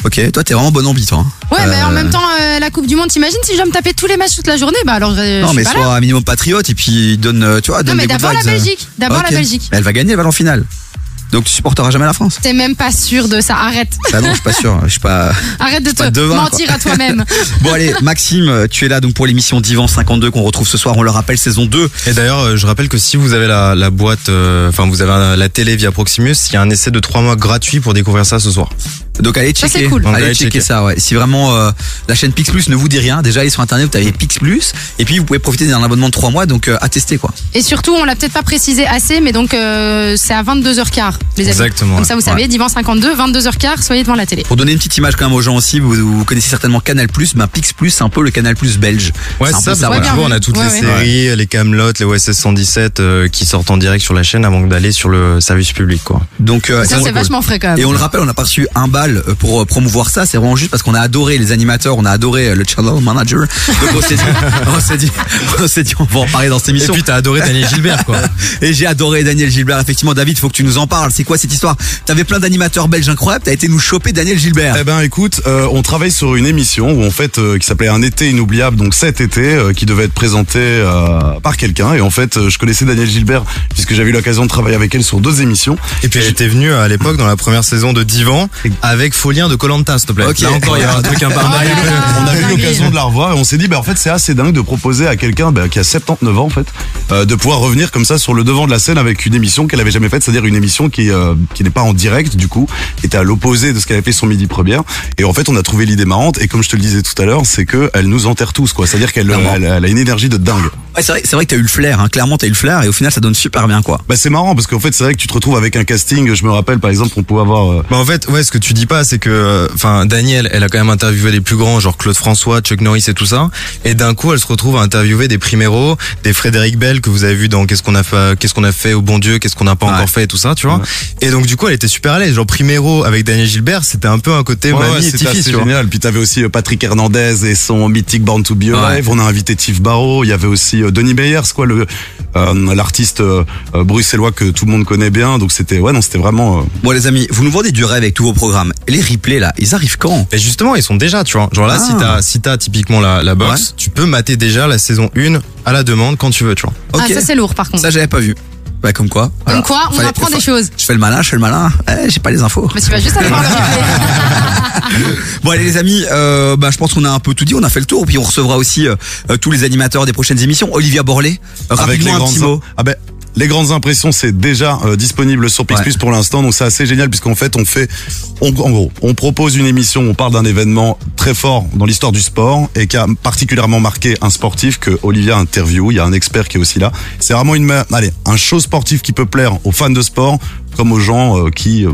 Ok, toi t'es vraiment bon ambi toi. hein. Ouais, mais en Euh, même temps, euh, la Coupe du Monde, t'imagines si je dois me taper tous les matchs toute la journée? Bah alors, euh, Non je mais sois un minimum patriote et puis donne, euh, tu vois, donne mais des good d'abord la vibes. Belgique, d'abord la. Belgique. Elle va gagner, elle va en finale. Donc tu supporteras jamais la France T'es même pas sûr de ça. Arrête. Bah non, je suis pas sûr. Je suis pas. Arrête de pas te devin, mentir quoi. à toi-même. Bon allez, Maxime, tu es là donc pour l'émission Divan 52 qu'on retrouve ce soir. On le rappelle, saison 2. Et d'ailleurs, euh, je rappelle que si vous avez la, la boîte, euh, enfin vous avez un- la télé via Proximus, il y a un essai de 3 mois gratuit pour découvrir ça ce soir. Donc allez Ça, checker, c'est cool. Donc, allez allez checker checker. ça. Ouais. Si vraiment euh, la chaîne Pix Plus ne vous dit rien, déjà allez sur internet, vous avez Pix Plus et puis vous pouvez profiter d'un abonnement de 3 mois, donc euh, à tester quoi. Et surtout, on l'a peut-être pas précisé assez, mais donc euh, c'est à 22h15, les amis. Exactement, Comme ça, vous ouais. savez, divan 52, 22h15, soyez devant la télé. Pour donner une petite image quand même aux gens aussi, vous, vous connaissez certainement Canal Plus, ben Pix Plus c'est un peu le Canal Plus belge. Ouais, C'est ça, que tu vois, on a toutes les séries, les Camelot, les OSS 117 euh, qui sortent en direct sur la chaîne avant d'aller sur le service public quoi. Donc euh, Ça, c'est vachement frais quand même. Et on le rappelle, on a pas reçu un bal euh, pour euh, promouvoir ça. C'est vraiment juste parce qu'on a adoré les animateurs, on a adoré euh, le channel manager. Donc on s'est dit, on s'est dit, on s'est dit, on va en parler dans cette émission. Et puis, t'as adoré Daniel Gilbert, quoi. Et j'ai adoré Daniel Gilbert. Effectivement, David, faut que tu nous en parles. C'est quoi cette histoire? T'avais plein d'animateurs belges incroyables. T'as été nous choper Daniel Gilbert. Eh ben écoute, euh, on travaille sur une émission où en fait euh, qui s'appelait Un été inoubliable, donc cet été, euh, qui devait être présenté euh, par quelqu'un. Et en fait, euh, je connaissais Daniel Gilbert puisque j'avais eu l'occasion de travailler avec elle sur deux émissions. Et puis elle était venue à l'époque dans la première saison de Divan avec Folien de Colanta, s'il te plaît. Ok. Là encore, il y a un truc on a impardonnable. eu, on a eu l'occasion de la revoir et on s'est dit bah en fait c'est assez dingue de proposer à quelqu'un bah, qui a 79 ans en fait euh, de pouvoir revenir comme ça sur le devant de la scène avec une émission qu'elle avait jamais faite c'est-à-dire une émission qui euh, qui n'est pas en direct du coup qui était à l'opposé de ce qu'elle avait fait son midi première et en fait on a trouvé l'idée marrante et comme je te le disais tout à l'heure c'est que elle nous enterre tous quoi c'est-à-dire qu'elle elle, elle a une énergie de dingue Ouais, c'est vrai, c'est vrai que t'as eu le flair, hein. clairement t'as eu le flair et au final ça donne super bien quoi. Bah c'est marrant parce qu'en fait c'est vrai que tu te retrouves avec un casting. Je me rappelle par exemple on pouvait avoir. euh, Bah en fait, ouais, ce que tu dis pas, c'est que, euh, enfin, Daniel, elle a quand même interviewé les plus grands, genre Claude François, Chuck Norris et tout ça, et d'un coup, elle se retrouve à interviewer des primeros, des Frédéric Bell que vous avez vu dans Qu'est-ce qu'on a fait, qu'est-ce qu'on a fait au bon Dieu, qu'est-ce qu'on n'a pas encore fait et tout ça, tu vois. Et donc du coup, elle était super à l'aise. Genre primero avec Daniel Gilbert, c'était un peu un côté Ouais, mamie ouais, et vois. génial. Puis t'avais aussi euh, Patrick Hernandez et son mythique Born to Be Alive. On a invité Tiff Barrow. Il y avait aussi euh, Denis Meyers, quoi, le euh, l'artiste euh, bruxellois que tout le monde connaît bien. Donc c'était ouais non c'était vraiment. euh, Bon les amis, vous nous vendez du rêve avec tous vos programmes. Les replays là, ils arrivent quand? Et justement, ils sont déjà, tu vois. Genre là, Ah. si t'as, si t'as typiquement la, la box, tu peux mater déjà la saison 1 à la demande quand tu veux, tu vois. Ah, ça c'est lourd par contre. Ça j'avais pas vu. Bah comme quoi. Comme quoi, on Fallait- apprend des fa- choses. Je fais le malin, je fais le malin. Eh, j'ai pas les infos. Mais tu vas juste aller voir le replay. Bon allez les amis, euh, bah, je pense qu'on a un peu tout dit, on a fait le tour, puis on recevra aussi euh, euh, tous les animateurs des prochaines émissions. Olivia Borlé, avec les rapidement un petit mot. ah ben les grandes impressions c'est déjà euh, disponible sur Pix Ouais. Pour l'instant. Donc c'est assez génial puisqu'en fait on fait on, en gros on propose une émission on parle d'un événement très fort dans l'histoire du sport et qui a particulièrement marqué un sportif que Olivia interview. Il y a un expert qui est aussi là. C'est vraiment une allez un show sportif qui peut plaire aux fans de sport comme aux gens euh, qui euh,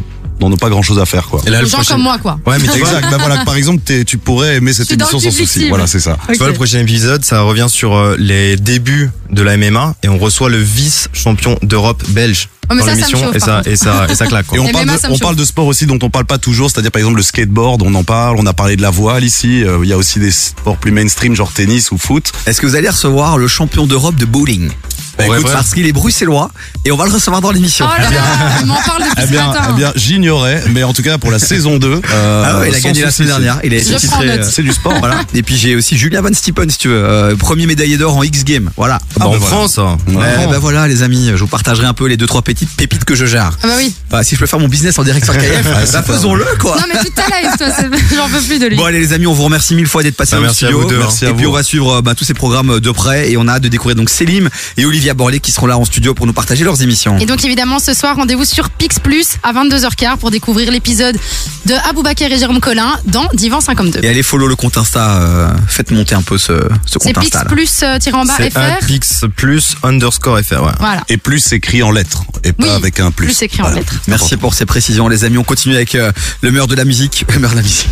n'en ont pas grand chose à faire quoi. Et là, le gens prochain- comme moi quoi. Ouais, mais exact. Bah voilà par exemple tu pourrais aimer cette émission sans souci. voilà c'est ça. Tu vois, le prochain épisode, ça revient sur euh, les débuts de la MMA et on reçoit le vice-champion d'Europe belge Oh, mais dans ça, l'émission et ça, et ça, et ça claque. Quoi. Et on, Les parle, MMA, de, on parle de sport aussi dont on parle pas toujours, c'est-à-dire par exemple le skateboard, on en parle, on a parlé de la voile ici, euh, il y a aussi des sports plus mainstream genre tennis ou foot. Est-ce que vous allez recevoir le champion d'Europe de bowling? Bah, Écoute, parce qu'il est bruxellois et on va le recevoir dans l'émission. Oh là là, il m'en parle depuis Eh bien, eh bien j'ignorais, mais en tout cas pour la saison 2. euh, Ah ouais, il a gagné la semaine dernière. Il est titré, euh, C'est du sport. Voilà. Et puis j'ai aussi Julien Van Stippen, si tu veux, euh, premier médaillé d'or en X Games. Voilà. Bah, en bah, voilà. France, hein. Eh Ouais. ben voilà les amis, je vous partagerai un peu les deux trois petites pépites que je gère. Ah bah oui. Bah, si je peux faire mon business en direct sur KF, bah, faisons-le quoi. Non mais toute ta live toi, c'est- j'en peux plus de lui. Bon allez les amis, on vous remercie mille fois d'être passés Bah, au merci à studio. vous deux, hein. Merci à et puis vous. on va suivre euh, bah, tous ces programmes de près et on a hâte de découvrir donc Célim et Olivia Borlé qui seront là en studio pour nous partager leurs émissions. Et donc évidemment ce soir rendez-vous sur Pix Plus à 22h15 pour découvrir l'épisode de Aboubaker et Jérôme Collin dans Divan 52. Et allez follow le compte Insta, euh, faites monter un peu ce, ce C'est compte Pix Insta. là. Plus euh, tiré en bas C'est FR. pix plus underscore FR, ouais. Voilà. Et plus écrit en lettres et pas Oui, avec un plus. plus écrit en lettres. Merci pour ces précisions les amis. On continue avec euh, le meilleur de la musique. Le meilleur de la musique.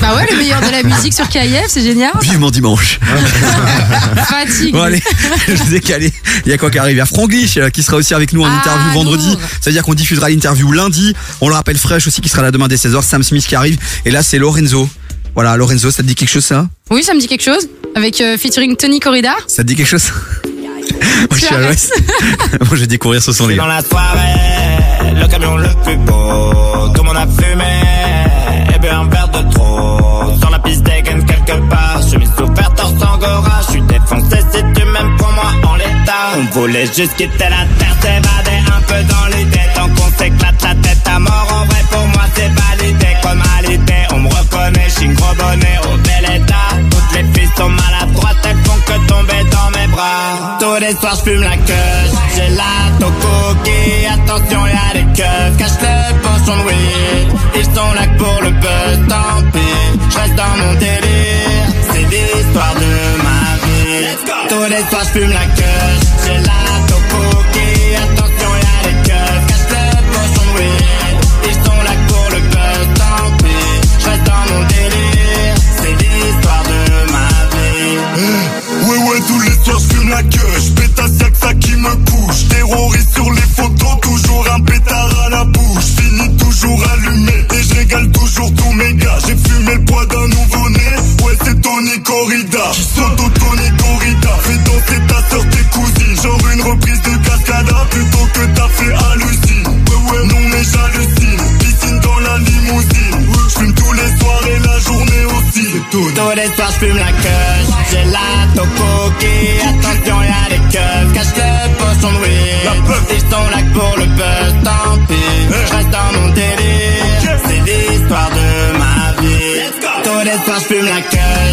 Bah ouais, le meilleur de la musique sur KIF, c'est génial. Vivement dimanche. Fatigue. Bon allez, je vous ai calé. Il y a quoi qui arrive? Il y a Franglish euh, qui sera aussi avec nous en Ah, interview vendredi. lourd. Ça veut dire qu'on diffusera l'interview lundi. On le rappelle fraîche aussi qui sera là demain dès 16h. Sam Smith qui arrive. Et là c'est Lorenzo. Voilà, Lorenzo, ça te dit quelque chose ça? Oui, ça me dit quelque chose. Avec euh, featuring Tony Corrida. Ça te dit quelque chose? Moi je suis à l'ouest. Moi je vais découvrir ce son les Dans gars. la soirée, le camion le plus beau, tout le monde a fumé, et bien un verre de trop. Sur la piste dégaine quelque part, chemise ouverte, torse angora, je suis défoncé si tu m'aimes pour moi en l'état. On voulait juste quitter la terre, s'évader un peu dans l'idée, tant qu'on s'éclate la tête à mort. En vrai, pour moi, c'est validé comme alité. On me reconnaît, je suis une gros bonnet au bel état. Les filles sont maladroites, elles font que tomber dans mes bras. Tous les soirs, je fume la queue, j'ai la cookie. Attention, y'a des keufs, cache le pochon de weed. Ils sont là pour le buzz, tant pis. Je reste dans mon délire, c'est l'histoire de ma vie. Tous les soirs, je fume la queue, j'ai la la queue Je ça qui me couche. Terroriste sur les photos Toujours un pétard à la bouche. Fini toujours allumé Et je régale toujours tous mes gars. J'ai fumé le poids d'un nouveau-né. Ouais c'est Tony Corrida Soto Tony Corrida. Fais danser ta soeur tes cousines. Genre une reprise de Cascada Plutôt que t'as fait hallucine. Ouais ouais non mais j'hallucine. Piscine dans la limousine. Je fume tous les soirs et la journée aussi C'est Tony Tous les soirs je fume la queue, j'ai la cookie. Attention y'a des keufs, cache le pochon de weed. Ils sont là pour le buzz, tant pis. Je reste dans mon délire, c'est l'histoire de ma vie. Tous les soirs je fume la queue,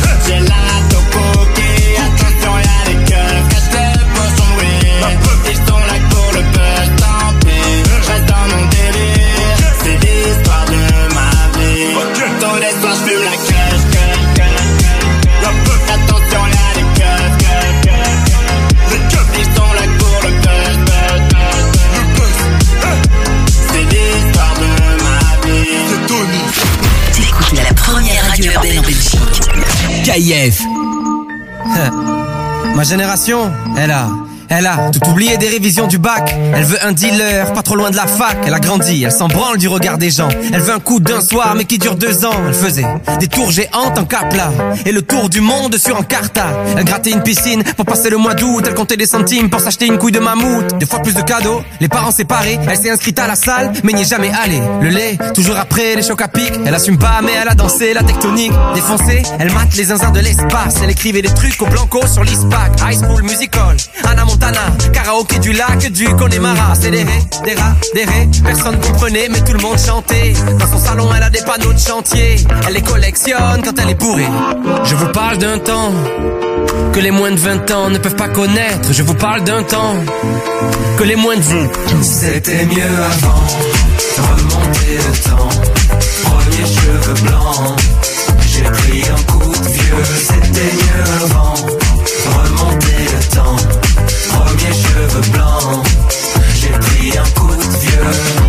Ma génération, elle a, elle a tout oublié des révisions du bac. Elle veut un dealer, pas trop loin de la fac. Elle a grandi, elle s'en branle du regard des gens. Elle veut un coup d'un soir, mais qui dure deux ans. Elle faisait des tours géantes en capla et le tour du monde sur Encarta. Elle grattait une piscine pour passer le mois d'août. Elle comptait des centimes pour s'acheter une couille de mammouth. Deux fois plus de cadeaux, les parents séparés. Elle s'est inscrite à la salle, mais n'y est jamais allée. Le lait, toujours après les chocs à pic. Elle assume pas, mais elle a dansé la tectonique. Défoncée, elle mate les zinzins de l'espace. Elle écrivait des trucs au blanco sur l'ISPAC. High School Musical, Anna Montana, karaoké du lac du Connemara. C'est des ré, des rats, des ré. Personne comprenait, mais tout le monde chantait. Dans son salon, elle a des panneaux de chantier. Elle les collectionne quand elle est bourrée. Je vous parle d'un temps que les moins de 20 ans ne peuvent pas connaître. Je vous parle d'un temps que les moins de 20 C'était mieux avant, remonter le temps. Premier cheveux blancs, j'ai pris un coup de vieux. C'était mieux avant. Premier cheveux blancs, j'ai pris un coup de vieux.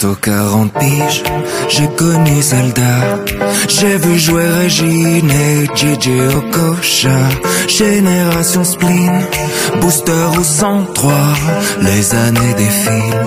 Bientôt 40 piges, j'ai connu Zelda. J'ai vu jouer Régine et JJ Okocha. Génération spleen, booster au 103. Les années défilent,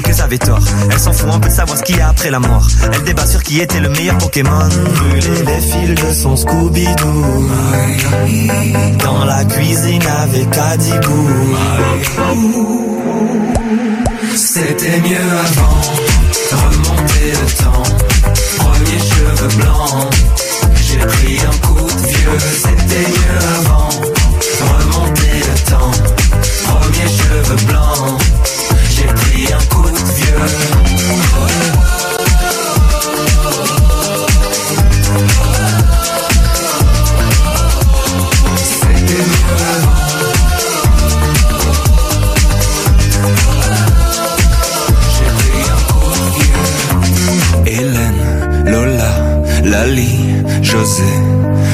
qu'ils avaient tort. Elle s'en fout un peu de savoir ce qu'il y a après la mort. Elle débat sur qui était le meilleur Pokémon. Brûler les fils de son Scooby-Doo. Dans la cuisine avec Adibou. C'était mieux avant, remonter le temps. Premier cheveux blancs, j'ai pris un coup de vieux. C'était mieux avant, remonter le temps. Premier cheveux blancs, j'ai pris un coup de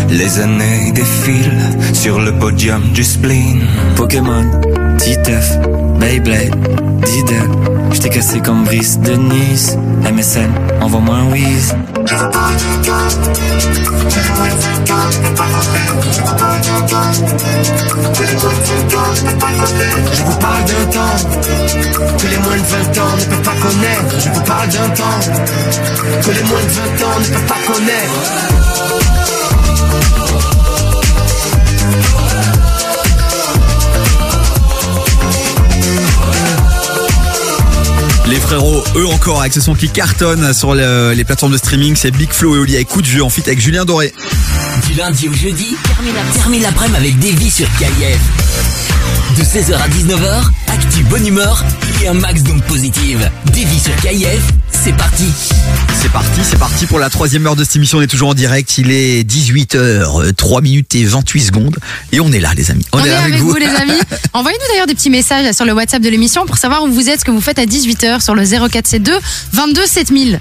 Les années défilent sur le podium du spleen. Pokémon, Titeuf, Beyblade, Diddle. J't'ai cassé comme Brice de Nice. MSN, envoie-moi un whiz. Je vous parle d'un temps que les moins de 20 ans ne peuvent pas connaître. Je vous parle d'un temps que les moins de 20 ans ne peuvent pas connaître. Frérots, eux encore, avec ce son qui cartonne sur le- les plateformes de streaming, c'est Big Flo et Oli de jeu en fit avec Julien Doré. Du lundi au jeudi, termine l'après-midi avec Davy sur KIF. De 16h à 19h, actu bonne humeur et un max d'ondes positives. Davy sur KIF, c'est parti. C'est parti, c'est parti pour la troisième heure de cette émission. On est toujours en direct. Il est 18h, 3 minutes et 28 secondes. Et on est là, les amis. On, est avec vous, les amis. Envoyez-nous d'ailleurs des petits messages là, sur le WhatsApp de l'émission pour savoir où vous êtes, ce que vous faites à 18h sur le 0472 22 7000.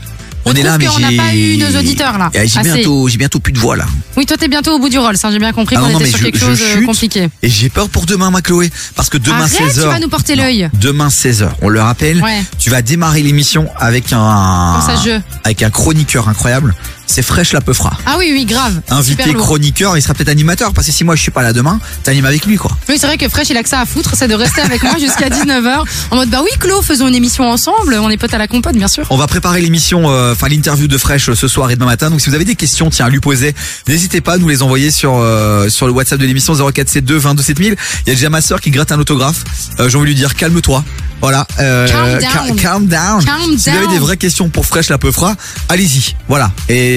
On est là, mais qu'on n'a pas eu nos auditeurs là. Eh, J'ai bientôt, j'ai bientôt plus de voix là. Oui, toi t'es bientôt au bout du rôle, ça j'ai bien compris Ah qu'on non, non, était mais sur je- quelque chose de chute. compliqué. Et j'ai peur pour demain, ma Chloé. Parce que demain, Arrête, 16h. tu vas nous porter l'œil. Demain 16h, on le rappelle. Ouais. Tu vas démarrer l'émission avec un Comme ça, je. avec un chroniqueur incroyable. C'est Fresh la Peufra. Ah oui, oui, grave. Invité Super chroniqueur, il sera peut-être animateur parce que si moi je suis pas là demain, t'animes avec lui quoi. Oui, c'est vrai que Fresh, il a que ça à foutre, c'est de rester avec moi jusqu'à 19h. En mode, bah oui, Claude, faisons une émission ensemble. On est potes à la compote, bien sûr. On va préparer l'émission, euh, enfin l'interview de Fresh euh, ce soir et demain matin. Donc si vous avez des questions, tiens, à lui poser, n'hésitez pas à nous les envoyer sur euh, sur le WhatsApp de l'émission 0472 22 7000. Il y a déjà ma sœur qui gratte un autographe. Euh, J'ai envie de lui dire calme-toi. Voilà. Euh, Calm ca- down. calm down. Calm si vous avez des vraies questions pour Fresh la peu fera, allez-y. Voilà. Et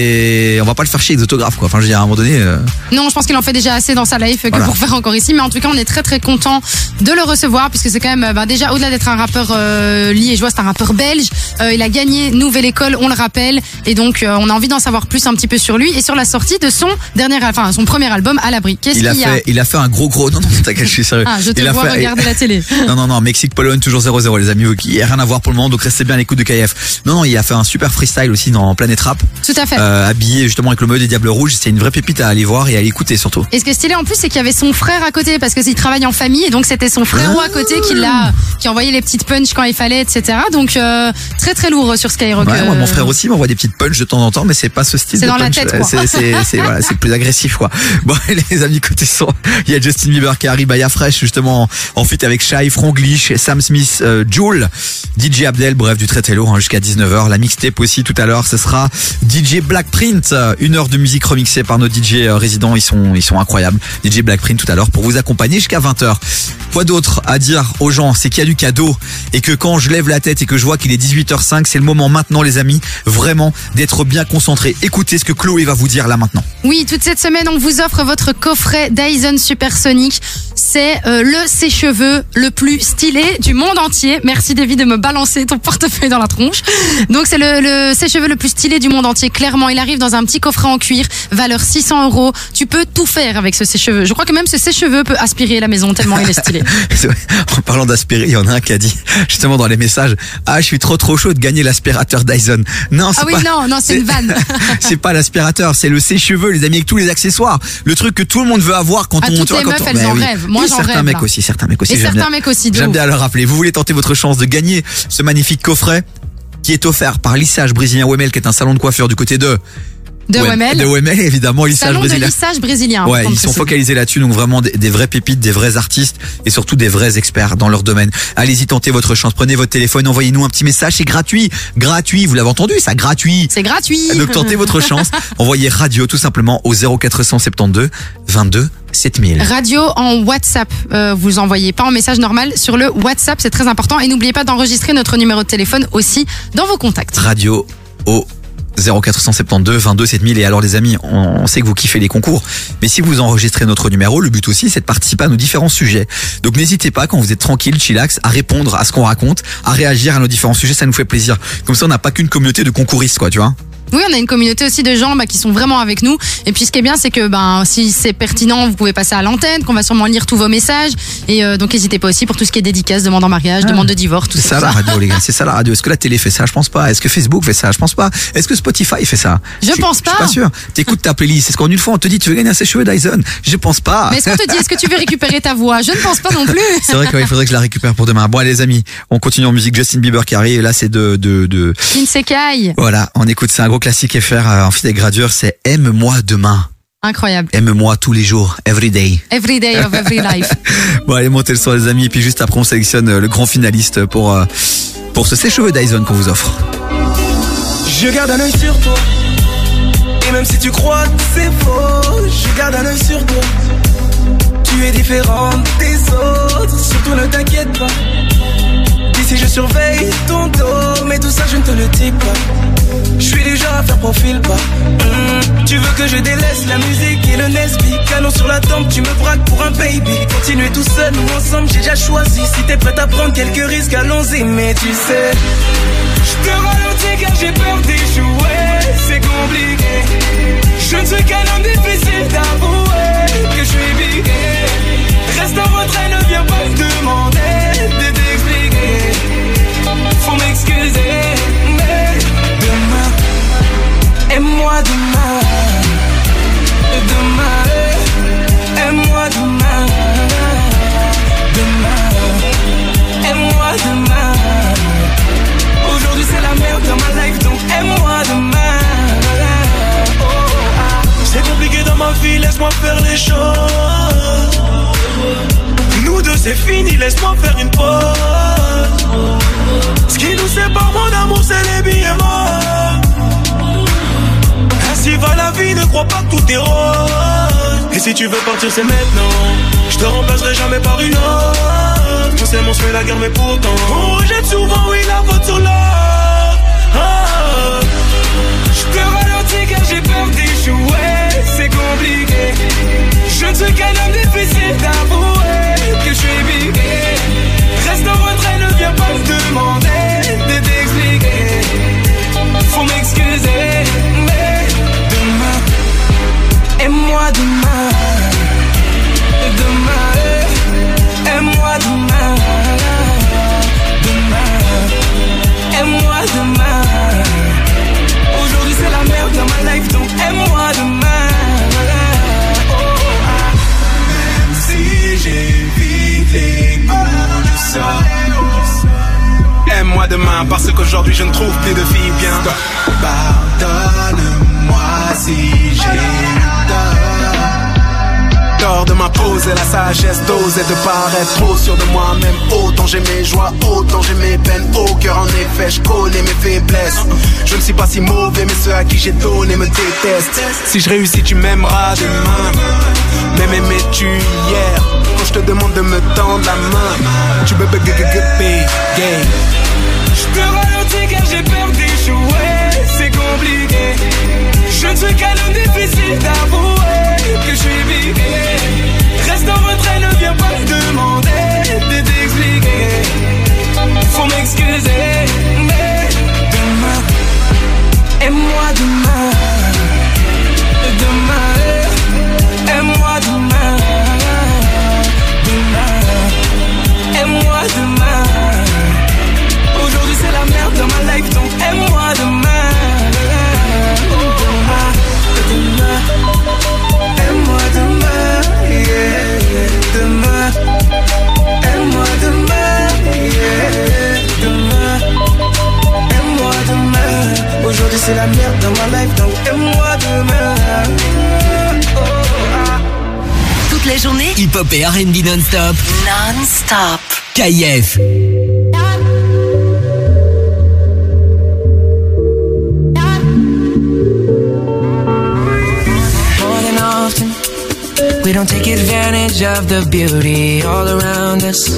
on va pas le faire chier avec des autographes, quoi. Enfin, je veux dire, à un moment donné. euh, Non, je pense qu'il en fait déjà assez dans sa life que Voilà. pour faire encore ici. Mais en tout cas, on est très très content de le recevoir puisque c'est quand même, euh, ben, déjà au-delà d'être un rappeur euh, liégeois, c'est un rappeur belge. Euh, il a gagné Nouvelle École, on le rappelle, et donc euh, on a envie d'en savoir plus un petit peu sur lui et sur la sortie de son dernier, enfin son premier album à l'abri. Qu'est-ce il a qu'il y a fait, il a fait un gros gros. Non non, t'inquiète, je suis sérieux. Ah, je te il a vois fait- regarder la télé. Non, non, non, Mexique, Pologne, toujours 0-0, les amis, il n'y a rien à voir pour le moment, donc restez bien à l'écoute de KF. Non, non, il a fait un super freestyle aussi dans Planète Rap, Tout à fait. euh, habillé justement avec le mode des Diables Rouges, c'est une vraie pépite à aller voir et à l'écouter surtout. Et ce qui est stylé en plus, c'est qu'il y avait son frère à côté parce que il travaille en famille et donc c'était son frérot à côté qui l'a, qui envoyait les petites punches quand il fallait, etc. Donc euh, très très lourd sur Skyrock. Ouais, moi, euh, mon frère aussi m'envoie des petites punches de temps en temps, mais c'est pas ce style C'est dans la punch. tête, quoi. C'est, c'est, c'est, voilà, plus agressif, quoi. Bon, les amis, côté son, il y a Justin Bieber qui arrive à Ya Fresh, justement, en fit avec Shai, Franglish, Sam Smith, euh, Joule, DJ Abdel, bref, du très très lourd, hein, jusqu'à 19h. La mixtape aussi tout à l'heure, ce sera DJ Blackprint, une heure de musique remixée par nos DJ euh, résidents, ils sont, ils sont incroyables. DJ Blackprint tout à l'heure pour vous accompagner jusqu'à 20h. Quoi d'autre à dire aux gens, c'est qu'il y a du cadeau et que quand je lève la tête et que je vois qu'il est 18h05, c'est le moment maintenant les amis, vraiment d'être bien concentré. Écoutez ce que Chloé va vous dire là maintenant. Oui, toute cette semaine, on vous offre votre coffret Dyson Supersonic. C'est euh, le sèche-cheveux le plus stylé du monde entier. Merci David de me balancer ton portefeuille dans la tronche. Donc c'est le, le sèche-cheveux le plus stylé du monde entier. Clairement, il arrive dans un petit coffret en cuir, valeur 600 euros. Tu peux tout faire avec ce sèche-cheveux. Je crois que même ce sèche-cheveux peut aspirer la maison tellement il est stylé. En parlant d'aspirer, il y en a un qui a dit justement dans les messages Ah, je suis trop trop chaud de gagner l'aspirateur Dyson. Non, c'est Ah oui, pas. non, non, c'est une vanne. c'est pas l'aspirateur, c'est le sèche-cheveux, les amis, avec tous les accessoires. Le truc que tout le monde veut avoir quand Ah, on. vois, les meufs, elles en rêvent. Moi, j'en certains rêve, mecs là. aussi, certains mecs aussi. Et certains mecs aussi, J'aime bien le rappeler. Vous voulez tenter votre chance de gagner ce magnifique coffret qui est offert par Lissage Brésilien Wemel, qui est un salon de coiffure du côté de. De Wemel. De Wemel, évidemment, Lissage Salon de Brésilien. lissage brésilien. Ouais, ils sont focalisés là-dessus, donc vraiment des, des vrais pépites, des vrais artistes et surtout des vrais experts dans leur domaine. Allez-y, tentez votre chance, prenez votre téléphone, envoyez-nous un petit message, c'est gratuit, gratuit, vous l'avez entendu, ça gratuit. C'est gratuit. Donc tentez votre chance, envoyez radio tout simplement au 0472 22 7000. Radio en WhatsApp, euh, vous envoyez pas en message normal sur le WhatsApp, c'est très important. Et n'oubliez pas d'enregistrer notre numéro de téléphone aussi dans vos contacts. Radio au 0472 22 7000 et alors les amis on, sait que vous kiffez les concours mais si vous enregistrez notre numéro le but aussi c'est de participer à nos différents sujets. Donc n'hésitez pas quand vous êtes tranquille chillax à répondre à ce qu'on raconte à réagir à nos différents sujets. Ça nous fait plaisir. Comme ça on n'a pas qu'une communauté de concouristes quoi tu vois Oui, on a une communauté aussi de gens bah, qui sont vraiment avec nous. Et puis ce qui est bien, c'est que ben si c'est pertinent, vous pouvez passer à l'antenne, qu'on va sûrement lire tous vos messages. Et euh, donc n'hésitez pas aussi pour tout ce qui est dédicace, demande en mariage, demande de divorce, tout c'est ça ça. la radio les gars c'est ça la radio est-ce que la télé fait ça? Je pense pas est-ce que Facebook fait ça? Je pense pas est-ce que Spotify fait ça? Je pense pas. je suis pas sûr t'écoutes ta playlist est-ce qu'en une fois on te dit tu veux gagner un sèche-cheveux Dyson? Je pense pas Mais est-ce qu'on te dit, est-ce que tu veux récupérer ta voix? Je ne pense pas non plus. C'est vrai qu'il faudrait que je la récupère pour demain. Bon, allez, les amis, on continue en musique. Justin Bieber qui arrive. Et là, c'est de, de, de, voilà, on écoute, c'est un gros classique FR euh, en fit gradure. C'est Aime-moi demain. Incroyable. Aime-moi tous les jours. Every day. Every day of every life. Bon, allez, montez le son, les amis. Et puis juste après, on sélectionne euh, le grand finaliste pour, euh, pour ce sèche-cheveux Dyson qu'on vous offre. Je garde un œil sur toi. Et même si tu crois que c'est faux, je garde un œil sur toi. Tu es différente des autres, surtout ne t'inquiète pas. D'ici je surveille ton dos, mais tout ça je ne te le dis pas. Je suis du genre à faire profil bas. Hmm, Tu veux que je délaisse la musique et le Nesby? Canon sur la tempe, tu me braques pour un baby. Continuer tout seul ou ensemble, j'ai déjà choisi. Si t'es prête à prendre quelques risques, allons-y. Mais tu sais, je te ralentis car j'ai peur d'échouer. C'est compliqué. Je ne suis qu'un homme difficile d'avouer que je suis. Reste en retrait, ne viens pas me demander Nous deux c'est fini, laisse-moi faire une pause. Ce qui nous sépare, mon amour, c'est les billets morts. Ainsi va la vie, ne crois pas que tout est rose. Et si tu veux partir, c'est maintenant. Je te remplacerai jamais par une autre. On s'aime, on se la guerre, mais pourtant On rejette souvent, oui, la faute sur l'autre ah. Je te ralentis car j'ai peur d'échouer C'est compliqué Je ne suis qu'un homme difficile d'avouer Que je suis piqué Reste en retrait, ne viens pas me demander De t'expliquer. Faut m'excuser Mais demain Aime-moi demain. Demain Aime-moi Demain Parce qu'aujourd'hui je ne trouve plus de filles bien Pardonne-moi si j'ai tort de m'imposer la sagesse d'oser de paraître trop sûr de moi-même Autant j'ai mes joies, autant j'ai mes peines Au cœur en effet, je connais mes faiblesses Je ne suis pas si mauvais mais ceux à qui j'ai donné me détestent Si je réussis tu m'aimeras demain Mais m'aimais-tu hier Quand je te demande de me tendre la main Tu peux gay Je te ralentis car j'ai peur d'échouer C'est compliqué. Je ne suis qu'un homme difficile d'avouer Que je suis piqué Reste en retrait, ne viens pas demander hip-hop et R&B non-stop. Non-stop. KF. More than often, we don't take advantage of the beauty all around us.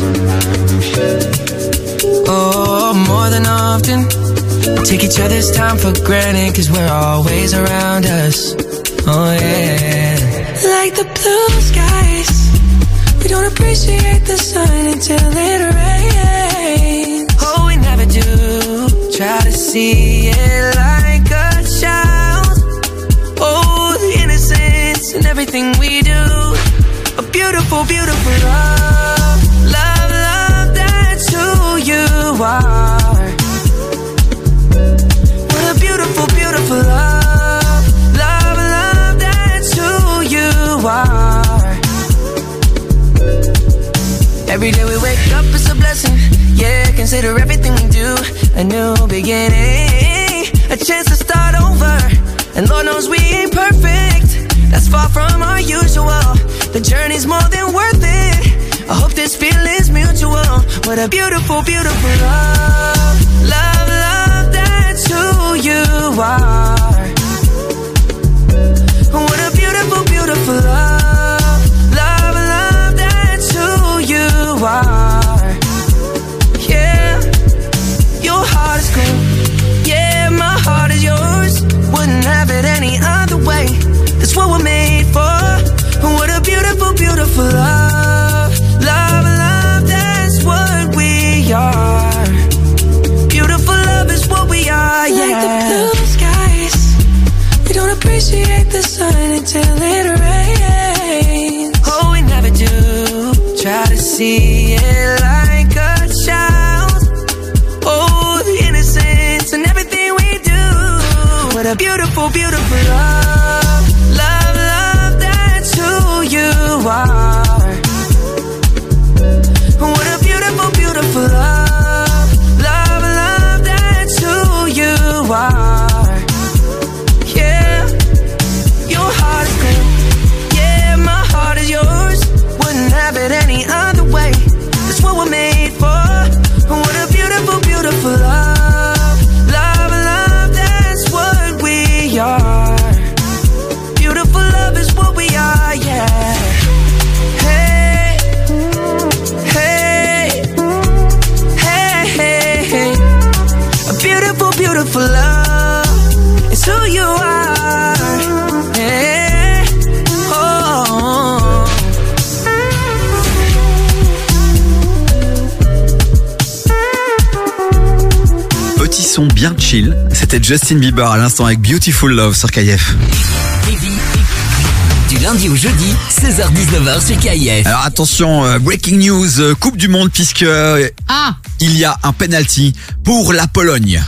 Oh, more than often, we take each other's time for granted cause we're always around us. Oh, yeah. Like the blue skies. Don't appreciate the sun until it rains. Oh, we never do. Try to see it like a child. Oh, the innocence in everything we do. A beautiful, beautiful love. Love, love, that's who you are. Every day we wake up, it's a blessing. Yeah, consider everything we do a new beginning. A chance to start over. And Lord knows we ain't perfect. That's far from our usual. The journey's more than worth it. I hope this feeling's mutual. What a beautiful, beautiful love. Love, love, that's who you are. What a beautiful, beautiful love. What we're made for. What a beautiful, beautiful love. Love, love, that's what we are. Beautiful love is what we are, yeah. Like the blue skies. We don't appreciate the sun until it rains. Oh, we never do. Try to see it like a child. Oh, the innocence and everything we do. What a beautiful C'était Justin Bieber à l'instant avec Beautiful Love sur KF. Du lundi au jeudi, 16h-19h sur KIF. Alors attention, euh, breaking news, euh, Coupe du Monde puisque euh, Ah, il y a un penalty pour la Pologne.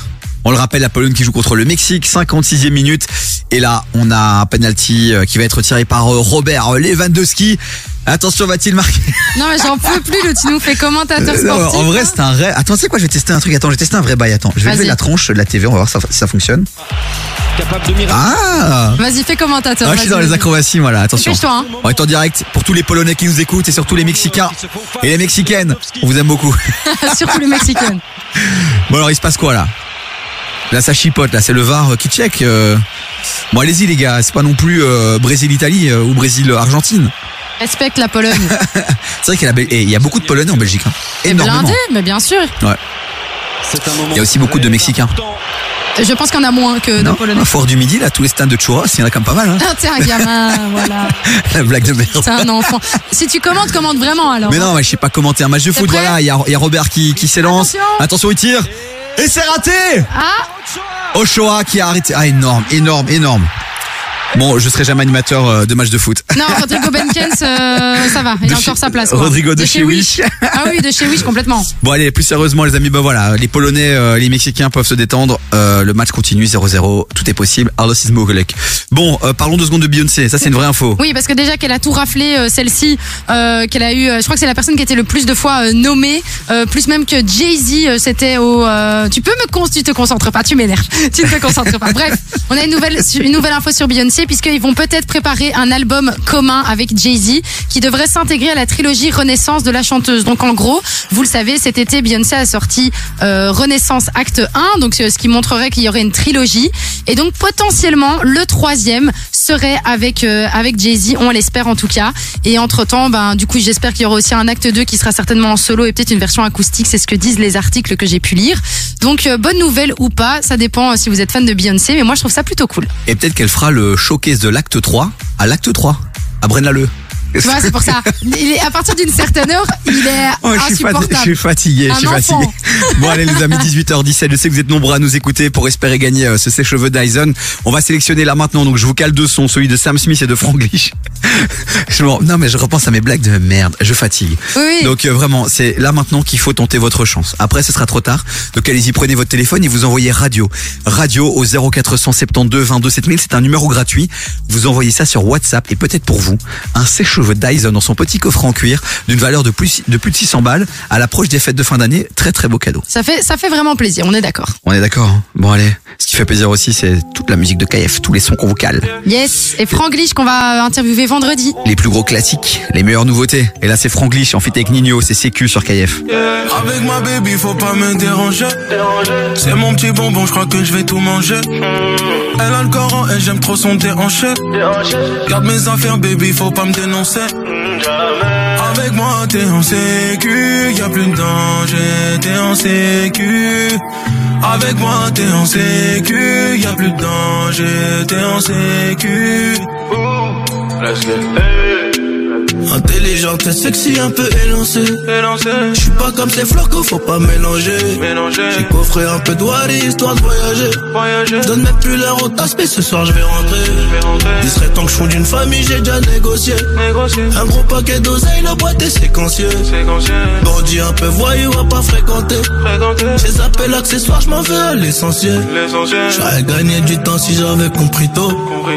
On le rappelle, la Pologne qui joue contre le Mexique, 56e minute. Et là, on a un penalty euh, qui va être tiré par euh, Robert Lewandowski. Attention, va-t-il marquer non mais j'en peux plus, le tu nous fais commentateur Euh, non, sportif. En vrai, c'est un vrai. Attends, tu sais quoi Je vais tester un truc. Attends, je vais tester un vrai bail. Attends, je vais lever la tronche de la TV. On va voir si ça, fonctionne. Capable de Ah Vas-y, fais commentateur. Ah, je suis dans les acrobaties, voilà, attention. Hein. On est en direct pour tous les Polonais qui nous écoutent et surtout les Mexicains et les Mexicaines. On vous aime beaucoup. Surtout les Mexicains. Bon alors, il se passe quoi là? Là, ça chipote. Là, c'est le VAR euh, qui check. euh. Bon, allez-y les gars. C'est pas non plus euh, Brésil-Italie euh, ou Brésil-Argentine. Respecte la Pologne. C'est vrai qu'il y, a la Bel- et il y a beaucoup de Polonais en Belgique. Hein. Énormément. Blindé, mais bien sûr. Ouais. Il y a aussi beaucoup de Mexicains. Je pense qu'il y en a moins que de Polonais. À Fort du Midi, là, tous les stands de churros, il y en a quand même pas mal. Hein. Ah, t'es un gamin, voilà. La blague de merde. T'es un enfant. Si tu commentes, commande vraiment alors. Mais non, mais je sais pas commenter un match de foot. Voilà, il y a, il y a Robert qui, qui s'élance. Attention, il tire. Et c'est raté Ah Ochoa qui a arrêté. Ah, énorme, énorme, énorme. Bon, je serai jamais animateur euh, de match de foot. Non, Rodrigo Benkens, euh, ça va, il a encore sa place. Quoi. Rodrigo de chez Wish. Ah oui, de chez Wish complètement. Bon, allez, plus sérieusement, les amis, bah voilà, les Polonais, euh, les Mexicains peuvent se détendre. Euh, le match continue 0-0, tout est possible. Arlos is. Bon, parlons deux secondes de Beyoncé. Ça, c'est une vraie info. Oui, parce que déjà qu'elle a tout raflé, celle-ci, qu'elle a eu, je crois que c'est la personne qui a été le plus de fois nommée, plus même que Jay-Z, c'était au... tu peux me con tu te concentres pas, tu m'énerves, tu ne te concentres pas. Bref, on a une nouvelle, une nouvelle info sur Beyoncé, puisqu'ils vont peut-être préparer un album commun avec Jay-Z, qui devrait s'intégrer à la trilogie Renaissance de la chanteuse. Donc en gros, vous le savez, cet été, Beyoncé a sorti euh, Renaissance Acte 1, donc c'est ce qui montrerait qu'il y aurait une trilogie. Et donc potentiellement, le troisième serait avec euh, avec Jay-Z, on l'espère en tout cas. Et entre-temps, ben, du coup, j'espère qu'il y aura aussi un acte 2 qui sera certainement en solo et peut-être une version acoustique, c'est ce que disent les articles que j'ai pu lire. Donc euh, bonne nouvelle ou pas, ça dépend euh, si vous êtes fan de Beyoncé, mais moi je trouve ça plutôt cool. Et peut-être qu'elle fera le showcase de l'acte 3 à l'acte 3, à Braine-l'Alleud. Tu vois, c'est pour ça. Il est, à partir d'une certaine heure, il est Oh, je, suis fati- insupportable. je suis fatigué, je suis fatigué. Bon allez les amis, 18h17, je sais que vous êtes nombreux à nous écouter pour espérer gagner euh, ce sèche-cheveux Dyson. On va sélectionner là maintenant, donc je vous cale deux sons, celui de Sam Smith et de je m'en- non mais je repense à mes blagues de merde, je fatigue. Oui. Donc euh, vraiment, c'est là maintenant qu'il faut tenter votre chance. Après ce sera trop tard, donc allez-y, prenez votre téléphone et vous envoyez radio. Radio au 0472 22 7000, c'est un numéro gratuit. Vous envoyez ça sur WhatsApp et peut-être pour vous, un sèche-cheveux Dyson dans son petit coffre en cuir d'une valeur de plus, de plus de 600 balles à l'approche des fêtes de fin d'année. Très très beau cadeau. Ça fait, ça fait vraiment plaisir, on est d'accord. On est d'accord hein Bon allez, ce qui fait plaisir aussi c'est toute la musique de KF, tous les sons qu'on vous cale. Yes. Et Franglish qu'on va interviewer vendredi. Les plus gros classiques, les meilleures nouveautés. Et là c'est Franglish en fit avec Nino, c'est CQ sur KF. Avec ma baby, faut pas me déranger. C'est mon petit bonbon, je crois que je vais tout manger. Elle a le Coran et j'aime trop son déhanché. Garde mes affaires, baby, faut pas me dénoncer. Avec moi, t'es en sécu, y a plus de danger, t'es en sécu. Avec moi, t'es en sécu, y a plus de danger, t'es en sécu. Intelligente et sexy, un peu élancée. Je suis pas comme ces flocos, faut pas mélanger. J'ai coffré un peu de wari, histoire de voyager. Je donne même plus l'heure au mais ce soir je vais rentrer. Il serait temps que je fonde une famille, j'ai déjà négocié. Un gros paquet d'oseille, la boîte est séquencieux. Bandit un peu voyou, à pas fréquenter. Ces appels accessoires, je m'en veux à l'essentiel. J'aurais gagné du temps si j'avais compris tôt.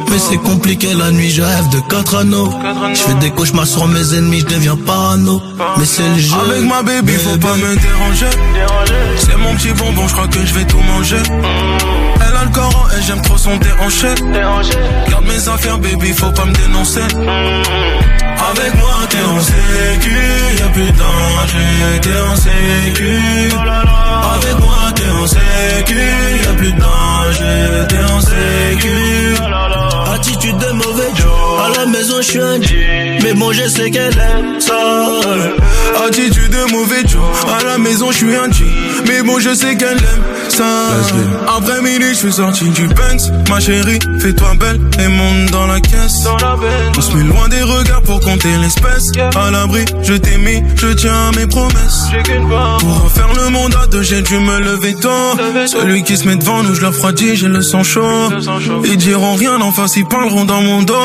Mais c'est compliqué la nuit, je rêve de quatre anneaux. Je fais des cauchemars sur mes ennemis, je deviens parano. Mais c'est le jeu. Avec ma baby, faut pas me déranger. C'est mon petit bonbon, je crois que je vais tout manger. Elle a le Coran et j'aime trop son déhanché. Garde mes affaires, baby, faut pas me dénoncer. Avec moi, t'es en sécu, y'a plus de danger, t'es en sécu. Avec moi, t'es en sécu, y'a plus de danger, t'es en sécu. Attitude de maison je suis un G. Mais bon, je sais qu'elle aime ça. Attitude de mauvais Joe, à la maison je suis un G. Mais bon, je sais qu'elle aime Après midi, je suis sorti du Banks. Ma chérie, fais-toi belle et monte dans la caisse. On se met loin des regards pour compter l'espèce. À l'abri, je t'ai mis, je tiens à mes promesses. Pour refaire le monde à deux, j'ai dû me lever tôt. Celui qui se met devant nous, je le refroidis, j'ai le sang chaud. Ils diront rien en face, ils parleront dans mon dos.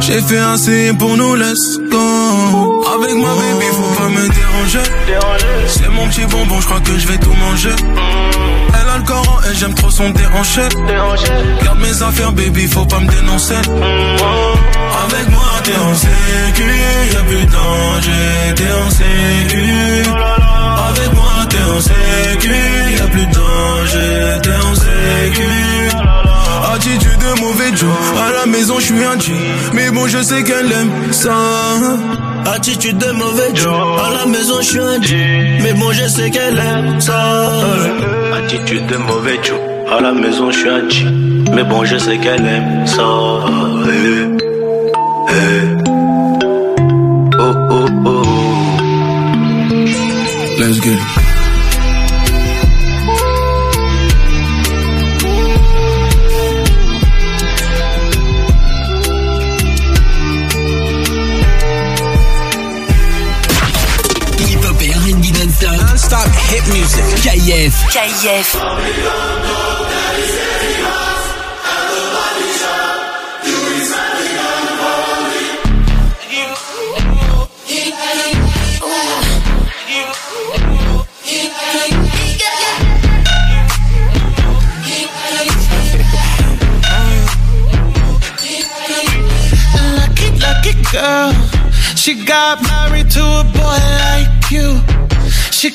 J'ai fait assez pour nous, let's go. Avec ma baby, faut pas me déranger. Mon petit bonbon, je crois que je vais tout manger. Elle a le Coran et j'aime trop son déhanché. Garde mes affaires, baby, faut pas me dénoncer. Avec moi, t'es en sécu, y'a plus de danger, t'es en sécu. Avec moi, t'es en sécu, y'a plus de danger, t'es en sécu. Attitude de mauvais Joe, à la maison je suis un G, mais bon je sais qu'elle aime ça. Attitude de mauvais Joe, à la maison je suis un G, mais bon je sais qu'elle aime ça. Attitude de mauvais Joe, à la maison je suis un G, mais bon je sais qu'elle aime ça. Eh, eh. Music. KF. KF. Lucky, lucky girl. She got married to a boy like you.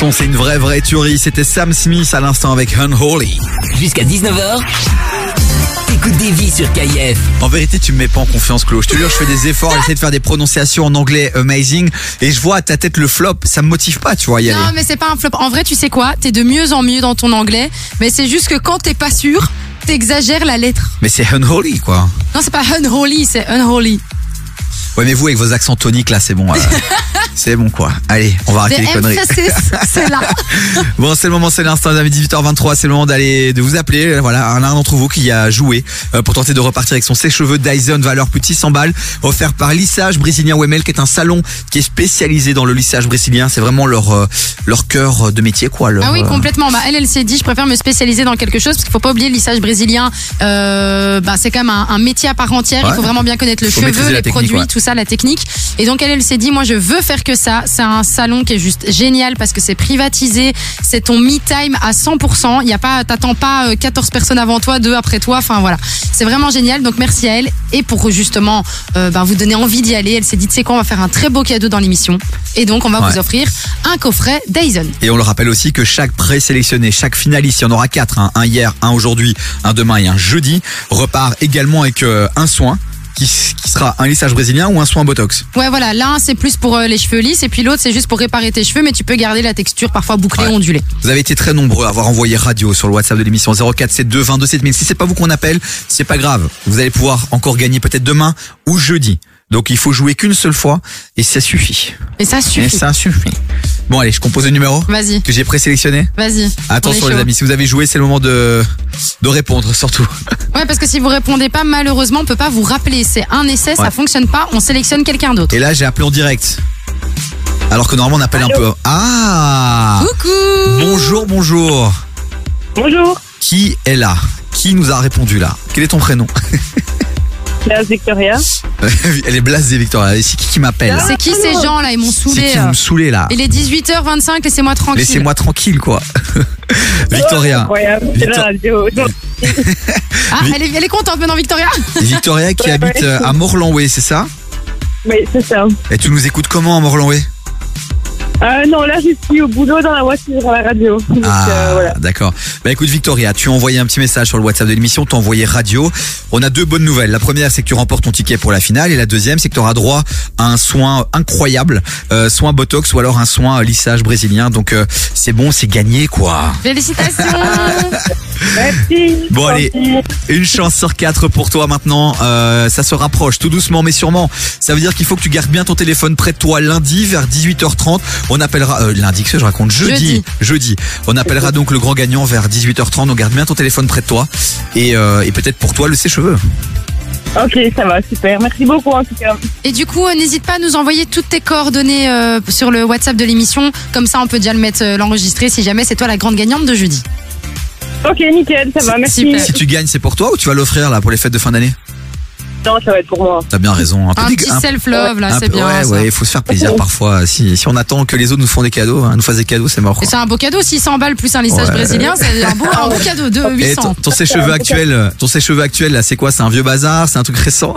Son, c'est une vraie, vraie tuerie. C'était Sam Smith à l'instant avec Unholy. Jusqu'à 19h. Écoute des vies sur KF. En vérité, tu me mets pas en confiance, Claude. Je te jure, je fais des efforts, j'essaie de faire des prononciations en anglais amazing, et je vois à ta tête le flop. Ça me motive pas, tu vois, y aller. Non, mais c'est pas un flop. En vrai, tu sais quoi? T'es de mieux en mieux dans ton anglais, mais c'est juste que quand t'es pas sûr, t'exagères la lettre. Mais c'est Unholy, quoi. Non, c'est pas unholy, c'est unholy. Ouais, mais vous, avec vos accents toniques, là, c'est bon. euh, c'est bon, quoi. Allez, on va arrêter The les conneries. c'est là. Bon, c'est le moment, c'est l'instant, les amis, 18h23, c'est le moment d'aller, de vous appeler, voilà, l'un d'entre vous qui a joué euh, pour tenter de repartir avec son sèche-cheveux Dyson, valeur plus de 600 balles, offert par Lissage Brésilien Wemel, qui est un salon qui est spécialisé dans le lissage brésilien. C'est vraiment leur euh, leur cœur de métier, quoi. Leur, Ah oui, euh, complètement. Bah, elle, elle s'est dit, je préfère me spécialiser dans quelque chose parce qu'il faut pas oublier le lissage brésilien. Euh, bah, c'est quand même un, un métier à part entière. Ouais. Il faut vraiment bien connaître le cheveu, les produits, ouais. tout ça, la technique. Et donc elle, elle s'est dit, moi, je veux faire faire que ça. C'est un salon qui est juste génial parce que c'est privatisé. C'est ton me time à 100%. Il y a pas, t'attends pas euh, 14 personnes avant toi, deux après toi. Enfin voilà. C'est vraiment génial. Donc merci à elle. Et pour justement, euh, ben, vous donner envie d'y aller, elle s'est dit, tu sais quoi, on va faire un très beau cadeau dans l'émission. Et donc, on va Ouais. vous offrir un coffret Dyson. Et on le rappelle aussi que chaque présélectionné, chaque finaliste, il y en aura quatre, hein, un hier, un aujourd'hui, un demain et un jeudi, repart également avec euh, un soin qui, qui sera un lissage brésilien ou un soin botox. Ouais, voilà. L'un, c'est plus pour euh, les cheveux lisses. Et puis l'autre, c'est juste pour réparer tes cheveux. Mais tu peux garder la texture parfois bouclée, Ouais. ondulée. Vous avez été très nombreux à avoir envoyé radio sur le WhatsApp de l'émission 0472 22 7000. Si c'est pas vous qu'on appelle, c'est pas grave. Vous allez pouvoir encore gagner peut-être demain ou jeudi. Donc il faut jouer qu'une seule fois et ça suffit. Et ça suffit. Et ça suffit. Bon allez, je compose le numéro Vas-y. que j'ai présélectionné. Vas-y. Attention les amis, si vous avez joué, c'est le moment de de répondre surtout. Ouais, parce que si vous répondez pas, malheureusement, on peut pas vous rappeler. C'est un essai, ça Ouais. fonctionne pas. On sélectionne quelqu'un d'autre. Et là, j'ai appelé en direct. Alors que normalement, on appelle un peu. Ah Coucou Bonjour, bonjour. Bonjour. Qui est là? Qui nous a répondu là? Quel est ton prénom? Claire Victoria. Elle est blasée, Victoria. Et c'est qui qui m'appelle C'est qui ces gens là Ils m'ont C'est saoulé. qui vous me saoulez là Il est 18h25, laissez-moi tranquille. Laissez-moi tranquille, quoi. Victoria. Incroyable, c'est Victor- la radio. Ah, elle est, elle est contente maintenant, Victoria. Victoria qui Ouais, habite ouais. euh, à Morlanway, c'est ça Oui, c'est ça. Et tu nous écoutes comment à Morlanway? Euh, non, là, je suis au boulot dans la voiture à la radio. Donc, Ah, euh, voilà. d'accord. Bah écoute Victoria, tu as envoyé un petit message sur le WhatsApp de l'émission, tu as envoyé radio. On a deux bonnes nouvelles. La première, c'est que tu remportes ton ticket pour la finale. Et la deuxième, c'est que tu auras droit à un soin incroyable, euh, soin Botox ou alors un soin euh, lissage brésilien. Donc euh, c'est bon, c'est gagné quoi. Félicitations. Merci. Bon allez, une chance sur quatre pour toi maintenant. Euh, ça se rapproche tout doucement mais sûrement. Ça veut dire qu'il faut que tu gardes bien ton téléphone près de toi lundi vers 18h30. On appellera euh, lundi que je raconte jeudi. Jeudi. Jeudi. On appellera donc le grand gagnant vers 18h30. Donc garde bien ton téléphone près de toi et, euh, et peut-être pour toi le sèche-cheveux. Ok, ça va, super. Merci beaucoup en tout cas. Et du coup, euh, n'hésite pas à nous envoyer toutes tes coordonnées euh, sur le WhatsApp de l'émission. Comme ça, on peut déjà le mettre, euh, l'enregistrer si jamais c'est toi la grande gagnante de jeudi. Ok, nickel, ça va, merci. Super. Si tu gagnes, c'est pour toi ou tu vas l'offrir là pour les fêtes de fin d'année? Non, ça va être pour moi. T'as bien raison. Un, peu Un petit un- self-love, là, c'est bien. Ouais, ça. ouais, il faut se faire plaisir parfois. Si, si on attend que les autres nous font des cadeaux, hein, nous fassent des cadeaux, c'est mort. Et c'est un beau cadeau, 600 balles plus un lissage Ouais. brésilien, c'est un beau, un beau cadeau de Et 800. ton, ton sèche-cheveux actuel, ton sèche-cheveux actuel là, c'est quoi? C'est un vieux bazar? C'est un truc récent?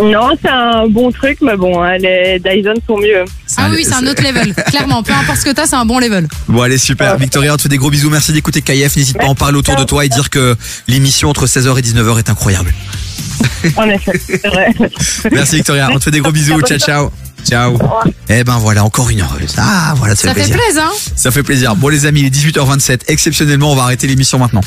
Non, c'est un bon truc, mais bon, hein, les Dyson sont mieux. Ah oui, c'est un autre level. Clairement, peu importe ce que t'as, c'est un bon level. Bon, allez, super. Victoria, on te fait des gros bisous. Merci d'écouter KF. N'hésite pas à en parler autour de toi et dire que l'émission entre 16h et 19h est incroyable. En effet, c'est vrai. Merci Victoria. On te fait des gros bisous. Ciao, ciao. Ciao. Eh ben voilà, encore une heureuse. Ah, voilà, ça, Ça fait plaisir. plaisir, hein Ça fait plaisir. Bon, les amis, il est 18h27. Exceptionnellement, on va arrêter l'émission maintenant.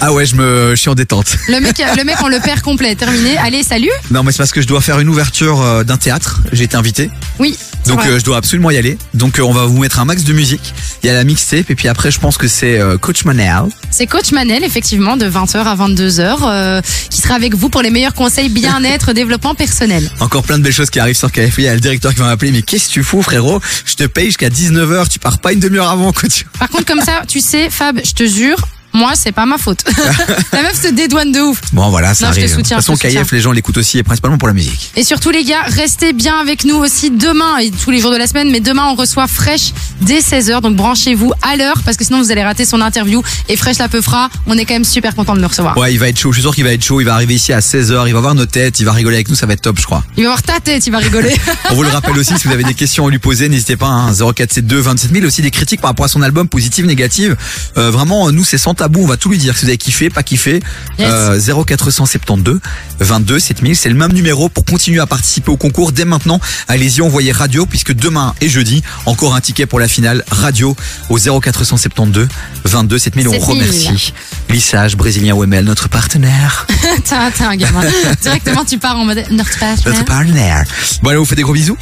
Ah ouais, je me, je suis en détente. Le mec, le mec, on le perd complet. Terminé. Allez, salut. Non, mais c'est parce que je dois faire une ouverture euh, d'un théâtre. J'ai été invité. Oui. Donc euh, je dois absolument y aller. Donc euh, on va vous mettre un max de musique. Il y a la mixtape et puis après je pense que c'est euh, Coach Manel. C'est Coach Manel, effectivement, de 20h à 22h, euh, qui sera avec vous pour les meilleurs conseils bien-être, développement personnel. Encore plein de belles choses qui arrivent sur KFI. Il y a le directeur qui va m'appeler. Mais qu'est-ce que tu fous frérot? Je te paye jusqu'à 19h. Tu pars pas une demi-heure avant coach. Par contre, comme ça, tu sais, Fab, je te jure, moi, c'est pas ma faute. la meuf se dédouane de ouf. Bon voilà, ça Non, je te arrive. soutiens, de toute façon KF, les gens l'écoutent aussi et principalement pour la musique. Et surtout les gars, restez bien avec nous aussi demain et tous les jours de la semaine. Mais demain on reçoit Fresh dès 16h, donc branchez-vous à l'heure parce que sinon vous allez rater son interview. Et Fresh la peufra, on est quand même super content de le recevoir. Ouais, il va être chaud. Je suis sûr qu'il va être chaud. Il va arriver ici à 16h. Il va voir nos têtes. Il va rigoler avec nous. Ça va être top, je crois. Il va voir ta tête, il va rigoler. On vous le rappelle aussi, si vous avez des questions à lui poser, n'hésitez pas, hein, 0472 27 000, aussi des critiques par rapport à son album, positives, négatives. Euh, vraiment, nous, c'est on va tout lui dire. Si vous avez kiffé, pas kiffé, Yes. euh, 0472 22 7000, c'est le même numéro pour continuer à participer au concours dès maintenant. Allez-y, envoyez radio, puisque demain et jeudi, encore un ticket pour la finale radio au 0472 22 7000. On 7000. remercie Lissage, Brésilien OML, notre partenaire. T'es un- gamin. Directement tu pars en mode notre. Notre partenaire. Bon, allez, on vous fait des gros bisous.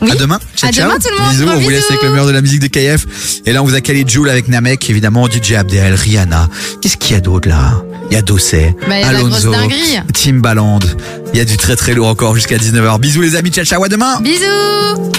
Oui. À demain. Ciao, À ciao. demain, tout le monde. Bisous. On vous laisse avec le meilleur de la musique de KF. Et là, on vous a calé Jules avec Namek, évidemment, DJ Abdel, Rihanna. Qu'est-ce qu'il y a d'autre là? Il y a Dossé, Bah, Alonso. Timbaland. Il y a du très très lourd encore jusqu'à 19h. Bisous les amis. Ciao, ciao. À demain. Bisous